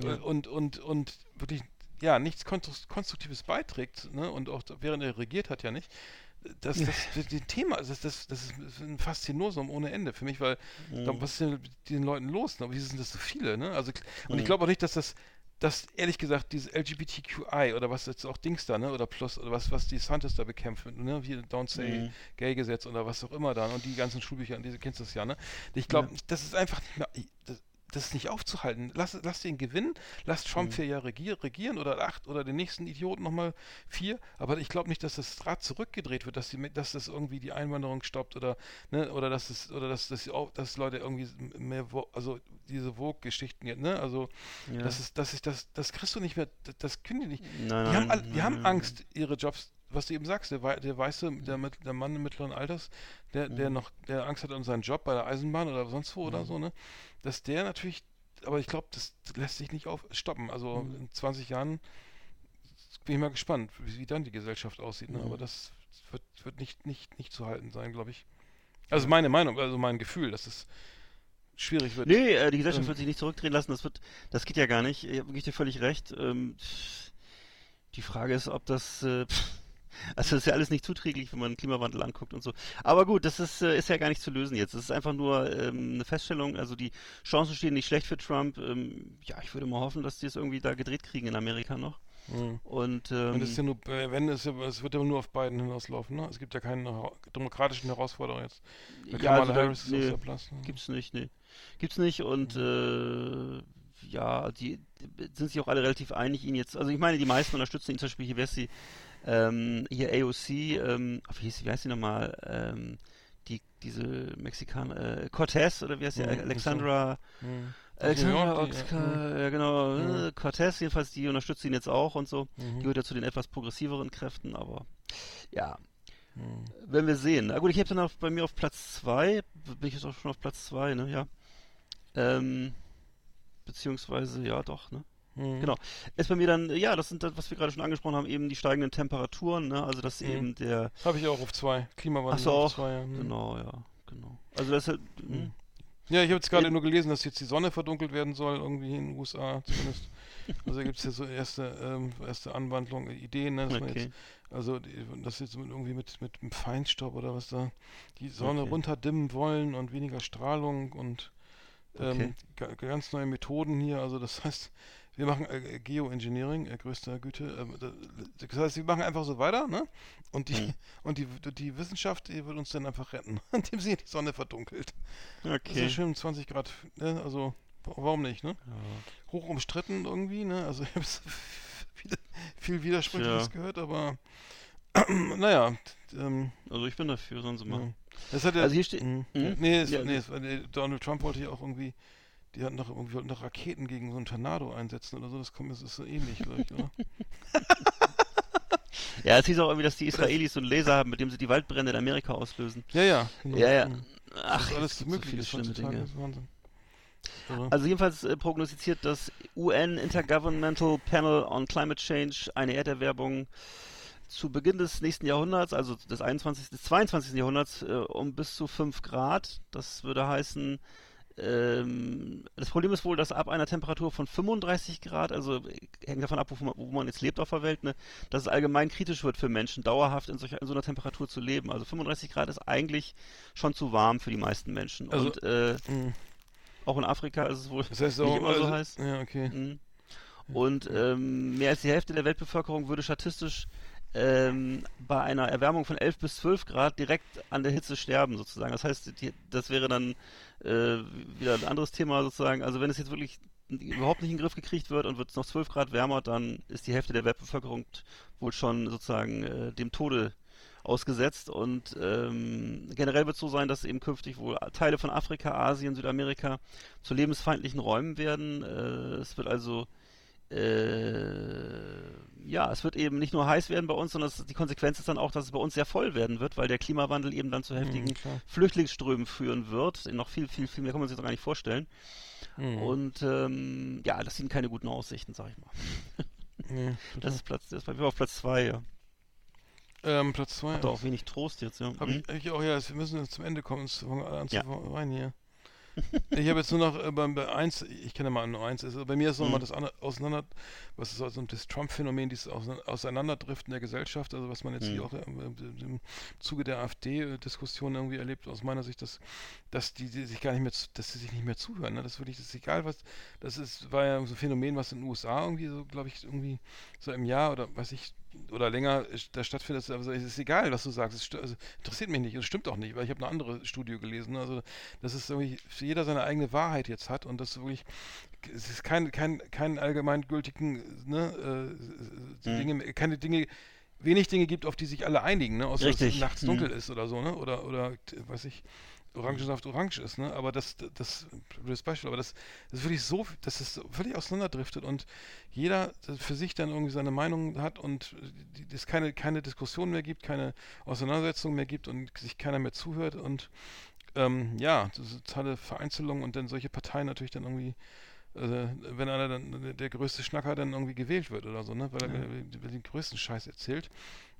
Ja. äh, und und und wirklich ja nichts Konstru- konstruktives beiträgt, ne? Und auch während er regiert hat ja nicht. Das, das, *laughs* das, das Thema, das, das, das ist ein Faszinosum ohne Ende für mich, weil da- was ist denn mit den Leuten los? Ne? Wieso sind das so viele? Ne? Also, und ich glaube auch nicht, dass das, dass ehrlich gesagt dieses LGBTQI oder was jetzt auch Dings da, ne? Oder Plus oder was, was die Santis da bekämpfen, ne? Wie Don't Say Gay Gesetz oder was auch immer da und die ganzen Schulbücher, diese kennst du das ja, ne? Ich glaube, das ist einfach nicht mehr. Das, das ist nicht aufzuhalten. Lass, lass den gewinnen, lass Trump vier Jahre regier, regieren oder acht oder den nächsten Idioten nochmal vier. Aber ich glaube nicht, dass das Rad zurückgedreht wird, dass, die, dass das irgendwie die Einwanderung stoppt oder ne, oder dass es oder dass, dass, auch, dass Leute irgendwie mehr also diese Vogue-Geschichten, ne? Also Ja. das ist, dass ich das, das kriegst du nicht mehr, das, das können die nicht. Nein, die haben, all, die nein, haben nein. Angst, ihre Jobs, was du eben sagst, der, der weiße, der, mit, der Mann im mittleren Alters, der, der Mhm. noch, der Angst hat um seinen Job bei der Eisenbahn oder sonst wo oder so, ne? Dass der natürlich, aber ich glaube, das lässt sich nicht auf stoppen. Also Mhm. in 20 Jahren bin ich mal gespannt, wie, wie dann die Gesellschaft aussieht, ne? Mhm. Aber das wird, wird nicht, nicht, nicht zu halten sein, glaube ich. Also meine Meinung, also mein Gefühl, dass es schwierig wird. Nee, äh, die Gesellschaft Ähm, wird sich nicht zurückdrehen lassen, das wird, das geht ja gar nicht. Ich gebe dir völlig recht. Ähm, die Frage ist, ob das, äh, also das ist ja alles nicht zuträglich, wenn man den Klimawandel anguckt und so. Aber gut, das ist, äh, ist ja gar nicht zu lösen jetzt. Das ist einfach nur ähm, eine Feststellung. Also die Chancen stehen nicht schlecht für Trump. Ähm, ja, ich würde mal hoffen, dass die es irgendwie da gedreht kriegen in Amerika noch. Mhm. Und ähm, Und es ist ja nur, äh, wenn es, es wird ja nur auf beiden hinauslaufen, ne? Es gibt ja keine demokratischen Herausforderungen jetzt. Mit Ja, also Harris nee. Ne? Gibt's nicht, nee. Gibt's nicht und äh, ja, die sind sich auch alle relativ einig, ihn jetzt, also ich meine, die meisten unterstützen ihn, zum Beispiel sie, ähm, hier AOC, ähm, wie, hieß, wie heißt sie nochmal, ähm, die, diese Mexikaner, äh, Cortez oder wie heißt sie, Mhm, Alexandra, Mhm. Alexandra New York, die, Oxca, ja genau, Mhm. äh, Cortez jedenfalls, die unterstützt ihn jetzt auch und so, Mhm. die gehört ja zu den etwas progressiveren Kräften, aber ja, Mhm. werden wir sehen. Na gut, ich habe dann auf, bei mir auf Platz 2, bin ich jetzt auch schon auf Platz 2, ne, ja. Ähm, beziehungsweise, ja doch, ne. Mhm. Genau. Ist bei mir dann, ja, das sind das, was wir gerade schon angesprochen haben, eben die steigenden Temperaturen, ne, also dass Mhm. eben der, Habe ich auch auf zwei. Klimawandel Ach so, auf zwei. Ja. Mhm. genau, ja, genau. Also das halt. Ja, ich habe jetzt gerade nur gelesen, dass jetzt die Sonne verdunkelt werden soll, irgendwie in den USA zumindest. Also gibt es ja so erste, ähm, erste Anwandlungen, Ideen, ne, okay. jetzt, also das jetzt mit, irgendwie mit, mit dem Feinstaub oder was da, die Sonne Okay. runterdimmen wollen und weniger Strahlung und ähm, Okay. ga- ganz neue Methoden hier. Also das heißt, wir machen äh, Geoengineering, äh, größter Güte. Da- das heißt, wir machen einfach so weiter, ne? Und die, Hm. *laughs* und die, die Wissenschaft, die wird uns dann einfach retten, *laughs* indem sie die Sonne verdunkelt. Das ist ja Okay. schön 20 Grad, ne? Also wa- warum nicht, ne? Ja. Hoch umstritten irgendwie, ne? Also *laughs* ich habe viel, viel Widersprüchliches Tja. gehört, aber *clears throat* naja, ähm, Also ich bin dafür, sollen sie ja. machen. Das hat ja, Also hier steht- Mhm. Mhm. Nee, es, Ja, nee es, Donald Trump wollte ja auch irgendwie, die hatten noch irgendwie wollten noch Raketen gegen so einen Tornado einsetzen oder so, das kommt, das ist so ähnlich, ich, oder? *laughs* Ja, es hieß auch irgendwie, dass die Israelis so einen Laser haben, mit dem sie die Waldbrände in Amerika auslösen. Ja, ja. genau. Ja, ja. Mhm. Ach, Was alles es gibt so möglich ist schlimme Dinge. das ist Wahnsinn. Irre. Also jedenfalls äh, prognostiziert das UN Intergovernmental Panel on Climate Change eine Erderwärmung zu Beginn des nächsten Jahrhunderts, also des 21. des 22. Jahrhunderts, äh, um bis zu 5 Grad. Das würde heißen, ähm, das Problem ist wohl, dass ab einer Temperatur von 35 Grad, also äh, hängt davon ab, wo man, wo man jetzt lebt auf der Welt, ne, dass es allgemein kritisch wird für Menschen, dauerhaft in, solcher, in so einer Temperatur zu leben. Also 35 Grad ist eigentlich schon zu warm für die meisten Menschen. Also- Und äh, Mhm. auch in Afrika ist es wohl Das heißt *laughs* nicht auch, immer so also- heiß. Ja, okay. Mhm. Und ähm, mehr als die Hälfte der Weltbevölkerung würde statistisch ähm, bei einer Erwärmung von 11 bis 12 Grad direkt an der Hitze sterben, sozusagen. Das heißt, das wäre dann äh, wieder ein anderes Thema, sozusagen. Also wenn es jetzt wirklich überhaupt nicht in den Griff gekriegt wird und wird es noch 12 Grad wärmer, dann ist die Hälfte der Weltbevölkerung wohl schon sozusagen äh, dem Tode ausgesetzt. Und ähm, generell wird es so sein, dass eben künftig wohl Teile von Afrika, Asien, Südamerika zu lebensfeindlichen Räumen werden. Äh, es wird also ja, es wird eben nicht nur heiß werden bei uns, sondern es, die Konsequenz ist dann auch, dass es bei uns sehr voll werden wird, weil der Klimawandel eben dann zu heftigen klar. Flüchtlingsströmen führen wird. Noch viel, viel, viel mehr kann man sich doch gar nicht vorstellen. Mhm. Und ähm, ja, das sind keine guten Aussichten, sag ich mal. *laughs* Nee, Das ist Platz, das war auf Platz 2, ja. ähm, Platz 2. Hat doch auch wenig Trost jetzt, ja. Habe ich, hab ich auch, ja, wir müssen jetzt zum Ende kommen, es fangen alle an zu Ja. weinen hier. Ich habe jetzt nur noch äh, beim bei eins, ich kenne mal nur eins, also bei mir ist nochmal Mhm. das andere, auseinander, was ist also das Trump-Phänomen, dieses Ausein- Auseinanderdriften der Gesellschaft, also was man jetzt hier Mhm. auch äh, im, Zuge der AfD-Diskussion irgendwie erlebt, aus meiner Sicht, dass, dass die, die sich gar nicht mehr, dass sie sich nicht mehr zuhören, ne? das ist wirklich, das ist egal was, das ist, war ja so ein Phänomen, was in den USA irgendwie so, glaube ich, irgendwie so im Jahr oder weiß ich, oder länger äh, da stattfindet, also es ist egal, was du sagst, es also, interessiert mich nicht, es stimmt auch nicht, weil ich habe eine andere Studie gelesen, also das ist irgendwie, für jeder seine eigene Wahrheit jetzt hat und das wirklich, es ist kein, kein, kein allgemeingültigen, ne, äh, Mhm. Dinge, keine Dinge, wenig Dinge gibt, auf die sich alle einigen, ne, außer dass Richtig. es nachts Mhm. dunkel ist oder so, ne, oder, oder, weiß ich, Orangensaft orange ist, ne, aber das, das, blödes Beispiel, aber das, das ist wirklich so, dass es völlig auseinanderdriftet und jeder für sich dann irgendwie seine Meinung hat und es keine, keine Diskussion mehr gibt, keine Auseinandersetzung mehr gibt und sich keiner mehr zuhört und ähm, ja, das totale Vereinzelung und dann solche Parteien natürlich dann irgendwie, äh, wenn einer dann, der größte Schnacker dann irgendwie gewählt wird oder so, ne, weil er weil den größten Scheiß erzählt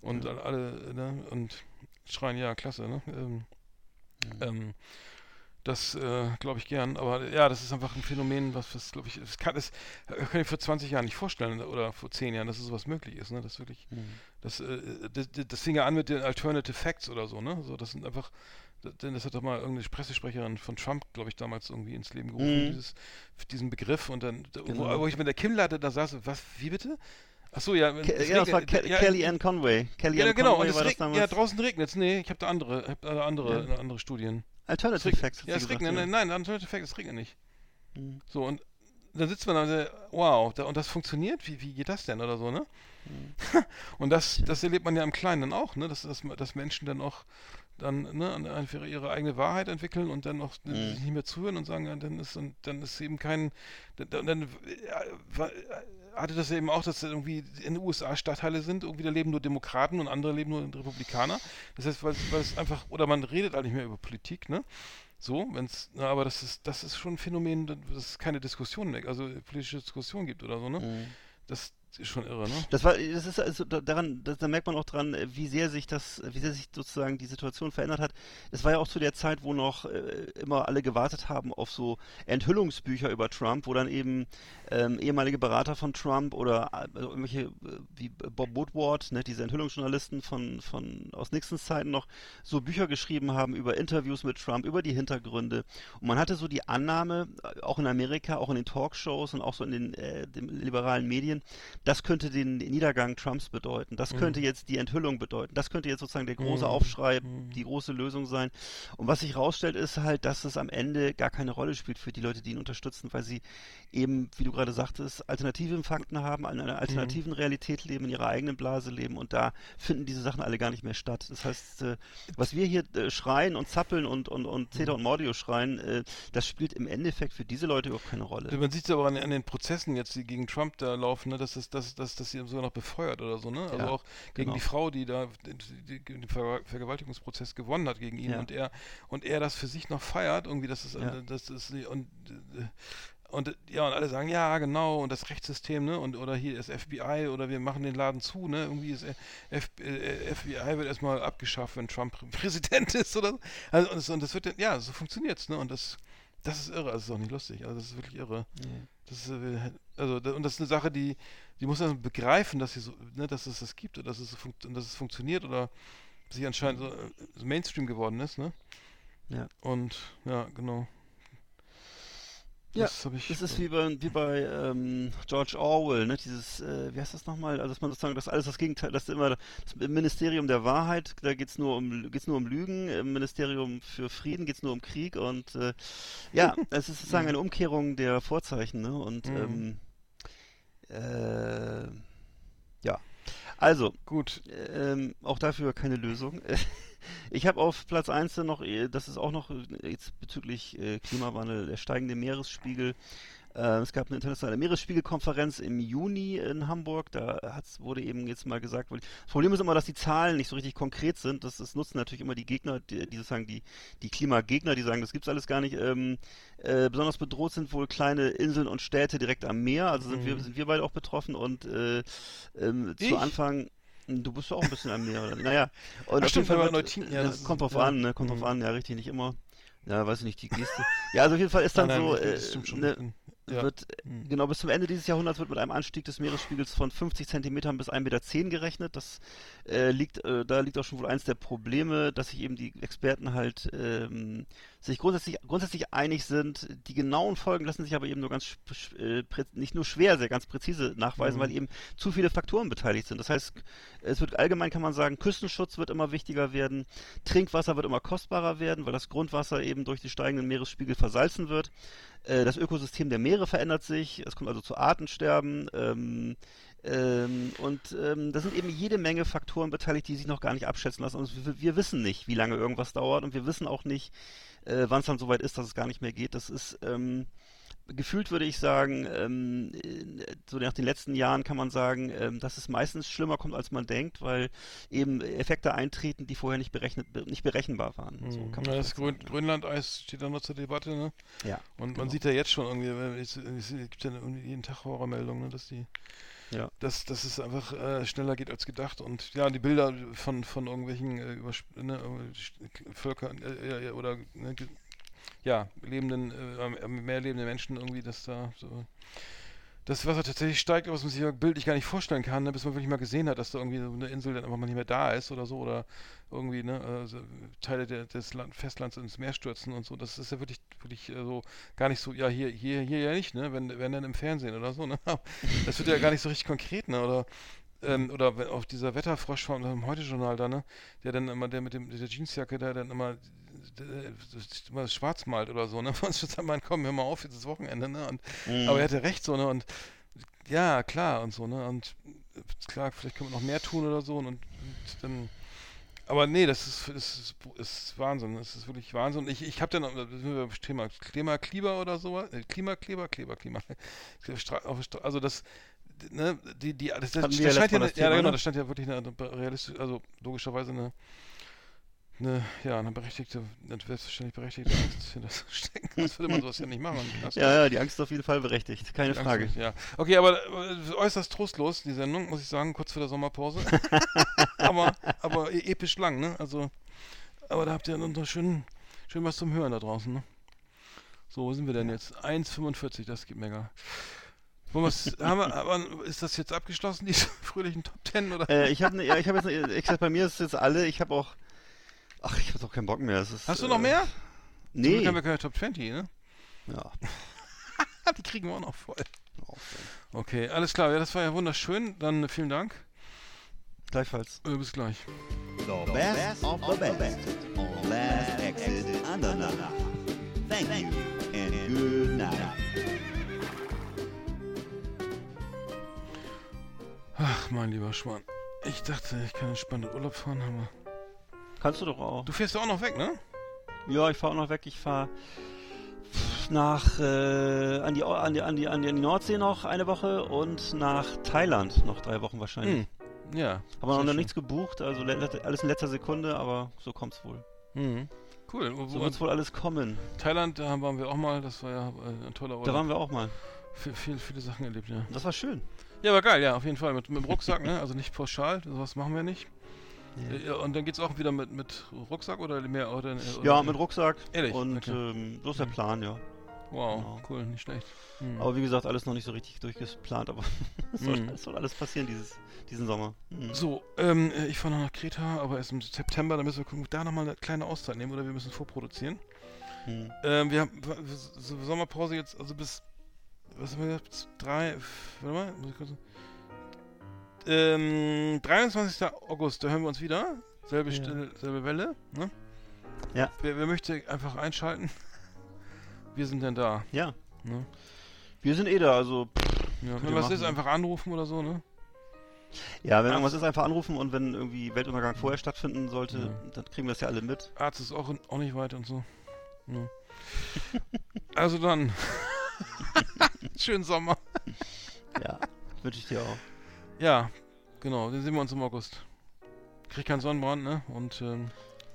und alle- alle, ne, und schreien, ja, klasse, ne, ähm, ähm, das äh, glaube ich gern, aber ja, das ist einfach ein Phänomen, was, was glaube ich, das kann, das kann ich vor 20 Jahren nicht vorstellen oder vor 10 Jahren, dass es sowas möglich ist, ne? Das wirklich, das, äh, das, das fing ja an mit den Alternative Facts oder so, ne? So, das sind einfach, denn das hat doch mal irgendeine Pressesprecherin von Trump, glaube ich, damals irgendwie ins Leben gerufen, Mhm. dieses, diesen Begriff und dann, da- Genau. wo, wo ich mit der Kimmlatte da saß, was, wie bitte? Ach so, ja, Ke ja, das war Ke ja, Kelly Ann Conway. Kelly ja, Ann genau, Conway und es war das regnet, damals. ja, draußen regnet es. Nee, ich habe da andere, hab da andere, Ja. andere Studien. Alternative Facts. Ja, es regnet, nein, nein, Alternative Fact, es regnet nicht. Mhm. So, und dann sitzt man da und sagt, wow, da, und das funktioniert? Wie, wie geht das denn oder so, ne? Mhm. *laughs* und das, das erlebt man ja im Kleinen dann auch, ne? Dass, dass, dass Menschen dann auch dann ne, einfach ihre eigene Wahrheit entwickeln und dann auch Mhm. sich nicht mehr zuhören und sagen, ja, dann ist dann ist eben kein dann, dann hatte das eben auch, dass irgendwie in den USA Stadtteile sind, irgendwie da leben nur Demokraten und andere leben nur Republikaner. Das heißt, weil, weil es einfach, oder man redet halt nicht mehr über Politik, ne? So, wenn's, na, aber das ist, das ist schon ein Phänomen, dass es keine Diskussion mehr, also politische Diskussion gibt oder so, ne? Mhm. Das ist schon irre, ne? Das war, das ist also da- daran, das, da merkt man auch dran, wie sehr sich das, wie sehr sich sozusagen die Situation verändert hat. Es war ja auch zu der Zeit, wo noch äh, immer alle gewartet haben auf so Enthüllungsbücher über Trump, wo dann eben ähm, ehemalige Berater von Trump oder äh, also irgendwelche äh, wie Bob Woodward, ne, diese Enthüllungsjournalisten von von aus Nixons Zeiten noch so Bücher geschrieben haben über Interviews mit Trump, über die Hintergründe. Und man hatte so die Annahme, äh, auch in Amerika, auch in den Talkshows und auch so in den, äh, den liberalen Medien, das könnte den Niedergang Trumps bedeuten. Das könnte jetzt die Enthüllung bedeuten. Das könnte jetzt sozusagen der große Mhm. Aufschrei, Mhm. die große Lösung sein. Und was sich herausstellt, ist halt, dass es am Ende gar keine Rolle spielt für die Leute, die ihn unterstützen, weil sie eben, wie du gerade sagtest, alternative Fakten haben, in einer alternativen Realität leben, in ihrer eigenen Blase leben und da finden diese Sachen alle gar nicht mehr statt. Das heißt, äh, was wir hier äh, schreien und zappeln und, und, und Zeta und Mordio schreien, äh, das spielt im Endeffekt für diese Leute überhaupt keine Rolle. Man sieht es aber an, an den Prozessen jetzt, die gegen Trump da laufen, ne, dass es dass, dass, dass sie sogar noch befeuert oder so, ne? Also Ja, auch gegen genau. die Frau, die da den, Ver Vergewaltigungsprozess gewonnen hat gegen ihn Ja. und er und er das für sich noch feiert, irgendwie, dass es Ja. das ist und äh, und äh, ja, und alle sagen, ja, genau, und das Rechtssystem, ne, und oder hier ist FBI oder wir machen den Laden zu, ne, irgendwie ist äh, F, äh, FBI wird erstmal abgeschafft, wenn Trump Präsident *laughs* ist oder so. Also, und, das, und das wird, dann- ja, so funktioniert's, ne, und das, das ist irre, das ist auch nicht lustig, also das ist wirklich irre. Das ist, äh, also, und das ist eine Sache, die, die muss man begreifen, dass sie so, ne, dass es das gibt und dass es, und dass es funktioniert oder sich anscheinend so, äh, so Mainstream geworden ist, ne? Ja. Und ja, genau. Ja, Das ich. Das ist wie bei, wie bei ähm, George Orwell, ne? Dieses, äh, wie heißt das nochmal? Also dass man sozusagen das alles das Gegenteil, das ist immer das Ministerium der Wahrheit, da geht's nur um geht's nur um Lügen, im Ministerium für Frieden geht's nur um Krieg und äh, ja, *laughs* es ist sozusagen eine Umkehrung der Vorzeichen, ne? Und Mhm. ähm, äh, ja. Also, Gut. ähm, auch dafür keine Lösung. *laughs* Ich habe auf Platz 1 noch, äh, das ist auch noch äh, jetzt bezüglich äh, Klimawandel, der steigende Meeresspiegel. Äh, es gab eine internationale Meeresspiegelkonferenz im Juni in Hamburg. Da hat's, wurde eben jetzt mal gesagt, weil das Problem ist immer, dass die Zahlen nicht so richtig konkret sind. Das, das nutzen natürlich immer die Gegner, die, die sozusagen die, die Klimagegner, die sagen, das gibt's alles gar nicht. Ähm, äh, besonders bedroht sind wohl kleine Inseln und Städte direkt am Meer. Also sind wir sind wir beide auch betroffen und äh, ähm, zu Anfang Du bist doch auch ein bisschen am Meer, oder? Naja. Und Ach stimmt, Fall Neutin- ja, ja, das kommt drauf ja. an, ne? Kommt drauf Mhm. an, ja, richtig, nicht immer. Ja, weiß ich nicht, die Geste. ja, also auf jeden Fall ist dann Nein, nein, so, äh, ne, Ja. wird, Mhm. genau, bis zum Ende dieses Jahrhunderts wird mit einem Anstieg des Meeresspiegels von 50 Zentimetern bis 1,10 Meter gerechnet. Das äh, liegt, äh, da liegt auch schon wohl eins der Probleme, dass sich eben die Experten halt ähm, sich grundsätzlich, grundsätzlich einig sind. Die genauen Folgen lassen sich aber eben nur ganz, äh, nicht nur schwer, sehr ganz präzise nachweisen, Mhm. weil eben zu viele Faktoren beteiligt sind. Das heißt, es wird allgemein kann man sagen, Küstenschutz wird immer wichtiger werden, Trinkwasser wird immer kostbarer werden, weil das Grundwasser eben durch die steigenden Meeresspiegel versalzen wird. Äh, Das Ökosystem der Meere verändert sich, es kommt also zu Artensterben. Ähm, ähm, und ähm, da sind eben jede Menge Faktoren beteiligt, die sich noch gar nicht abschätzen lassen. Und wir, wir wissen nicht, wie lange irgendwas dauert und wir wissen auch nicht, äh, wann es dann soweit ist, dass es gar nicht mehr geht. Das ist ähm, gefühlt würde ich sagen, ähm, äh, so nach den letzten Jahren kann man sagen, ähm, dass es meistens schlimmer kommt, als man denkt, weil eben Effekte eintreten, die vorher nicht berechnet, nicht berechenbar waren. So Mhm. man ja, das Grön sagen. Grönlandeis steht da noch zur Debatte, ne? Ja, Und man genau. sieht ja jetzt schon irgendwie, es, es gibt ja jeden Tag Horrormeldungen, ne, dass die, Ja. dass, dass es einfach äh, schneller geht als gedacht und ja, die Bilder von, von irgendwelchen äh, übersp- ne, äh, Völkern äh, äh, oder ne, ja, lebenden, äh, am Meer lebende Menschen irgendwie, dass da so das Wasser tatsächlich steigt, was man sich bildlich gar nicht vorstellen kann, ne, bis man wirklich mal gesehen hat, dass da irgendwie so eine Insel dann einfach mal nicht mehr da ist oder so oder irgendwie ne, äh, so Teile der, des Land, Festlands ins Meer stürzen und so. Das ist ja wirklich, wirklich äh, so gar nicht so, ja hier, hier, hier ja nicht, ne, wenn, wenn dann im Fernsehen oder so, ne. *laughs* Das wird ja gar nicht so richtig konkret, ne, oder ähm, oder auf dieser Wetterfrosch vom Heute-Journal da, ne, der dann immer, der mit dem, der Jeansjacke, der dann immer das immer schwarz malt oder so, ne, *laughs* uns sagt man, komm, hör mal auf, jetzt ist Wochenende, ne, und Mhm. aber er hatte recht, so, ne? Und ja, klar und so, ne? Und äh, klar, vielleicht können wir noch mehr tun oder so und, und dann. Aber nee, das ist, das ist, ist Wahnsinn. Das ist wirklich Wahnsinn. Und ich, ich habe dann, da sind wir beim Thema Klimakleber oder sowas. Äh, Klimakleber, Kleber, Klima. *laughs* Also das, ne, die, die, das, das, das scheint ja, eine, das ja genau, ne? das stand ja wirklich eine, eine realistisch, also logischerweise eine, eine, ja, eine berechtigte, eine selbstverständlich berechtigte Angst für das *laughs* Stecken. Das würde man sowas ja nicht machen. *laughs* Ja, ja, die Angst ist auf jeden Fall berechtigt, keine Angst Frage. ist- Ja. Okay, aber äh, äußerst trostlos, die Sendung, muss ich sagen, kurz vor der Sommerpause. *laughs* aber, aber e- episch lang, ne? Also, aber da habt ihr noch schön, schön was zum Hören da draußen, ne? So, wo sind wir denn jetzt? 1,45, das gibt mega. Wir, ist das jetzt abgeschlossen, diese fröhlichen Top 10 oder? Äh, ich habe ne, ja, ich habe jetzt, ich gesagt, bei mir ist es jetzt alle, ich habe auch, ach, ich habe doch keinen Bock mehr. Es ist, Hast du äh, noch mehr? Zum Nee. Glück haben wir keine Top 20, ne? Ja. *laughs* Die kriegen wir auch noch voll. Okay, alles klar. Ja, das war ja wunderschön. Dann äh, vielen Dank. Gleichfalls. Äh, bis gleich. The best of the best on Last Exit Andernach. Thank you and good night. Ach, mein lieber Schwan. Ich dachte, ich kann entspannt in Urlaub fahren, aber. Kannst du doch auch. Du fährst ja auch noch weg, ne? Ja, ich fahre auch noch weg. Ich fahre nach äh, an, die, an, die, an, die, an die Nordsee noch eine Woche und nach Thailand noch drei Wochen wahrscheinlich. Hm. Ja. Haben wir noch schön. nichts gebucht, also le- alles in letzter Sekunde, aber so kommt's wohl. Mhm. Cool. Wo, So wird's wohl alles kommen. Thailand, da waren wir auch mal. Das war ja äh, ein toller Urlaub. Da waren wir auch mal. Viel, viel, viele Sachen erlebt, ja. Das war schön. Ja, war geil, ja, auf jeden Fall. Mit, mit dem Rucksack, ne? Also nicht pauschal, sowas machen wir nicht. Nee. Ja, und dann geht's auch wieder mit, mit Rucksack oder mehr? Oder, oder, Ja, mit Rucksack. Ehrlich? Und Okay. ähm, so ist der Mhm. Plan, ja. Wow, Genau. cool, nicht schlecht. Mhm. Aber wie gesagt, alles noch nicht so richtig durchgeplant, aber *laughs* es soll, Mhm. soll alles passieren dieses, diesen Sommer. Mhm. So, ähm, äh, ich fahre noch nach Kreta, aber erst im September, da müssen wir gucken, da nochmal eine kleine Auszeit nehmen oder wir müssen vorproduzieren. Mhm. Ähm, wir haben so Sommerpause jetzt, also bis, was haben wir gesagt, bis drei, warte mal, muss ich kurz, ähm, 23. August, da hören wir uns wieder, selbe, Ja. Stelle, selbe Welle, ne? Ja. Wer, wer möchte einfach einschalten? *laughs* Wir sind dann da, Ja, ne? wir sind eh da, also pff, Ja, wenn was machen, ist, ne? einfach anrufen oder so, ne? Ja, wenn Ach. irgendwas ist, einfach anrufen und wenn irgendwie Weltuntergang vorher stattfinden sollte, Ja. dann kriegen wir das ja alle mit. Arzt ist auch, auch nicht weit und so. Ja. *laughs* Also dann. *laughs* Schönen Sommer. Ja, wünsche ich dir auch. Ja, genau, dann sehen wir uns im August. Krieg keinen Sonnenbrand, ne? Und, ähm,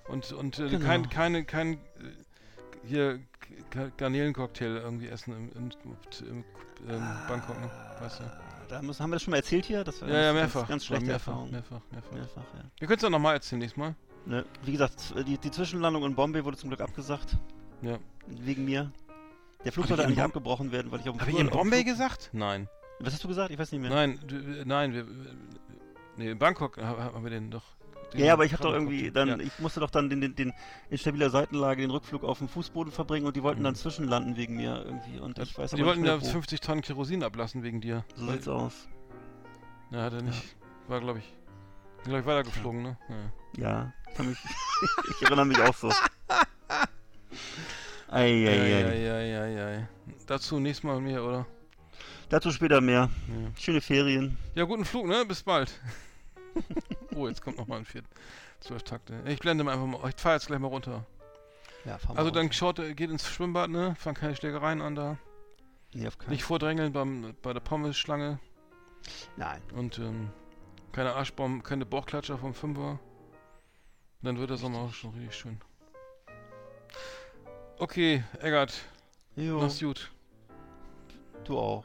und, und äh, Genau. kein, keine, kein, äh, hier, Garnelencocktail irgendwie essen im, im, im, im Bangkok, ne? Weißt du? Da müssen, haben wir das schon mal erzählt hier? Das war Ja, ja, ganz, mehrfach. Ganz, ganz schlechte mehrfach, Erfahrung. mehrfach, mehrfach. Mehrfach, ja. Wir können es doch nochmal erzählen nächstes Mal. Ne, wie gesagt, die, die Zwischenlandung in Bombay wurde zum Glück abgesagt. Ja. Wegen mir. Der Flug Hab ich sollte in eigentlich abgebrochen werden, weil ich auf dem Habe ich Flur- in auf dem Bombay gesagt? Nein. Was hast du gesagt? Ich weiß nicht mehr. Nein, du, nein, wir, nee, in Bangkok ha- haben wir den doch. den Ja, ja, aber ich habe doch irgendwie dann, Ja. ich musste doch dann den, den, den in stabiler Seitenlage den Rückflug auf dem Fußboden verbringen und die wollten dann Mhm. zwischenlanden wegen mir irgendwie und ich weiß Die wollten ja wo. 50 Tonnen Kerosin ablassen wegen dir. So sieht's aus. Ja, hat er nicht. War, glaube ich, glaube ich, weitergeflogen, ne? Ja. Ja, mich, *laughs* ich erinnere mich auch so. Eieiei. Eieiei. Dazu nächstes Mal mehr, oder? Dazu später mehr. Ja. Schöne Ferien. ja, guten Flug, ne? Bis bald. *laughs* oh, jetzt kommt noch mal ein Viert. Zwölf Takte. Ich blende mal einfach mal. Ich fahre jetzt gleich mal runter. Ja, fahren wir Also dann runter. schaut, äh, geht ins Schwimmbad, ne? Fangen keine Schlägereien an da. Nee, auf keinen Nicht vordrängeln beim, bei der Pommesschlange. Nein. Und ähm, keine Arschbomben, keine Bauchklatscher vom Fünfer. Dann wird der Sommer auch schon richtig schön. Okay, Eggert, Jo, mach's gut. du auch.